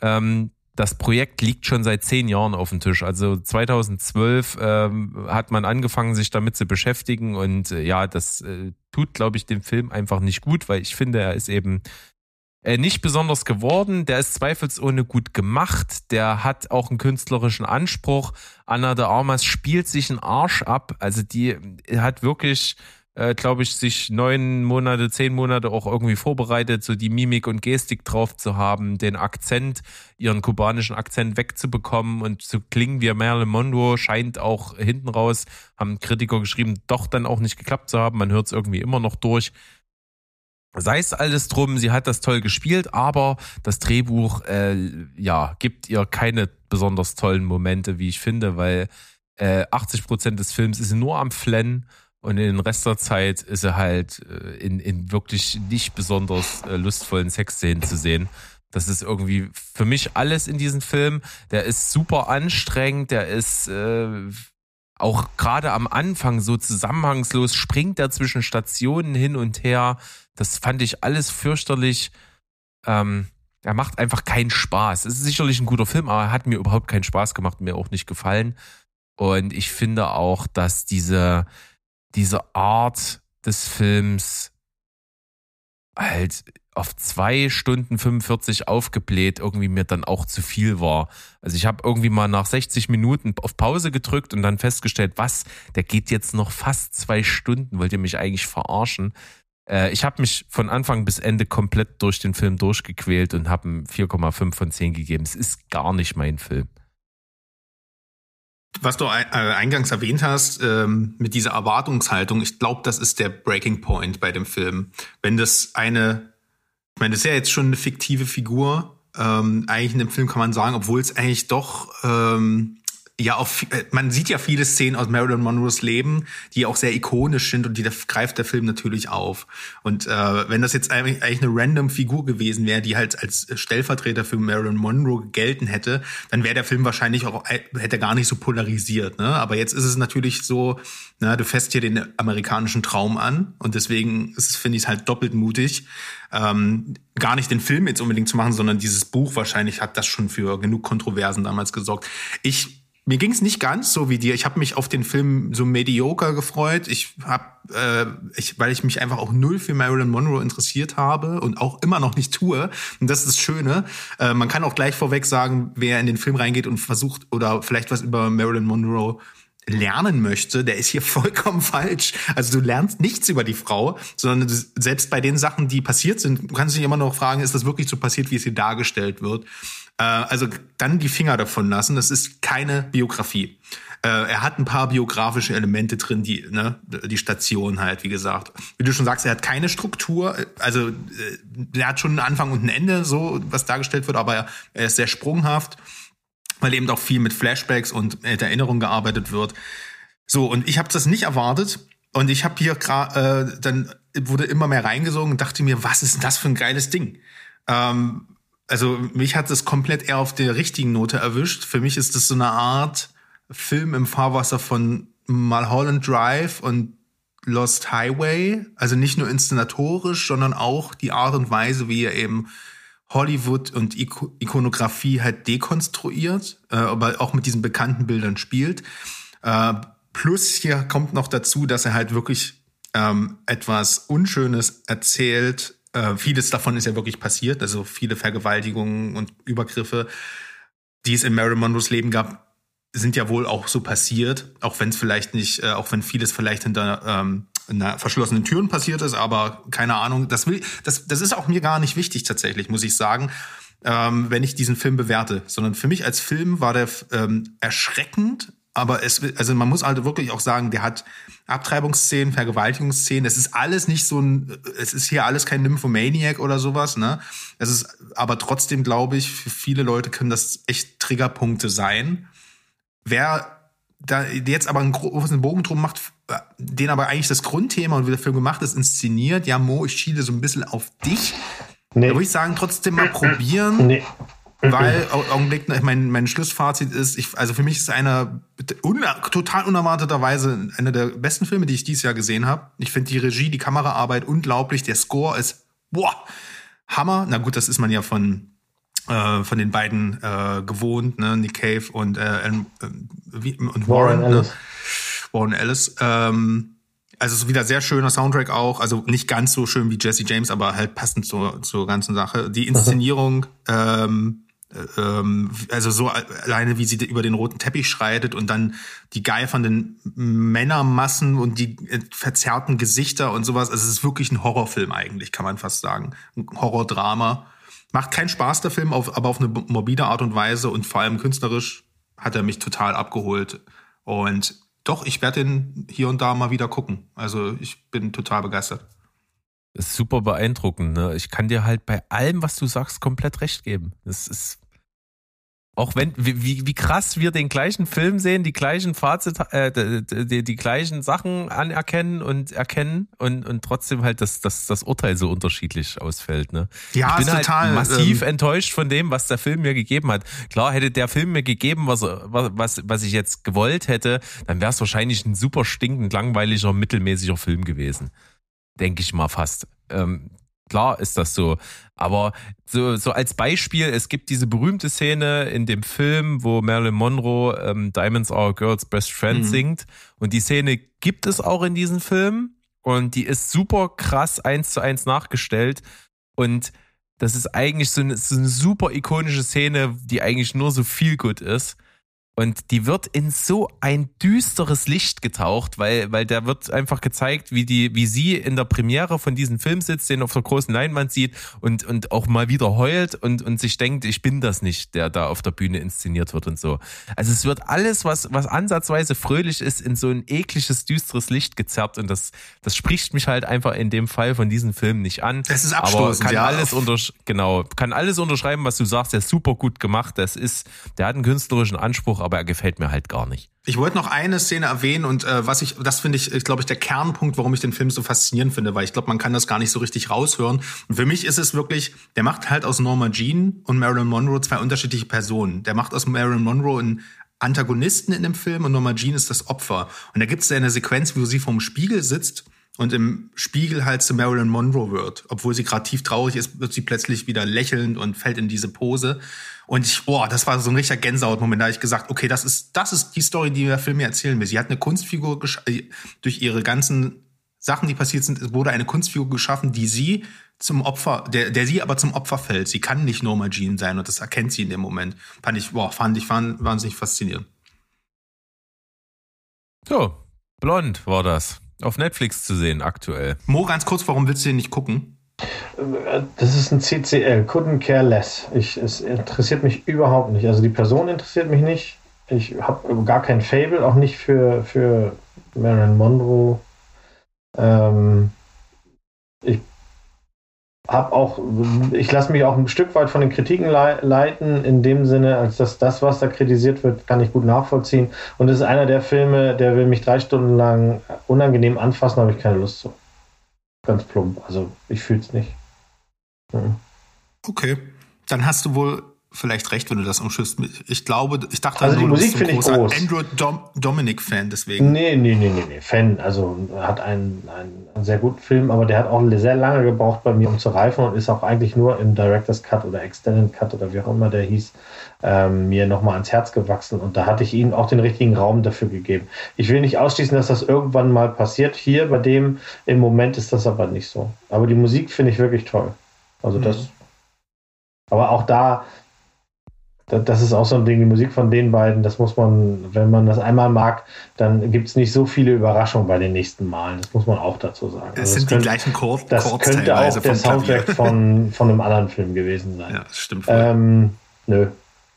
Ähm, das Projekt liegt schon seit zehn Jahren auf dem Tisch. Also 2012 ähm, hat man angefangen, sich damit zu beschäftigen und ja, das tut, glaube ich, dem Film einfach nicht gut, weil ich finde, er ist eben nicht besonders geworden. Der ist zweifelsohne gut gemacht. Der hat auch einen künstlerischen Anspruch. Anna de Armas spielt sich einen Arsch ab. Also die äh, hat wirklich, äh, glaube ich, sich neun Monate, zehn Monate auch irgendwie vorbereitet, so die Mimik und Gestik drauf zu haben, den Akzent, ihren kubanischen Akzent wegzubekommen und zu klingen wie Marilyn Monroe scheint auch hinten raus, haben Kritiker geschrieben, doch dann auch nicht geklappt zu haben. Man hört es irgendwie immer noch durch. Sei es alles drum, sie hat das toll gespielt, aber das Drehbuch, äh, ja, gibt ihr keine besonders tollen Momente, wie ich finde, weil äh, 80 Prozent des Films ist sie nur am Flennen und in den Rest der Zeit ist sie halt äh, in, in wirklich nicht besonders äh, lustvollen Sexszenen zu sehen. Das ist irgendwie für mich alles in diesem Film. Der ist super anstrengend, der ist äh, auch gerade am Anfang so zusammenhangslos, springt er zwischen Stationen hin und her. Das fand ich alles fürchterlich. Ähm, er macht einfach keinen Spaß. Es ist sicherlich ein guter Film, aber er hat mir überhaupt keinen Spaß gemacht, mir auch nicht gefallen. Und ich finde auch, dass diese, diese Art des Films halt auf zwei Stunden 45 aufgebläht irgendwie mir dann auch zu viel war. Also ich habe irgendwie mal nach 60 Minuten auf Pause gedrückt und dann festgestellt, was, der geht jetzt noch fast zwei Stunden, wollt ihr mich eigentlich verarschen? Äh, ich habe mich von Anfang bis Ende komplett durch den Film durchgequält und habe ihm 4,5 von 10 gegeben. Es ist gar nicht mein Film. Was du äh, eingangs erwähnt hast, ähm, mit dieser Erwartungshaltung, ich glaube, das ist der Breaking Point bei dem Film. Wenn das eine, ich meine, das ist ja jetzt schon eine fiktive Figur, ähm, eigentlich in dem Film kann man sagen, obwohl es eigentlich doch, ähm, ja, auf, äh, man sieht ja viele Szenen aus Marilyn Monroes Leben, die auch sehr ikonisch sind und die greift der Film natürlich auf. Und äh, wenn das jetzt eigentlich eine random Figur gewesen wäre, die halt als Stellvertreter für Marilyn Monroe gelten hätte, dann wäre der Film wahrscheinlich auch äh, hätte gar nicht so polarisiert. Ne? Aber jetzt ist es natürlich so, na, du fässt hier den amerikanischen Traum an und deswegen finde ich es halt doppelt mutig, ähm, gar nicht den Film jetzt unbedingt zu machen, sondern dieses Buch wahrscheinlich hat das schon für genug Kontroversen damals gesorgt. Ich mir ging es nicht ganz so wie dir. Ich habe mich auf den Film so mediocre gefreut. Ich habe, äh, ich, weil ich mich einfach auch null für Marilyn Monroe interessiert habe und auch immer noch nicht tue. Und das ist das Schöne. Äh, man kann auch gleich vorweg sagen, wer in den Film reingeht und versucht oder vielleicht was über Marilyn Monroe lernen möchte, der ist hier vollkommen falsch. Also du lernst nichts über die Frau, sondern selbst bei den Sachen, die passiert sind, kannst du dich immer noch fragen, ist das wirklich so passiert, wie es hier dargestellt wird? Äh, also dann die Finger davon lassen. Das ist keine Biografie. Äh, er hat ein paar biografische Elemente drin, die, ne, die Station halt, wie gesagt. Wie du schon sagst, er hat keine Struktur, also äh, er hat schon einen Anfang und ein Ende, so was dargestellt wird, aber er, ist sehr sprunghaft, weil eben auch viel mit Flashbacks und mit Erinnerungen gearbeitet wird. So, und ich habe das nicht erwartet. Und ich habe hier gerade, äh, dann wurde immer mehr reingesogen und dachte mir, was ist das für ein geiles Ding? Ähm, also mich hat das komplett eher auf der richtigen Note erwischt. Für mich ist das so eine Art Film im Fahrwasser von Mulholland Drive und Lost Highway. Also nicht nur inszenatorisch, sondern auch die Art und Weise, wie er eben Hollywood und Ikonografie halt dekonstruiert, äh, aber auch mit diesen bekannten Bildern spielt. Äh, plus hier kommt noch dazu, dass er halt wirklich ähm, etwas Unschönes erzählt. Äh, vieles davon ist ja wirklich passiert, also viele Vergewaltigungen und Übergriffe, die es in Marilyn Monroes Leben gab, sind ja wohl auch so passiert, auch wenn es vielleicht nicht, äh, auch wenn vieles vielleicht hinter ähm, einer verschlossenen Türen passiert ist, aber keine Ahnung. Das will, das, das ist auch mir gar nicht wichtig tatsächlich, muss ich sagen, ähm, wenn ich diesen Film bewerte. Sondern für mich als Film war der ähm, erschreckend, aber es, also man muss halt wirklich auch sagen, der hat Abtreibungsszenen, Vergewaltigungsszenen. Es ist alles nicht so ein, es ist hier alles kein Nymphomaniac oder sowas, ne? Es ist, aber trotzdem glaube ich, für viele Leute können das echt Triggerpunkte sein Wer da jetzt aber einen großen Bogen drum macht, den aber eigentlich das Grundthema und wie der Film gemacht ist, inszeniert, ja, Mo, ich schiele so ein bisschen auf dich. Nee. Da würde ich sagen, trotzdem mal probieren. Nee. Weil, Augenblick, mein, mein Schlussfazit ist, ich, also für mich ist einer un, total unerwarteterweise einer der besten Filme, die ich dieses Jahr gesehen habe. Ich finde die Regie, die Kameraarbeit unglaublich, der Score ist, boah, Hammer. Na gut, das ist man ja von äh, von den beiden äh, gewohnt, ne? Nick Cave und, äh, äh, und Warren, Warren ne? Ellis. Ne? Warren Ellis. Ähm, also es ist wieder sehr schöner Soundtrack auch, also nicht ganz so schön wie Jesse James, aber halt passend zur, zur ganzen Sache. Die Inszenierung, ähm, äh, ähm, also so alleine wie sie über den roten Teppich schreitet und dann die geifernden Männermassen und die äh, verzerrten Gesichter und sowas. Also es ist wirklich ein Horrorfilm eigentlich, kann man fast sagen. Ein Horrordrama. Macht keinen Spaß, der Film, auf, aber auf eine morbide Art und Weise und vor allem künstlerisch hat er mich total abgeholt. Und doch, ich werde den hier und da mal wieder gucken. Also ich bin total begeistert. Das ist super beeindruckend. Ne? Ich kann dir halt bei allem, was du sagst, komplett recht geben. Das ist auch wenn, wie, wie krass wir den gleichen Film sehen, die gleichen Fazit, äh, die, die, die gleichen Sachen anerkennen und erkennen und, und trotzdem halt das, das, das Urteil so unterschiedlich ausfällt. Ne? Ja, ich bin halt total, massiv ähm, enttäuscht von dem, was der Film mir gegeben hat. Klar, hätte der Film mir gegeben, was, was, was ich jetzt gewollt hätte, dann wäre es wahrscheinlich ein super stinkend langweiliger, mittelmäßiger Film gewesen. Denke ich mal fast. Ähm, Klar ist das so. Aber so, so als Beispiel, es gibt diese berühmte Szene in dem Film, wo Marilyn Monroe ähm, Diamonds Are a Girl's Best Friend mhm. singt. Und die Szene gibt es auch in diesem Film. Und die ist super krass eins zu eins nachgestellt. Und das ist eigentlich so eine, so eine super ikonische Szene, die eigentlich nur so viel gut ist. Und die wird in so ein düsteres Licht getaucht, weil, weil da wird einfach gezeigt, wie die, wie sie in der Premiere von diesem Film sitzt, den auf der großen Leinwand sieht und, und auch mal wieder heult und, und sich denkt, ich bin das nicht, der da auf der Bühne inszeniert wird und so. Also es wird alles, was, was ansatzweise fröhlich ist, in so ein ekliges, düsteres Licht gezerrt und das, das spricht mich halt einfach in dem Fall von diesem Film nicht an. Es ist abstoßend, aber kann ja. alles untersch genau, kann alles unterschreiben, was du sagst, der ist super gut gemacht, das ist, der hat einen künstlerischen Anspruch, aber er gefällt mir halt gar nicht. Ich wollte noch eine Szene erwähnen und äh, was ich, das finde ich, glaube ich, der Kernpunkt, warum ich den Film so faszinierend finde, weil ich glaube, man kann das gar nicht so richtig raushören. Und für mich ist es wirklich, der macht halt aus Norma Jean und Marilyn Monroe zwei unterschiedliche Personen. Der macht aus Marilyn Monroe einen Antagonisten in dem Film und Norma Jean ist das Opfer. Und da gibt es ja eine Sequenz, wo sie vorm Spiegel sitzt und im Spiegel halt zu Marilyn Monroe wird. Obwohl sie gerade tief traurig ist, wird sie plötzlich wieder lächelnd und fällt in diese Pose. Und ich, boah, das war so ein richtiger Gänsehautmoment. Da habe ich gesagt, okay, das ist, das ist die Story, die der Film mir erzählen will. Sie hat eine Kunstfigur äh, durch ihre ganzen Sachen, die passiert sind, wurde eine Kunstfigur geschaffen, die sie zum Opfer, der, der sie aber zum Opfer fällt. Sie kann nicht Norma Jean sein und das erkennt sie in dem Moment. Fand ich, boah, fand ich wahnsinnig faszinierend. So, Blond war das. Auf Netflix zu sehen aktuell. Mo, ganz kurz, warum willst du den nicht gucken? Das ist ein CCL, couldn't care less. Ich, es interessiert mich überhaupt nicht. Also die Person interessiert mich nicht. Ich habe gar kein Fable, auch nicht für, für Marilyn Monroe. Ähm, ich habe auch, ich lasse mich auch ein Stück weit von den Kritiken leiten, in dem Sinne, als dass das, was da kritisiert wird, kann ich gut nachvollziehen. Und es ist einer der Filme, der will mich drei Stunden lang unangenehm anfassen, habe ich keine Lust zu. Ganz plump. Also ich fühle es nicht. Mhm. Okay. Dann hast du wohl vielleicht recht, wenn du das umschüsst. Ich glaube, ich dachte, also die Musik finde ich groß. Andrew Dom Dominic Fan deswegen. Nee, nee, nee, nee, nee. Fan, also hat einen, einen sehr guten Film, aber der hat auch sehr lange gebraucht bei mir, um zu reifen und ist auch eigentlich nur im Director's Cut oder Extended Cut oder wie auch immer der hieß, ähm, mir nochmal ans Herz gewachsen und da hatte ich ihm auch den richtigen Raum dafür gegeben. Ich will nicht ausschließen, dass das irgendwann mal passiert. Hier bei dem im Moment ist das aber nicht so. Aber die Musik finde ich wirklich toll. Also das. Mhm. Aber auch da das ist auch so ein Ding, die Musik von den beiden, das muss man, wenn man das einmal mag, dann gibt es nicht so viele Überraschungen bei den nächsten Malen. Das muss man auch dazu sagen. Es also sind könnte, die gleichen Chords. Das könnte auch der Soundtrack von, von einem anderen Film gewesen sein. Ja, das stimmt. Ähm, nö.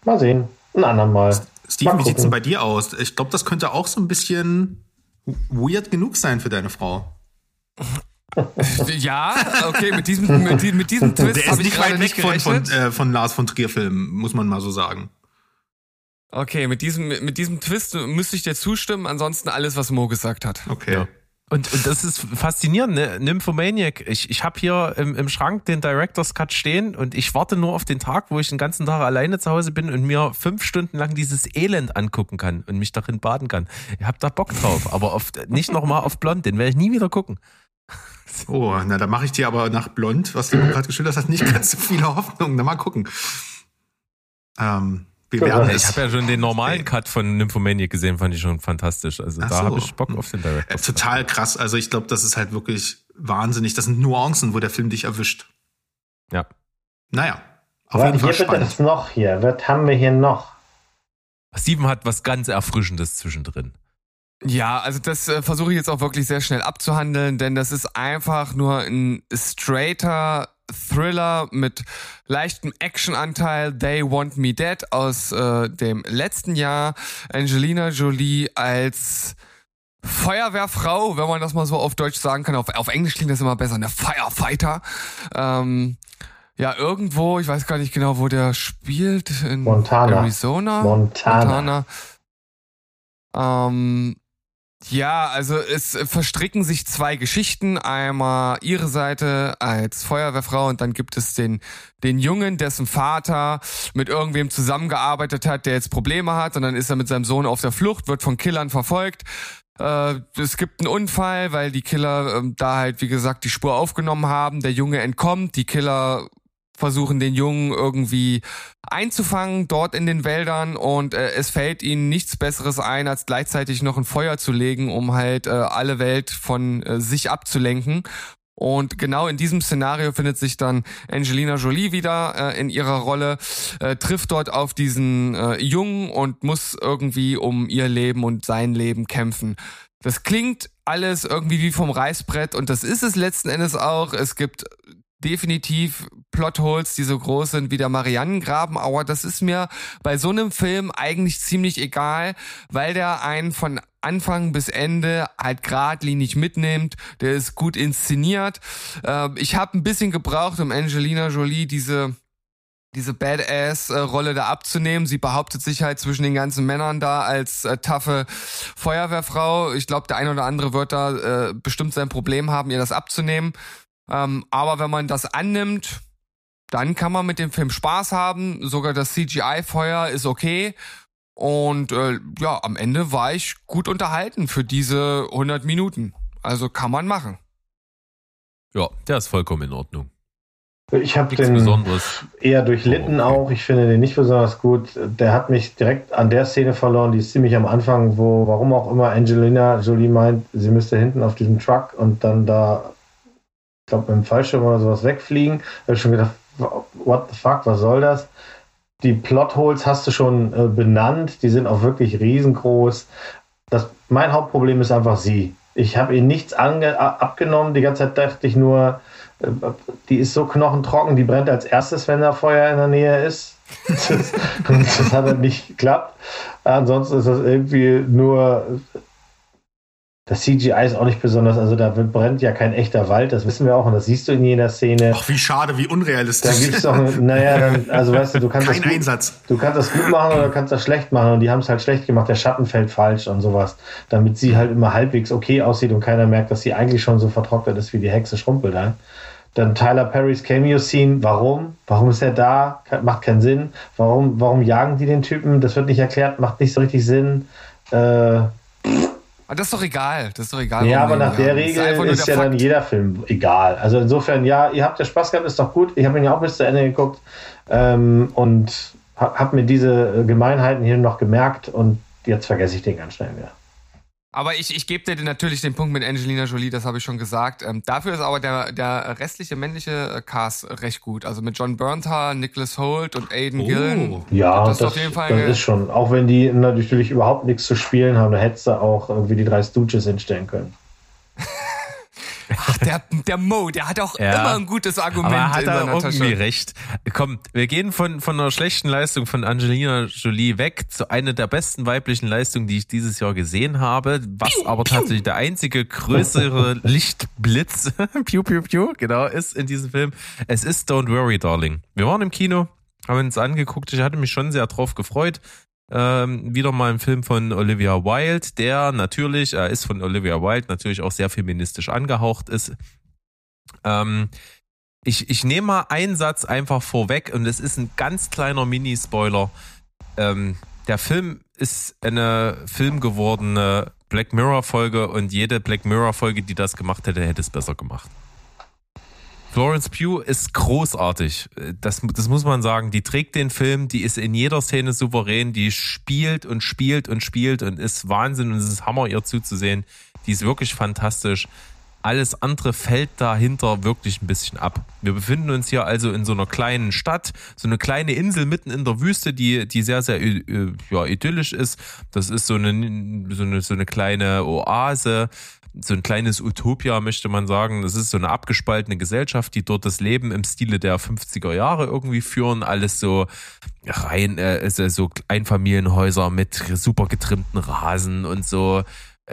Mal sehen. Ein andermal. Steven, wie sieht es denn bei dir aus? Ich glaube, das könnte auch so ein bisschen weird genug sein für deine Frau. Ja, okay, mit diesem, mit, mit diesem Twist habe ich nicht weit weg von, von, äh, von Lars von Trier Filmen, muss man mal so sagen. Okay, mit diesem, mit diesem Twist müsste ich dir zustimmen, ansonsten alles, was Mo gesagt hat. Okay. Ja. Und, und das ist faszinierend, ne? Nymphomaniac. Ich, ich habe hier im, im Schrank den Director's Cut stehen und ich warte nur auf den Tag, wo ich den ganzen Tag alleine zu Hause bin und mir fünf Stunden lang dieses Elend angucken kann und mich darin baden kann. Ich hab da Bock drauf, aber auf, nicht nochmal auf Blond, den werde ich nie wieder gucken. Oh, na, da mache ich dir aber nach Blond, was du gerade geschildert hast, nicht ganz so viele Hoffnungen. Na, mal gucken. Ähm, wir werden ich habe ja schon den normalen Cut von Nymphomaniac gesehen, fand ich schon fantastisch. Also Ach da so. habe ich Bock auf den Director. Äh, total krass. Also ich glaube, das ist halt wirklich wahnsinnig. Das sind Nuancen, wo der Film dich erwischt. Ja. Naja. Auf jeden Fall spannend. Was noch hier? Was haben wir hier noch? Steven hat was ganz Erfrischendes zwischendrin. Ja, also das äh, versuche ich jetzt auch wirklich sehr schnell abzuhandeln, denn das ist einfach nur ein straighter Thriller mit leichtem Actionanteil. They Want Me Dead aus äh, dem letzten Jahr. Angelina Jolie als Feuerwehrfrau, wenn man das mal so auf Deutsch sagen kann. Auf, auf Englisch klingt das immer besser, eine Firefighter. Ähm, ja, irgendwo, ich weiß gar nicht genau, wo der spielt. In Montana. Arizona. Montana. Montana. Ähm, ja, also es verstricken sich zwei Geschichten. Einmal ihre Seite als Feuerwehrfrau und dann gibt es den, den Jungen, dessen Vater mit irgendwem zusammengearbeitet hat, der jetzt Probleme hat und dann ist er mit seinem Sohn auf der Flucht, wird von Killern verfolgt. Äh, es gibt einen Unfall, weil die Killer äh, da halt, wie gesagt, die Spur aufgenommen haben. Der Junge entkommt, die Killer versuchen den Jungen irgendwie einzufangen dort in den Wäldern und äh, es fällt ihnen nichts Besseres ein, als gleichzeitig noch ein Feuer zu legen, um halt äh, alle Welt von äh, sich abzulenken. Und genau in diesem Szenario findet sich dann Angelina Jolie wieder äh, in ihrer Rolle, äh, trifft dort auf diesen äh, Jungen und muss irgendwie um ihr Leben und sein Leben kämpfen. Das klingt alles irgendwie wie vom Reißbrett und das ist es letzten Endes auch. Es gibt definitiv Plotholes, die so groß sind wie der Mariannengraben, aber das ist mir bei so einem Film eigentlich ziemlich egal, weil der einen von Anfang bis Ende halt geradlinig mitnimmt, der ist gut inszeniert. Äh, ich habe ein bisschen gebraucht, um Angelina Jolie diese diese Badass-Rolle da abzunehmen. Sie behauptet sich halt zwischen den ganzen Männern da als äh, taffe Feuerwehrfrau. Ich glaube, der ein oder andere wird da äh, bestimmt sein Problem haben, ihr das abzunehmen. Ähm, aber wenn man das annimmt, dann kann man mit dem Film Spaß haben. Sogar das CGI-Feuer ist okay. Und äh, ja, am Ende war ich gut unterhalten für diese 100 Minuten. Also kann man machen. Ja, der ist vollkommen in Ordnung. Ich habe den Besonderes. eher durchlitten auch. Ich finde den nicht besonders gut. Der hat mich direkt an der Szene verloren, die ist ziemlich am Anfang, wo, warum auch immer, Angelina Jolie meint, sie müsste hinten auf diesem Truck und dann da glaube, mit dem Fallschirm oder sowas wegfliegen. Da habe ich schon gedacht, what the fuck, was soll das? Die Plotholes hast du schon äh, benannt, die sind auch wirklich riesengroß. das, mein Hauptproblem ist einfach sie. Ich habe ihr nichts ange, abgenommen. Die ganze Zeit dachte ich nur, äh, die ist so knochentrocken, die brennt als erstes, wenn da Feuer in der Nähe ist. Das, das hat halt nicht geklappt. Ansonsten ist das irgendwie nur das CGI ist auch nicht besonders, also da brennt ja kein echter Wald, das wissen wir auch und das siehst du in jeder Szene. Ach, wie schade, wie unrealistisch. Da gibt's doch, naja, dann, also weißt du, du kannst kein das gut, Einsatz. du kannst das gut machen oder du kannst das schlecht machen und die haben es halt schlecht gemacht, der Schatten fällt falsch und sowas, damit sie halt immer halbwegs okay aussieht und keiner merkt, dass sie eigentlich schon so vertrocknet ist wie die Hexe Schrumpel da. Dann Tyler Perrys Cameo-Scene, warum? Warum ist er da? Macht keinen Sinn. Warum, warum jagen die den Typen? Das wird nicht erklärt, macht nicht so richtig Sinn. Äh, aber das ist doch egal. Das ist doch egal. Ja, aber nach der Regel ist, ist ja Fakt. dann jeder Film egal. Also insofern, ja, ihr habt ja Spaß gehabt, ist doch gut. Ich habe ihn ja auch bis zu Ende geguckt ähm, und habe mir diese Gemeinheiten hier noch gemerkt und jetzt vergesse ich den ganz schnell wieder. Aber ich, ich gebe dir natürlich den Punkt mit Angelina Jolie, das habe ich schon gesagt. Ähm, dafür ist aber der, der restliche männliche äh, Cast recht gut. Also mit John Bernthal, Nicholas Holt und Aiden oh. Gillen. Ja, das, das, das ist schon. Auch wenn die natürlich überhaupt nichts zu spielen haben, da hättest du auch irgendwie die drei Stooges hinstellen können. Ach, der, der Mo, der hat auch ja, immer ein gutes Argument. Aber hat er irgendwie Tasche. recht. Komm, wir gehen von, von einer schlechten Leistung von Angelina Jolie weg zu einer der besten weiblichen Leistungen, die ich dieses Jahr gesehen habe, was piu, aber piu. tatsächlich der einzige größere Lichtblitz, piu, piu, piu, genau, ist in diesem Film. Es ist Don't Worry, Darling. Wir waren im Kino, haben uns angeguckt. Ich hatte mich schon sehr drauf gefreut ähm, wieder mal ein Film von Olivia Wilde, der natürlich, er ist von Olivia Wilde natürlich auch sehr feministisch angehaucht ist. Ähm, ich, ich nehme mal einen Satz einfach vorweg und es ist ein ganz kleiner Mini-Spoiler. Ähm, der Film ist eine filmgewordene Black Mirror-Folge und jede Black Mirror-Folge, die das gemacht hätte, hätte es besser gemacht. Florence Pugh ist großartig. Das, das muss man sagen. Die trägt den Film, die ist in jeder Szene souverän, die spielt und spielt und spielt und ist Wahnsinn und es ist Hammer, ihr zuzusehen. Die ist wirklich fantastisch. Alles andere fällt dahinter wirklich ein bisschen ab. Wir befinden uns hier also in so einer kleinen Stadt, so eine kleine Insel mitten in der Wüste, die, die sehr, sehr äh, ja, idyllisch ist. Das ist so eine, so eine, so eine kleine Oase so ein kleines Utopia, möchte man sagen. Das ist so eine abgespaltene Gesellschaft, die dort das Leben im Stile der 50er Jahre irgendwie führen. Alles so rein, äh, so Einfamilienhäuser mit super getrimmten Rasen und so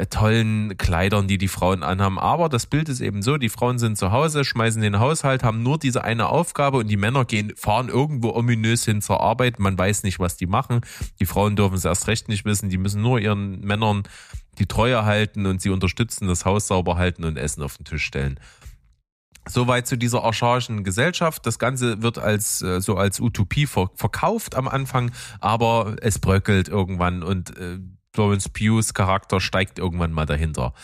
tollen Kleidern, die die Frauen anhaben. Aber das Bild ist eben so, die Frauen sind zu Hause, schmeißen den Haushalt, haben nur diese eine Aufgabe und die Männer gehen, fahren irgendwo ominös hin zur Arbeit. Man weiß nicht, was die machen. Die Frauen dürfen es erst recht nicht wissen. Die müssen nur ihren Männern die Treue halten und sie unterstützen, das Haus sauber halten und Essen auf den Tisch stellen. Soweit zu dieser archaischen Gesellschaft. Das Ganze wird als äh, so als Utopie verkauft am Anfang, aber es bröckelt irgendwann und äh, Florence Pughs Charakter steigt irgendwann mal dahinter.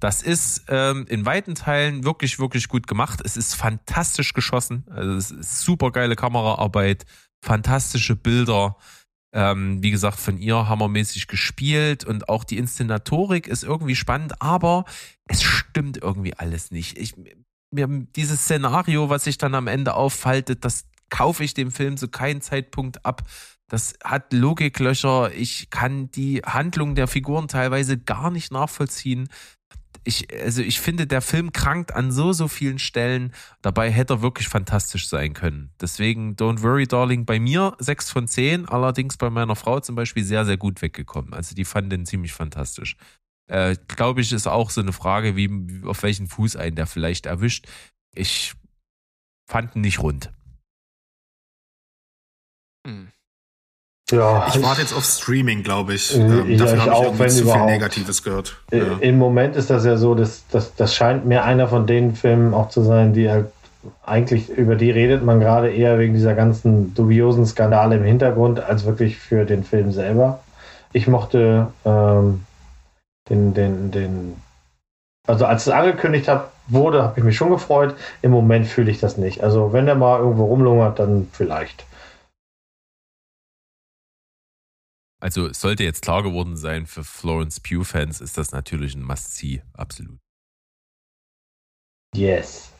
Das ist ähm, in weiten Teilen wirklich, wirklich gut gemacht. Es ist fantastisch geschossen. Also es ist super geile Kameraarbeit, fantastische Bilder. Ähm, wie gesagt, von ihr hammermäßig gespielt und auch die Inszenatorik ist irgendwie spannend, aber es stimmt irgendwie alles nicht. Ich, mir, dieses Szenario, was sich dann am Ende auffaltet, das kaufe ich dem Film zu keinem Zeitpunkt ab. Das hat Logiklöcher. Ich kann die Handlung der Figuren teilweise gar nicht nachvollziehen ich, also ich finde, der Film krankt an so, so vielen Stellen. Dabei hätte er wirklich fantastisch sein können. Deswegen Don't Worry, Darling, bei mir 6 von 10, allerdings bei meiner Frau zum Beispiel sehr, sehr gut weggekommen. Also die fand den ziemlich fantastisch. Äh, Glaube ich, ist auch so eine Frage, wie, auf welchen Fuß einen der vielleicht erwischt. Ich fand ihn nicht rund. Ja, ich warte jetzt auf Streaming, glaube ich. Äh, ähm, ja, dafür habe ich, wenn zu viel Negatives gehört. Äh, ja. Im Moment ist das ja so, dass, dass das scheint mir einer von den Filmen auch zu sein, die halt eigentlich über die redet man gerade eher wegen dieser ganzen dubiosen Skandale im Hintergrund als wirklich für den Film selber. Ich mochte ähm, den, den, den, also als es angekündigt hat, wurde, habe ich mich schon gefreut. Im Moment fühle ich das nicht. Also wenn der mal irgendwo rumlungert, dann vielleicht. Also sollte jetzt klar geworden sein, für Florence Pugh-Fans ist das natürlich ein Must-See, absolut. Yes.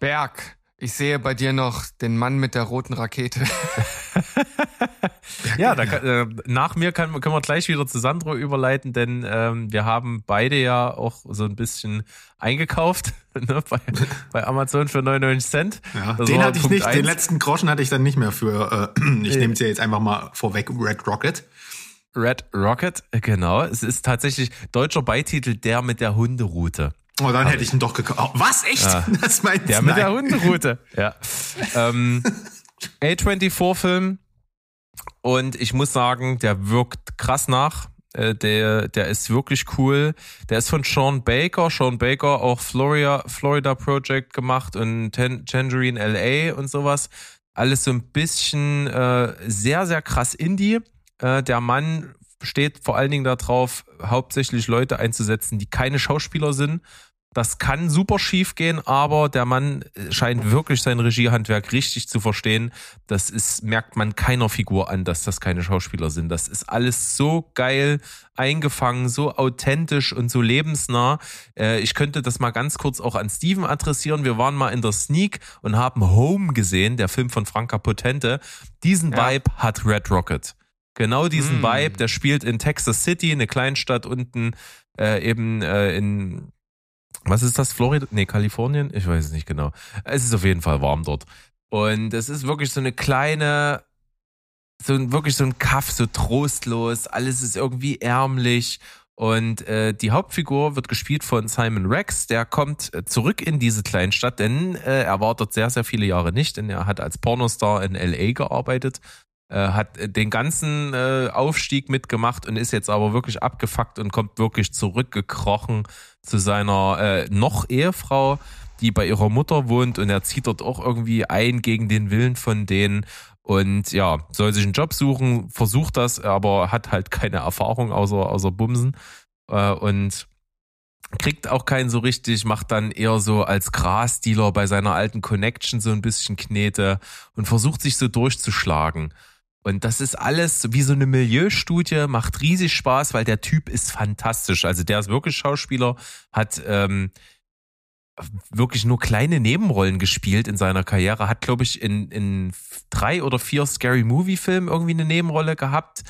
Berg, ich sehe bei dir noch den Mann mit der roten Rakete. Ja, da kann, äh, nach mir kann, können wir gleich wieder zu Sandro überleiten, denn ähm, wir haben beide ja auch so ein bisschen eingekauft ne, bei, bei Amazon für 99 Cent. Ja, Das den hatte ich Punkt nicht, den eins. letzten Groschen hatte ich dann nicht mehr für, äh, ich nehme es ja jetzt einfach mal vorweg, Red Rocket. Red Rocket, genau. Es ist tatsächlich deutscher Beititel Der mit der Hunderoute. Oh, dann hätte ich ihn doch gekauft. Oh, was? Echt? Ja. Das meinst Der du? mit der. Hunderoute. Ja. ähm, A24-Film. Und ich muss sagen, der wirkt krass nach. Äh, Der, der ist wirklich cool. Der ist von Sean Baker. Sean Baker auch Florida, Florida Project gemacht und Tan- Tangerine LA und sowas. Alles so ein bisschen äh, sehr, sehr krass Indie. Äh, der Mann steht vor allen Dingen darauf, hauptsächlich Leute einzusetzen, die keine Schauspieler sind. Das kann super schief gehen, aber der Mann scheint wirklich sein Regiehandwerk richtig zu verstehen. Das ist, merkt man keiner Figur an, dass das keine Schauspieler sind. Das ist alles so geil eingefangen, so authentisch und so lebensnah. Äh, ich könnte das mal ganz kurz auch an Steven adressieren. Wir waren mal in der Sneak und haben Home gesehen, der Film von Franka Potente. Diesen Ja. Vibe hat Red Rocket. Genau diesen Mm. Vibe, der spielt in Texas City, eine Kleinstadt unten äh, eben äh, in was ist das? Florida? Nee, Kalifornien? Ich weiß es nicht genau. Es ist auf jeden Fall warm dort. Und es ist wirklich so eine kleine, so ein, wirklich so ein Kaff, so trostlos. Alles ist irgendwie ärmlich. Und äh, die Hauptfigur wird gespielt von Simon Rex. Der kommt äh, zurück in diese Kleinstadt, denn äh, er war dort sehr, sehr viele Jahre nicht, denn er hat als Pornostar in LA gearbeitet hat äh, den ganzen äh, Aufstieg mitgemacht und ist jetzt aber wirklich abgefuckt und kommt wirklich zurückgekrochen zu seiner äh, noch Ehefrau, die bei ihrer Mutter wohnt und er zieht dort auch irgendwie ein gegen den Willen von denen und ja, soll sich einen Job suchen, versucht das, aber hat halt keine Erfahrung außer, außer Bumsen äh, und kriegt auch keinen so richtig, macht dann eher so als Grasdealer bei seiner alten Connection so ein bisschen Knete und versucht sich so durchzuschlagen. Und das ist alles wie so eine Milieustudie, macht riesig Spaß, weil der Typ ist fantastisch. Also der ist wirklich Schauspieler, hat ähm, wirklich nur kleine Nebenrollen gespielt in seiner Karriere, hat, glaube ich, in, in drei oder vier Scary Movie-Filmen irgendwie eine Nebenrolle gehabt.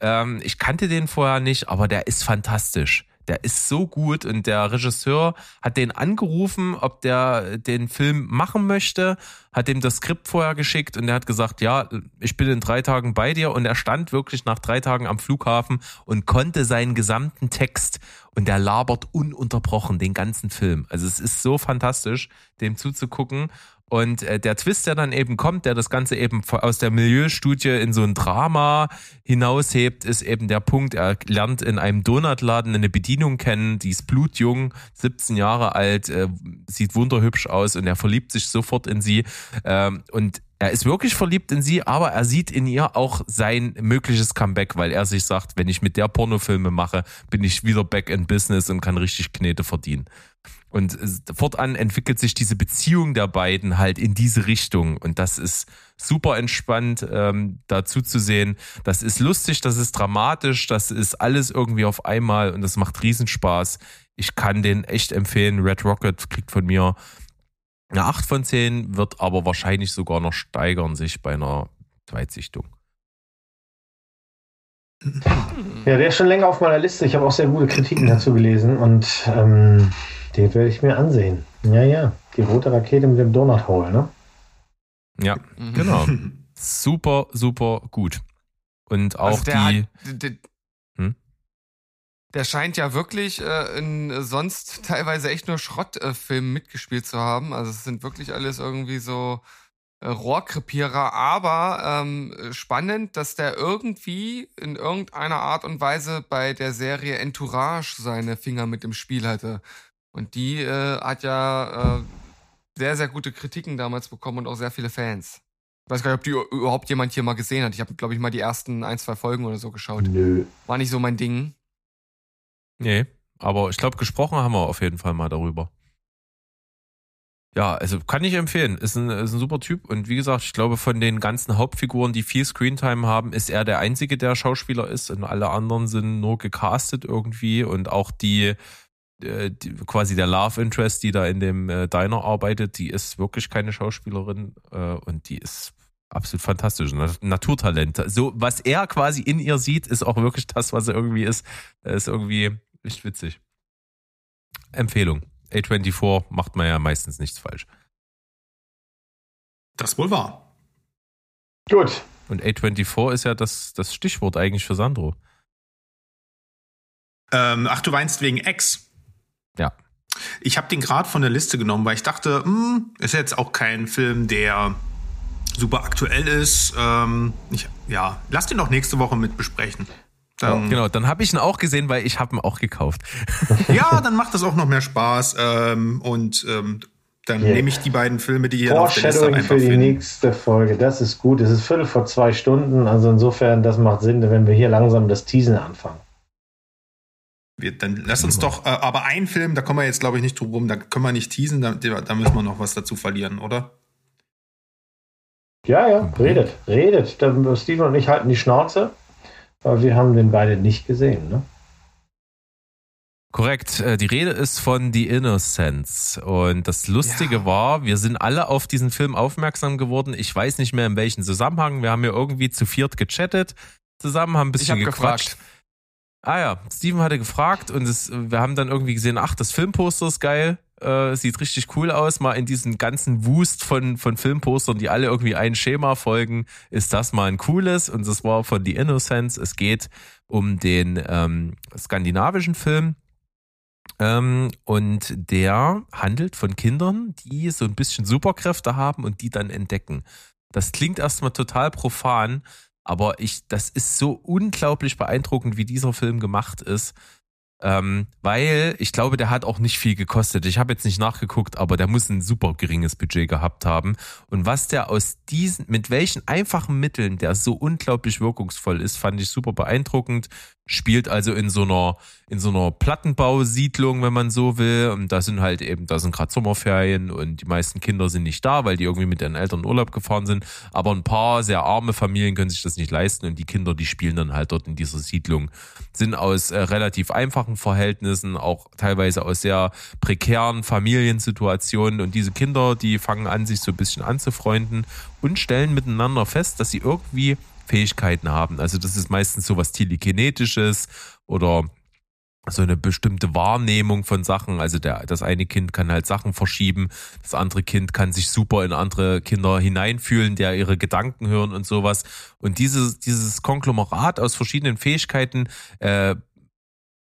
Ähm, ich kannte den vorher nicht, aber der ist fantastisch. Der ist so gut und der Regisseur hat den angerufen, ob der den Film machen möchte, hat ihm das Skript vorher geschickt und er hat gesagt, ja, ich bin in drei Tagen bei dir und er stand wirklich nach drei Tagen am Flughafen und konnte seinen gesamten Text und der labert ununterbrochen den ganzen Film. Also es ist so fantastisch, dem zuzugucken. Und äh, der Twist, der dann eben kommt, der das Ganze eben aus der Milieustudie in so ein Drama hinaushebt, ist eben der Punkt, er lernt in einem Donutladen eine Bedienung kennen, die ist blutjung, 17 Jahre alt, äh, sieht wunderhübsch aus und er verliebt sich sofort in sie. Ähm, und er ist wirklich verliebt in sie, aber er sieht in ihr auch sein mögliches Comeback, weil er sich sagt, wenn ich mit der Pornofilme mache, bin ich wieder back in Business und kann richtig Knete verdienen. Und fortan entwickelt sich diese Beziehung der beiden halt in diese Richtung. Und das ist super entspannt, ähm, dazu zu sehen. Das ist lustig, das ist dramatisch, das ist alles irgendwie auf einmal und das macht Riesenspaß. Ich kann den echt empfehlen. Red Rocket kriegt von mir eine 8 von 10, wird aber wahrscheinlich sogar noch steigern sich bei einer Zweitsichtung. Ja, der ist schon länger auf meiner Liste. Ich habe auch sehr gute Kritiken dazu gelesen und ähm, den werde ich mir ansehen. Ja, ja. Die rote Rakete mit dem Donut Hole, ne? Ja, Mhm. genau. Super, super gut. Und auch Also der die. Hat, der, Hm? der scheint ja wirklich äh, in äh, sonst teilweise echt nur Schrottfilmen mitgespielt zu haben. Also es sind wirklich alles irgendwie so äh, Rohrkrepierer, aber ähm, spannend, dass der irgendwie in irgendeiner Art und Weise bei der Serie Entourage seine Finger mit im Spiel hatte. Und die äh, hat ja äh, sehr, sehr gute Kritiken damals bekommen und auch sehr viele Fans. Ich weiß gar nicht, ob die überhaupt jemand hier mal gesehen hat. Ich habe, glaube ich, mal die ersten ein, zwei Folgen oder so geschaut. Nö. War nicht so mein Ding. Nee, aber ich glaube, gesprochen haben wir auf jeden Fall mal darüber. Ja, also kann ich empfehlen. Ist ein, ist ein super Typ. Und wie gesagt, ich glaube, von den ganzen Hauptfiguren, die viel Screentime haben, ist er der Einzige, der Schauspieler ist. Und alle anderen sind nur gecastet irgendwie. Und auch die, äh, die quasi der Love Interest, die da in dem äh, Diner arbeitet, die ist wirklich keine Schauspielerin. Äh, und die ist absolut fantastisch. Naturtalent. So, was er quasi in ihr sieht, ist auch wirklich das, was er irgendwie ist. Ist irgendwie echt witzig. Empfehlung. A24 macht man ja meistens nichts falsch. Das wohl wahr. Gut. Und A24 ist ja das, das Stichwort eigentlich für Sandro. Ähm, ach, du weinst wegen Ex. Ja. Ich habe den gerade von der Liste genommen, weil ich dachte, hm, ist jetzt auch kein Film, der super aktuell ist. Ähm, ich, ja, lass den doch nächste Woche mit besprechen. Dann, genau, dann habe ich ihn auch gesehen, weil ich habe ihn auch gekauft. ja, dann macht das auch noch mehr Spaß. Ähm, und ähm, dann yeah. nehme ich die beiden Filme, die hier auf der Liste einfach für die finden. nächste Folge. Das ist gut. Es ist Viertel vor zwei Stunden. Also insofern, das macht Sinn, wenn wir hier langsam das Teasen anfangen. Wir, dann lass uns doch, äh, aber ein Film, da kommen wir jetzt glaube ich nicht drum rum, da können wir nicht teasen, da, da müssen wir noch was dazu verlieren, oder? Ja, ja, redet, redet. Dann, Steven und ich halten die Schnauze, weil wir haben den beide nicht gesehen, ne? Korrekt. Äh, die Rede ist von The Innocence. Und das Lustige ja. war, wir sind alle auf diesen Film aufmerksam geworden. Ich weiß nicht mehr in welchem Zusammenhang. Wir haben ja irgendwie zu viert gechattet zusammen, haben ein bisschen ich hab gequatscht. Gefragt. Ah ja, Steven hatte gefragt und es, wir haben dann irgendwie gesehen, ach, das Filmposter ist geil, äh, sieht richtig cool aus. Mal in diesem ganzen Wust von, von Filmpostern, die alle irgendwie ein Schema folgen, ist das mal ein cooles. Und das war von The Innocence. Es geht um den ähm, skandinavischen Film. Ähm, und der handelt von Kindern, die so ein bisschen Superkräfte haben und die dann entdecken. Das klingt erstmal total profan, aber ich, das ist so unglaublich beeindruckend, wie dieser Film gemacht ist. Ähm, weil ich glaube, der hat auch nicht viel gekostet. Ich habe jetzt nicht nachgeguckt, aber der muss ein super geringes Budget gehabt haben. Und was der aus diesen, mit welchen einfachen Mitteln der so unglaublich wirkungsvoll ist, fand ich super beeindruckend spielt also in so einer in so einer Plattenbausiedlung, wenn man so will. Und da sind halt eben, da sind gerade Sommerferien und die meisten Kinder sind nicht da, weil die irgendwie mit ihren Eltern in Urlaub gefahren sind. Aber ein paar sehr arme Familien können sich das nicht leisten und die Kinder, die spielen dann halt dort in dieser Siedlung, sind aus äh, relativ einfachen Verhältnissen, auch teilweise aus sehr prekären Familiensituationen. Und diese Kinder, die fangen an, sich so ein bisschen anzufreunden und stellen miteinander fest, dass sie irgendwie Fähigkeiten haben. Also das ist meistens so was Telekinetisches oder so eine bestimmte Wahrnehmung von Sachen. Also der, das eine Kind kann halt Sachen verschieben, das andere Kind kann sich super in andere Kinder hineinfühlen, der ihre Gedanken hören und sowas. Und dieses, dieses Konglomerat aus verschiedenen Fähigkeiten, äh,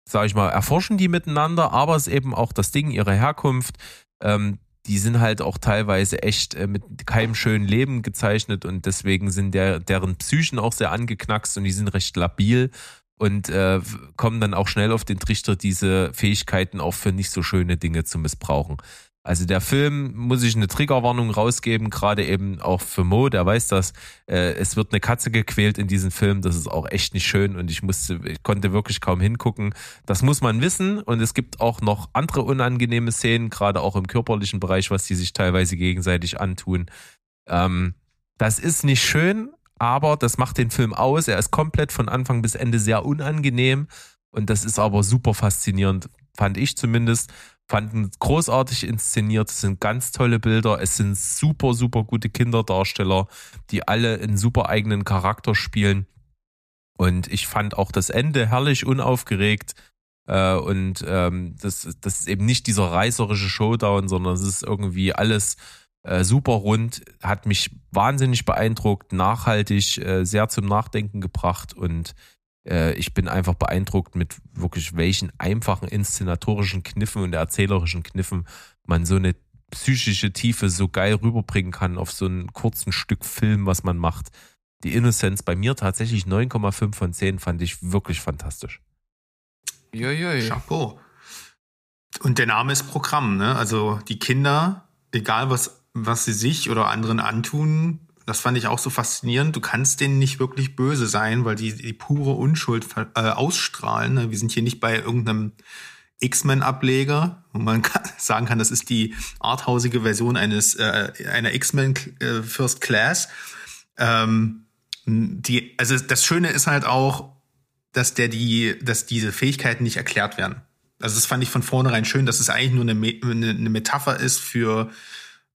sage ich mal, erforschen die miteinander, aber es eben auch das Ding ihrer Herkunft. Ähm, die sind halt auch teilweise echt äh, mit keinem schönen Leben gezeichnet und deswegen sind der, deren Psychen auch sehr angeknackst und die sind recht labil und äh, kommen dann auch schnell auf den Trichter, diese Fähigkeiten auch für nicht so schöne Dinge zu missbrauchen. Also der Film muss ich eine Triggerwarnung rausgeben, gerade eben auch für Mo, der weiß das. Äh, es wird eine Katze gequält in diesem Film, das ist auch echt nicht schön und ich musste, ich konnte wirklich kaum hingucken. Das muss man wissen und es gibt auch noch andere unangenehme Szenen, gerade auch im körperlichen Bereich, was die sich teilweise gegenseitig antun. Ähm, das ist nicht schön, aber das macht den Film aus. Er ist komplett von Anfang bis Ende sehr unangenehm und das ist aber super faszinierend, fand ich zumindest fanden großartig inszeniert, es sind ganz tolle Bilder, es sind super, super gute Kinderdarsteller, die alle einen super eigenen Charakter spielen. Und ich fand auch das Ende herrlich unaufgeregt. Äh, und ähm, das, das ist eben nicht dieser reißerische Showdown, sondern es ist irgendwie alles äh, super rund, hat mich wahnsinnig beeindruckt, nachhaltig, äh, sehr zum Nachdenken gebracht und ich bin einfach beeindruckt mit wirklich welchen einfachen inszenatorischen Kniffen und erzählerischen Kniffen man so eine psychische Tiefe so geil rüberbringen kann auf so ein kurzen Stück Film, was man macht. Die Innocence bei mir tatsächlich 9,5 von 10 fand ich wirklich fantastisch. Joi, Chapeau. Und der Name ist Programm, ne? Also die Kinder, egal was, was sie sich oder anderen antun, das fand ich auch so faszinierend. Du kannst denen nicht wirklich böse sein, weil die die pure Unschuld äh, ausstrahlen. Ne? Wir sind hier nicht bei irgendeinem X-Men-Ableger, wo man kann, sagen kann, das ist die arthausige Version eines äh, einer X-Men äh, First Class. Ähm, die, also das Schöne ist halt auch, dass der die, dass diese Fähigkeiten nicht erklärt werden. Also das fand ich von vornherein schön, dass es eigentlich nur eine, eine, eine Metapher ist für,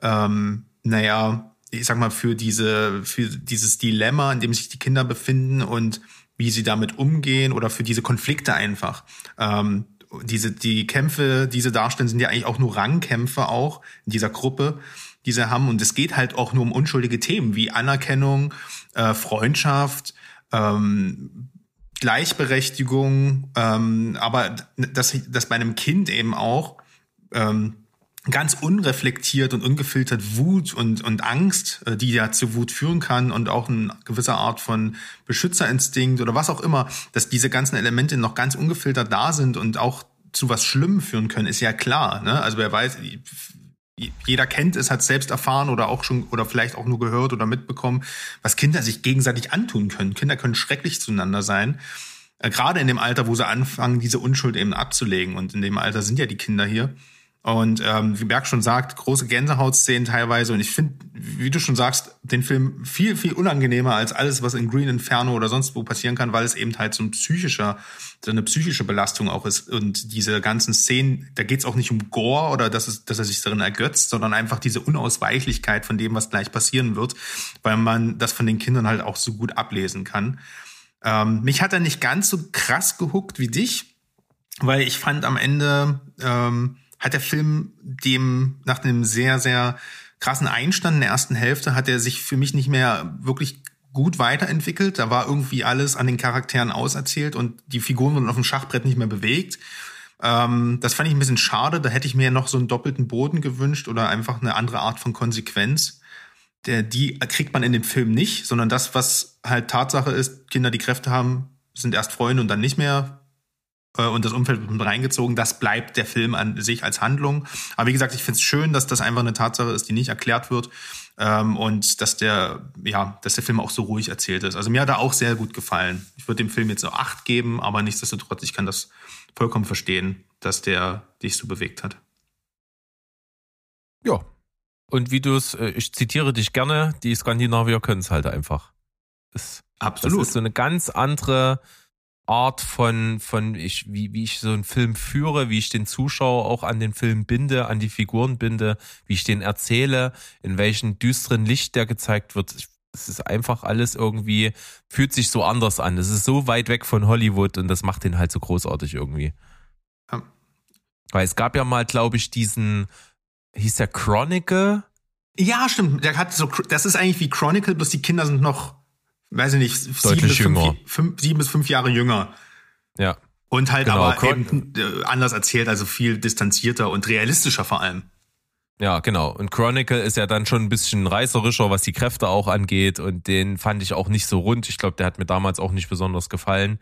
ähm, naja, ich sag mal, für diese, für dieses Dilemma, in dem sich die Kinder befinden und wie sie damit umgehen oder für diese Konflikte einfach. Ähm, diese, die Kämpfe, diese darstellen, sind ja eigentlich auch nur Rangkämpfe auch in dieser Gruppe, die sie haben. Und es geht halt auch nur um unschuldige Themen wie Anerkennung, äh, Freundschaft, ähm, Gleichberechtigung, ähm, aber dass, dass bei einem Kind eben auch ähm, ganz unreflektiert und ungefiltert Wut und, und Angst, äh, die ja zu Wut führen kann und auch eine gewisse Art von Beschützerinstinkt oder was auch immer, dass diese ganzen Elemente noch ganz ungefiltert da sind und auch zu was Schlimmem führen können, ist ja klar. Ne? Also wer weiß, jeder kennt es, hat selbst erfahren oder auch schon oder vielleicht auch nur gehört oder mitbekommen, was Kinder sich gegenseitig antun können. Kinder können schrecklich zueinander sein. Äh, gerade in dem Alter, wo sie anfangen, diese Unschuld eben abzulegen. Und in dem Alter sind ja die Kinder hier. Und ähm, wie Berg schon sagt, große Gänsehautszenen teilweise. Und ich finde, wie du schon sagst, den Film viel, viel unangenehmer als alles, was in Green Inferno oder sonst wo passieren kann, weil es eben halt so ein psychischer, so eine psychische Belastung auch ist. Und diese ganzen Szenen, da geht es auch nicht um Gore oder dass, es, dass er sich darin ergötzt, sondern einfach diese Unausweichlichkeit von dem, was gleich passieren wird, weil man das von den Kindern halt auch so gut ablesen kann. Ähm, mich hat er nicht ganz so krass gehuckt wie dich, weil ich fand am Ende, ähm, hat der Film dem nach einem sehr, sehr krassen Einstand in der ersten Hälfte, hat er sich für mich nicht mehr wirklich gut weiterentwickelt. Da war irgendwie alles an den Charakteren auserzählt und die Figuren wurden auf dem Schachbrett nicht mehr bewegt. Ähm, das fand ich ein bisschen schade. Da hätte ich mir noch so einen doppelten Boden gewünscht oder einfach eine andere Art von Konsequenz. Der, die kriegt man in dem Film nicht, sondern das, was halt Tatsache ist, Kinder, die Kräfte haben, sind erst Freunde und dann nicht mehr und das Umfeld wird mit reingezogen. Das bleibt der Film an sich als Handlung. Aber wie gesagt, ich finde es schön, dass das einfach eine Tatsache ist, die nicht erklärt wird. Ähm, und dass der, ja, dass der Film auch so ruhig erzählt ist. Also mir hat er auch sehr gut gefallen. Ich würde dem Film jetzt so acht geben, aber nichtsdestotrotz, ich kann das vollkommen verstehen, dass der dich so bewegt hat. Ja. Und wie du es, äh, ich zitiere dich gerne, die Skandinavier können es halt einfach. Das, Absolut. Das ist so eine ganz andere Art von, von ich, wie, wie ich so einen Film führe, wie ich den Zuschauer auch an den Film binde, an die Figuren binde, wie ich den erzähle, in welchem düsteren Licht der gezeigt wird. Es ist einfach alles irgendwie, fühlt sich so anders an. Es ist so weit weg von Hollywood und das macht den halt so großartig irgendwie. Ja. Weil es gab ja mal, glaube ich, diesen, hieß der Chronicle? Ja, stimmt. Der hat so, das ist eigentlich wie Chronicle, bloß die Kinder sind noch weiß ich nicht, sieben, bis fünf, fünf, sieben bis fünf Jahre jünger. Ja. Und halt genau, aber eben äh, anders erzählt, also viel distanzierter und realistischer vor allem. Ja, genau. Und Chronicle ist ja dann schon ein bisschen reißerischer, was die Kräfte auch angeht. Und den fand ich auch nicht so rund. Ich glaube, der hat mir damals auch nicht besonders gefallen.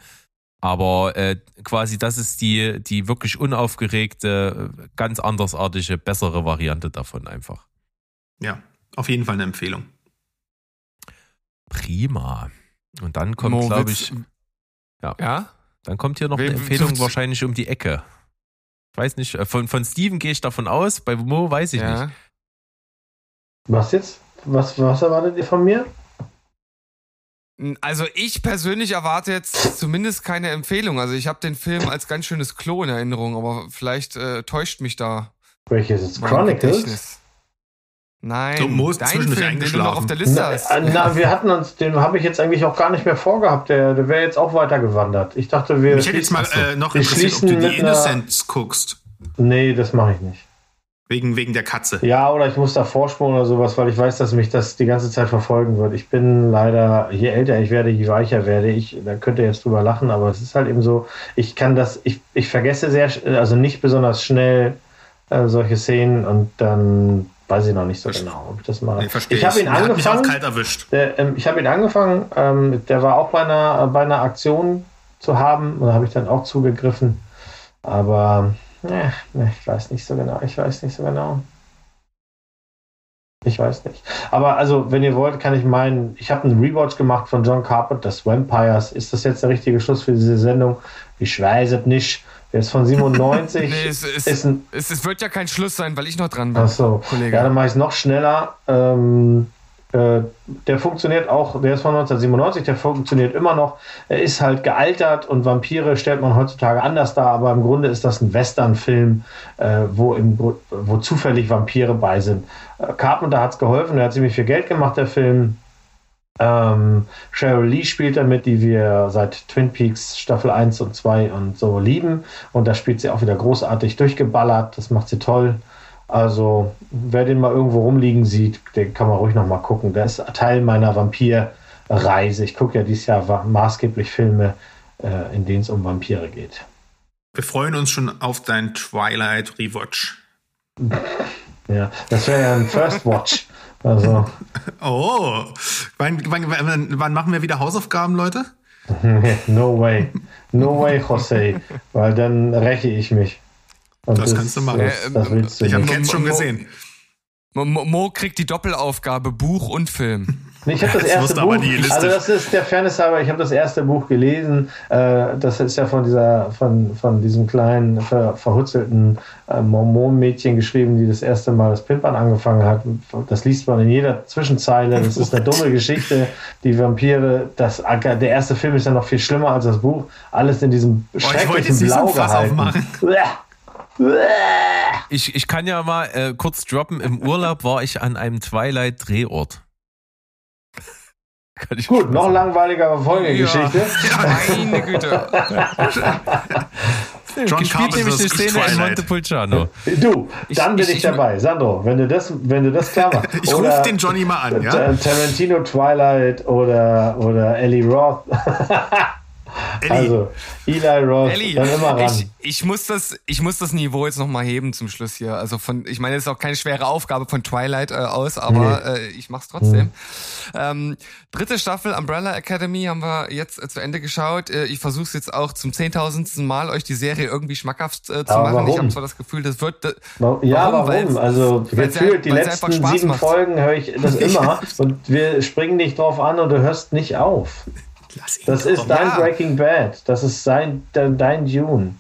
Aber äh, quasi das ist die, die wirklich unaufgeregte, ganz andersartige, bessere Variante davon einfach. Ja, auf jeden Fall eine Empfehlung. Prima. Und dann kommt, glaube ich, ja, ja, dann kommt hier noch eine Empfehlung wahrscheinlich um die Ecke. Ich weiß nicht, äh, von, von Steven gehe ich davon aus, bei Mo weiß ich ja. nicht. Was jetzt? Was, was erwartet ihr von mir? Also ich persönlich erwarte jetzt zumindest keine Empfehlung. Also ich habe den Film als ganz schönes Klo in Erinnerung, aber vielleicht äh, täuscht mich da. Welches ist Chronicles? Nein, du musst dein Film, den du noch auf der Liste na, hast. Na, wir hatten uns, den habe ich jetzt eigentlich auch gar nicht mehr vorgehabt. Der, der wäre jetzt auch weitergewandert. Ich dachte, wir. Mich hätte jetzt mal äh, noch interessiert, ob du die Innocents guckst. Nee, das mache ich nicht. Wegen, wegen der Katze. Ja, oder ich muss da vorspulen oder sowas, weil ich weiß, dass mich das die ganze Zeit verfolgen wird. Ich bin leider, je älter ich werde, je weicher werde ich. Da könnt ihr jetzt drüber lachen, aber es ist halt eben so, ich kann das, ich, ich vergesse sehr, also nicht besonders schnell äh, solche Szenen und dann weiß ich noch nicht so Verste genau, ob ich das mache. Nee, ich habe ihn der angefangen. kalt erwischt. Der, ähm, ich habe ihn angefangen. Ähm, der war auch bei einer, bei einer Aktion zu haben. Und da habe ich dann auch zugegriffen. Aber ne, ne, ich weiß nicht so genau. Ich weiß nicht so genau. Ich weiß nicht. Aber also, wenn ihr wollt, kann ich meinen, ich habe einen Rewatch gemacht von John Carpenter, das Vampires. Ist das jetzt der richtige Schluss für diese Sendung? Ich weiß es nicht. Der ist von 97. nee, es, ist, ist ein, es, es, wird ja kein Schluss sein, weil ich noch dran bin. Ach so. Kollege. Ja, dann mache ich es noch schneller. Ähm, Äh, der funktioniert auch, der ist von 1997, der funktioniert immer noch. Er ist halt gealtert und Vampire stellt man heutzutage anders dar, aber im Grunde ist das ein Western-Film, äh, wo, im, wo zufällig Vampire bei sind. Äh, Carpenter hat es geholfen, er hat ziemlich viel Geld gemacht, der Film. Ähm, Cheryl Lee spielt damit, die wir seit Twin Peaks Staffel 1 und 2 und so lieben. Und da spielt sie auch wieder großartig durchgeballert. Das macht sie toll. Also, wer den mal irgendwo rumliegen sieht, den kann man ruhig noch mal gucken. Der ist Teil meiner Vampirreise. Ich gucke ja dieses Jahr maßgeblich Filme, äh, in denen es um Vampire geht. Wir freuen uns schon auf dein Twilight Rewatch. Ja, das wäre ja ein First Watch. Also. Oh, wann, wann, wann, machen wir wieder Hausaufgaben, Leute? no way. No way, José. Weil dann räche ich mich. Und das, das kannst du machen. Das, das willst du ich habe schon gesehen. Mo, Mo, kriegt die Doppelaufgabe Buch und Film. Ich habe das erste Buch, also das ist der Fairness halber, ich habe das erste Buch gelesen. Äh, das ist ja von dieser, von, von diesem kleinen ver, verhutzelten äh, Mormon-Mädchen geschrieben, die das erste Mal das Pimpern angefangen hat. Das liest man in jeder Zwischenzeile. Das ist eine dumme Geschichte. Die Vampire, das, der erste Film ist ja noch viel schlimmer als das Buch. Alles in diesem schrecklichen oh, Blau gehalten. Ich, ich kann ja mal äh, kurz droppen. Im Urlaub war ich an einem Twilight-Drehort. Gut, noch langweiliger Folgegeschichte. Ja, meine Güte. John gespielt nämlich die Szene Twilight. in Montepulciano. Du, dann bin ich, ich, dabei. Sandro, wenn du das, wenn du das klar machst. ich rufe den Johnny mal an, ja? Tarantino Twilight oder, oder Ellie Roth. Ellie. Also, Eli Roth, Ellie, dann immer ran. Ich, ich, muss das, ich muss das Niveau jetzt nochmal heben zum Schluss hier. Also von, ich meine, das ist auch keine schwere Aufgabe von Twilight äh, aus, aber nee. äh, ich mach's trotzdem. Mhm. Ähm, dritte Staffel Umbrella Academy haben wir jetzt äh, zu Ende geschaut. Äh, ich versuche es jetzt auch zum zehntausendsten Mal, euch die Serie irgendwie schmackhaft äh, zu aber machen. Warum? Ich habe zwar das Gefühl, das wird. Äh, ja, warum? warum? Also gefühlt die letzten sieben macht. Folgen höre ich das immer und wir springen dich drauf an und du hörst nicht auf. Das ist dein ja. Breaking Bad. Das ist sein, dein Dune.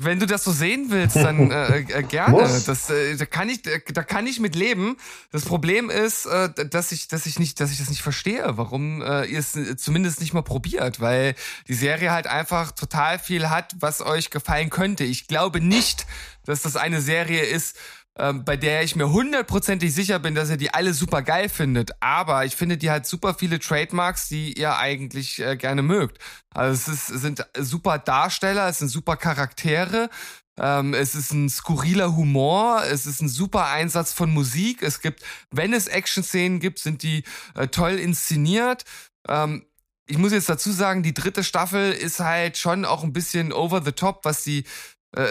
Wenn du das so sehen willst, dann äh, äh, gerne. Das, äh, da kann ich, da kann ich mit leben. Das Problem ist, äh, dass ich, dass ich nicht, dass ich das nicht verstehe, warum äh, ihr es zumindest nicht mal probiert, weil die Serie halt einfach total viel hat, was euch gefallen könnte. Ich glaube nicht, dass das eine Serie ist, ähm, bei der ich mir hundertprozentig sicher bin, dass ihr die alle super geil findet. Aber ich finde, die hat super viele Trademarks, die ihr eigentlich äh, gerne mögt. Also es ist, es sind super Darsteller, es sind super Charaktere. Ähm, es ist ein skurriler Humor, es ist ein super Einsatz von Musik. Es gibt, wenn es Action-Szenen gibt, sind die äh, toll inszeniert. Ähm, ich muss jetzt dazu sagen, die dritte Staffel ist halt schon auch ein bisschen over the top, was die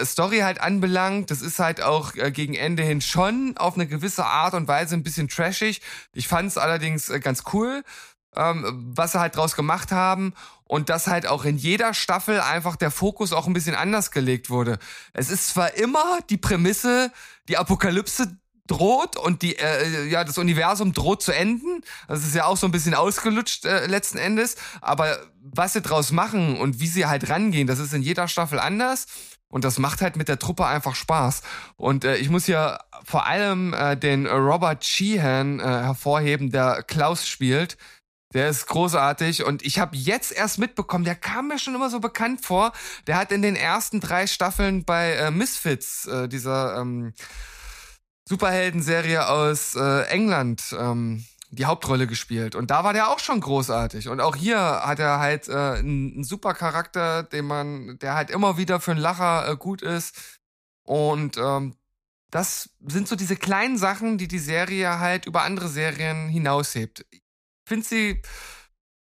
Story halt anbelangt. Das ist halt auch äh, gegen Ende hin schon auf eine gewisse Art und Weise ein bisschen trashig. Ich fand es allerdings äh, ganz cool, ähm, was sie halt draus gemacht haben und dass halt auch in jeder Staffel einfach der Fokus auch ein bisschen anders gelegt wurde. Es ist zwar immer die Prämisse, die Apokalypse droht und die äh, ja das Universum droht zu enden. Das ist ja auch so ein bisschen ausgelutscht äh, letzten Endes, aber was sie draus machen und wie sie halt rangehen, das ist in jeder Staffel anders. Und das macht halt mit der Truppe einfach Spaß. Und äh, ich muss hier vor allem äh, den Robert Sheehan äh, hervorheben, der Klaus spielt. Der ist großartig und ich habe jetzt erst mitbekommen, der kam mir schon immer so bekannt vor. Der hat in den ersten drei Staffeln bei äh, Misfits, äh, dieser ähm, Superhelden-Serie aus äh, England, ähm, die Hauptrolle gespielt. Und da war der auch schon großartig. Und auch hier hat er halt äh, einen, einen super Charakter, den man, der halt immer wieder für einen Lacher äh, gut ist. Und ähm, das sind so diese kleinen Sachen, die die Serie halt über andere Serien hinaushebt. Ich finde sie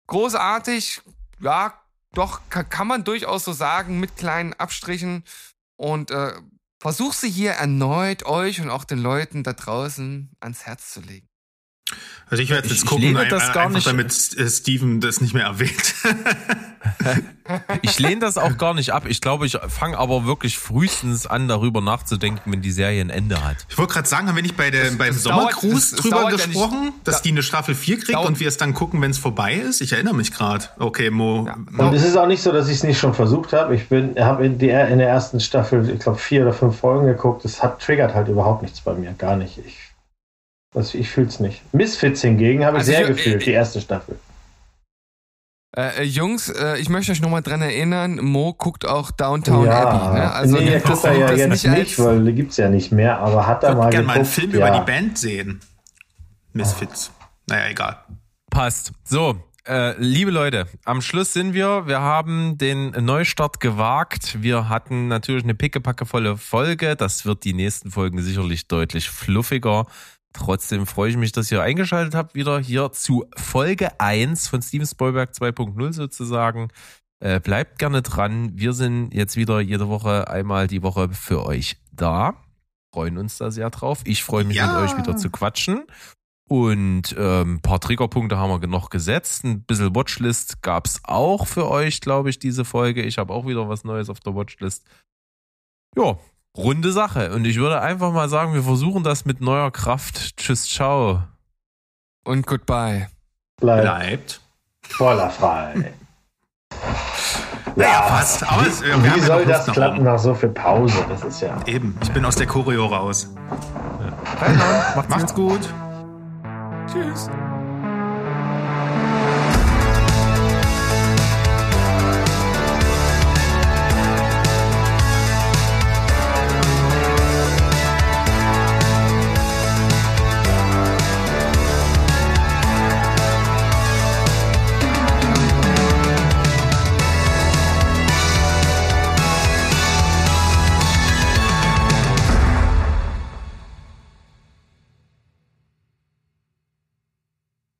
großartig. Ja, doch, kann, man durchaus so sagen, mit kleinen Abstrichen. Und äh, versuch sie hier erneut euch und auch den Leuten da draußen ans Herz zu legen. Also ich werde jetzt ich, gucken, ich das gar nicht, damit Steven das nicht mehr erwähnt. ich lehne das auch gar nicht ab. Ich glaube, ich fange aber wirklich frühestens an, darüber nachzudenken, wenn die Serie ein Ende hat. Ich wollte gerade sagen, haben wir nicht bei der, das, beim Sommercruise drüber gesprochen, ja dass die eine Staffel 4 kriegt dauert. und wir es dann gucken, wenn es vorbei ist? Ich erinnere mich gerade. Okay, Mo. Ja. Und es ist auch nicht so, dass ich es nicht schon versucht habe. Ich habe in, in der ersten Staffel, ich glaube, vier oder fünf Folgen geguckt. Es hat triggert halt überhaupt nichts bei mir. Gar nicht. Ich Also ich fühle es nicht. Misfits hingegen habe ich Also sehr ich- gefühlt, äh, die erste Staffel. Äh, äh, Jungs, äh, ich möchte euch nochmal dran erinnern, Mo guckt auch Downtown ja, Abbey. Ne? Also nee, nimmt guckt er ja jetzt nicht, als- weil die gibt's ja nicht mehr, aber hat er Ich mal würde gerne mal einen Film ja. über die Band sehen. Misfits. Naja, egal. Passt. So, äh, liebe Leute, am Schluss sind wir. Wir haben den Neustart gewagt. Wir hatten natürlich eine pickepackevolle Folge. Das wird die nächsten Folgen sicherlich deutlich fluffiger. Trotzdem freue ich mich, dass ihr eingeschaltet habt, wieder hier zu Folge 1 von Steven Spielberg 2.0 sozusagen. Äh, bleibt gerne dran. Wir sind jetzt wieder jede Woche einmal die Woche für euch da. Freuen uns da sehr drauf. Ich freue mich Ja. mit euch wieder zu quatschen. Und ähm, ein paar Triggerpunkte haben wir noch gesetzt. Ein bisschen Watchlist gab's auch für euch, glaube ich, diese Folge. Ich habe auch wieder was Neues auf der Watchlist. Ja, runde Sache. Und ich würde einfach mal sagen, wir versuchen das mit neuer Kraft. Tschüss, ciao. Und goodbye. Bleibt Bleibt. voller frei. Naja, fast. Aber es, Wie ja soll das nach klappen oben. nach so viel Pause? Das ist ja. Eben. Ich bin aus der Choreo raus. Macht's gut. Tschüss.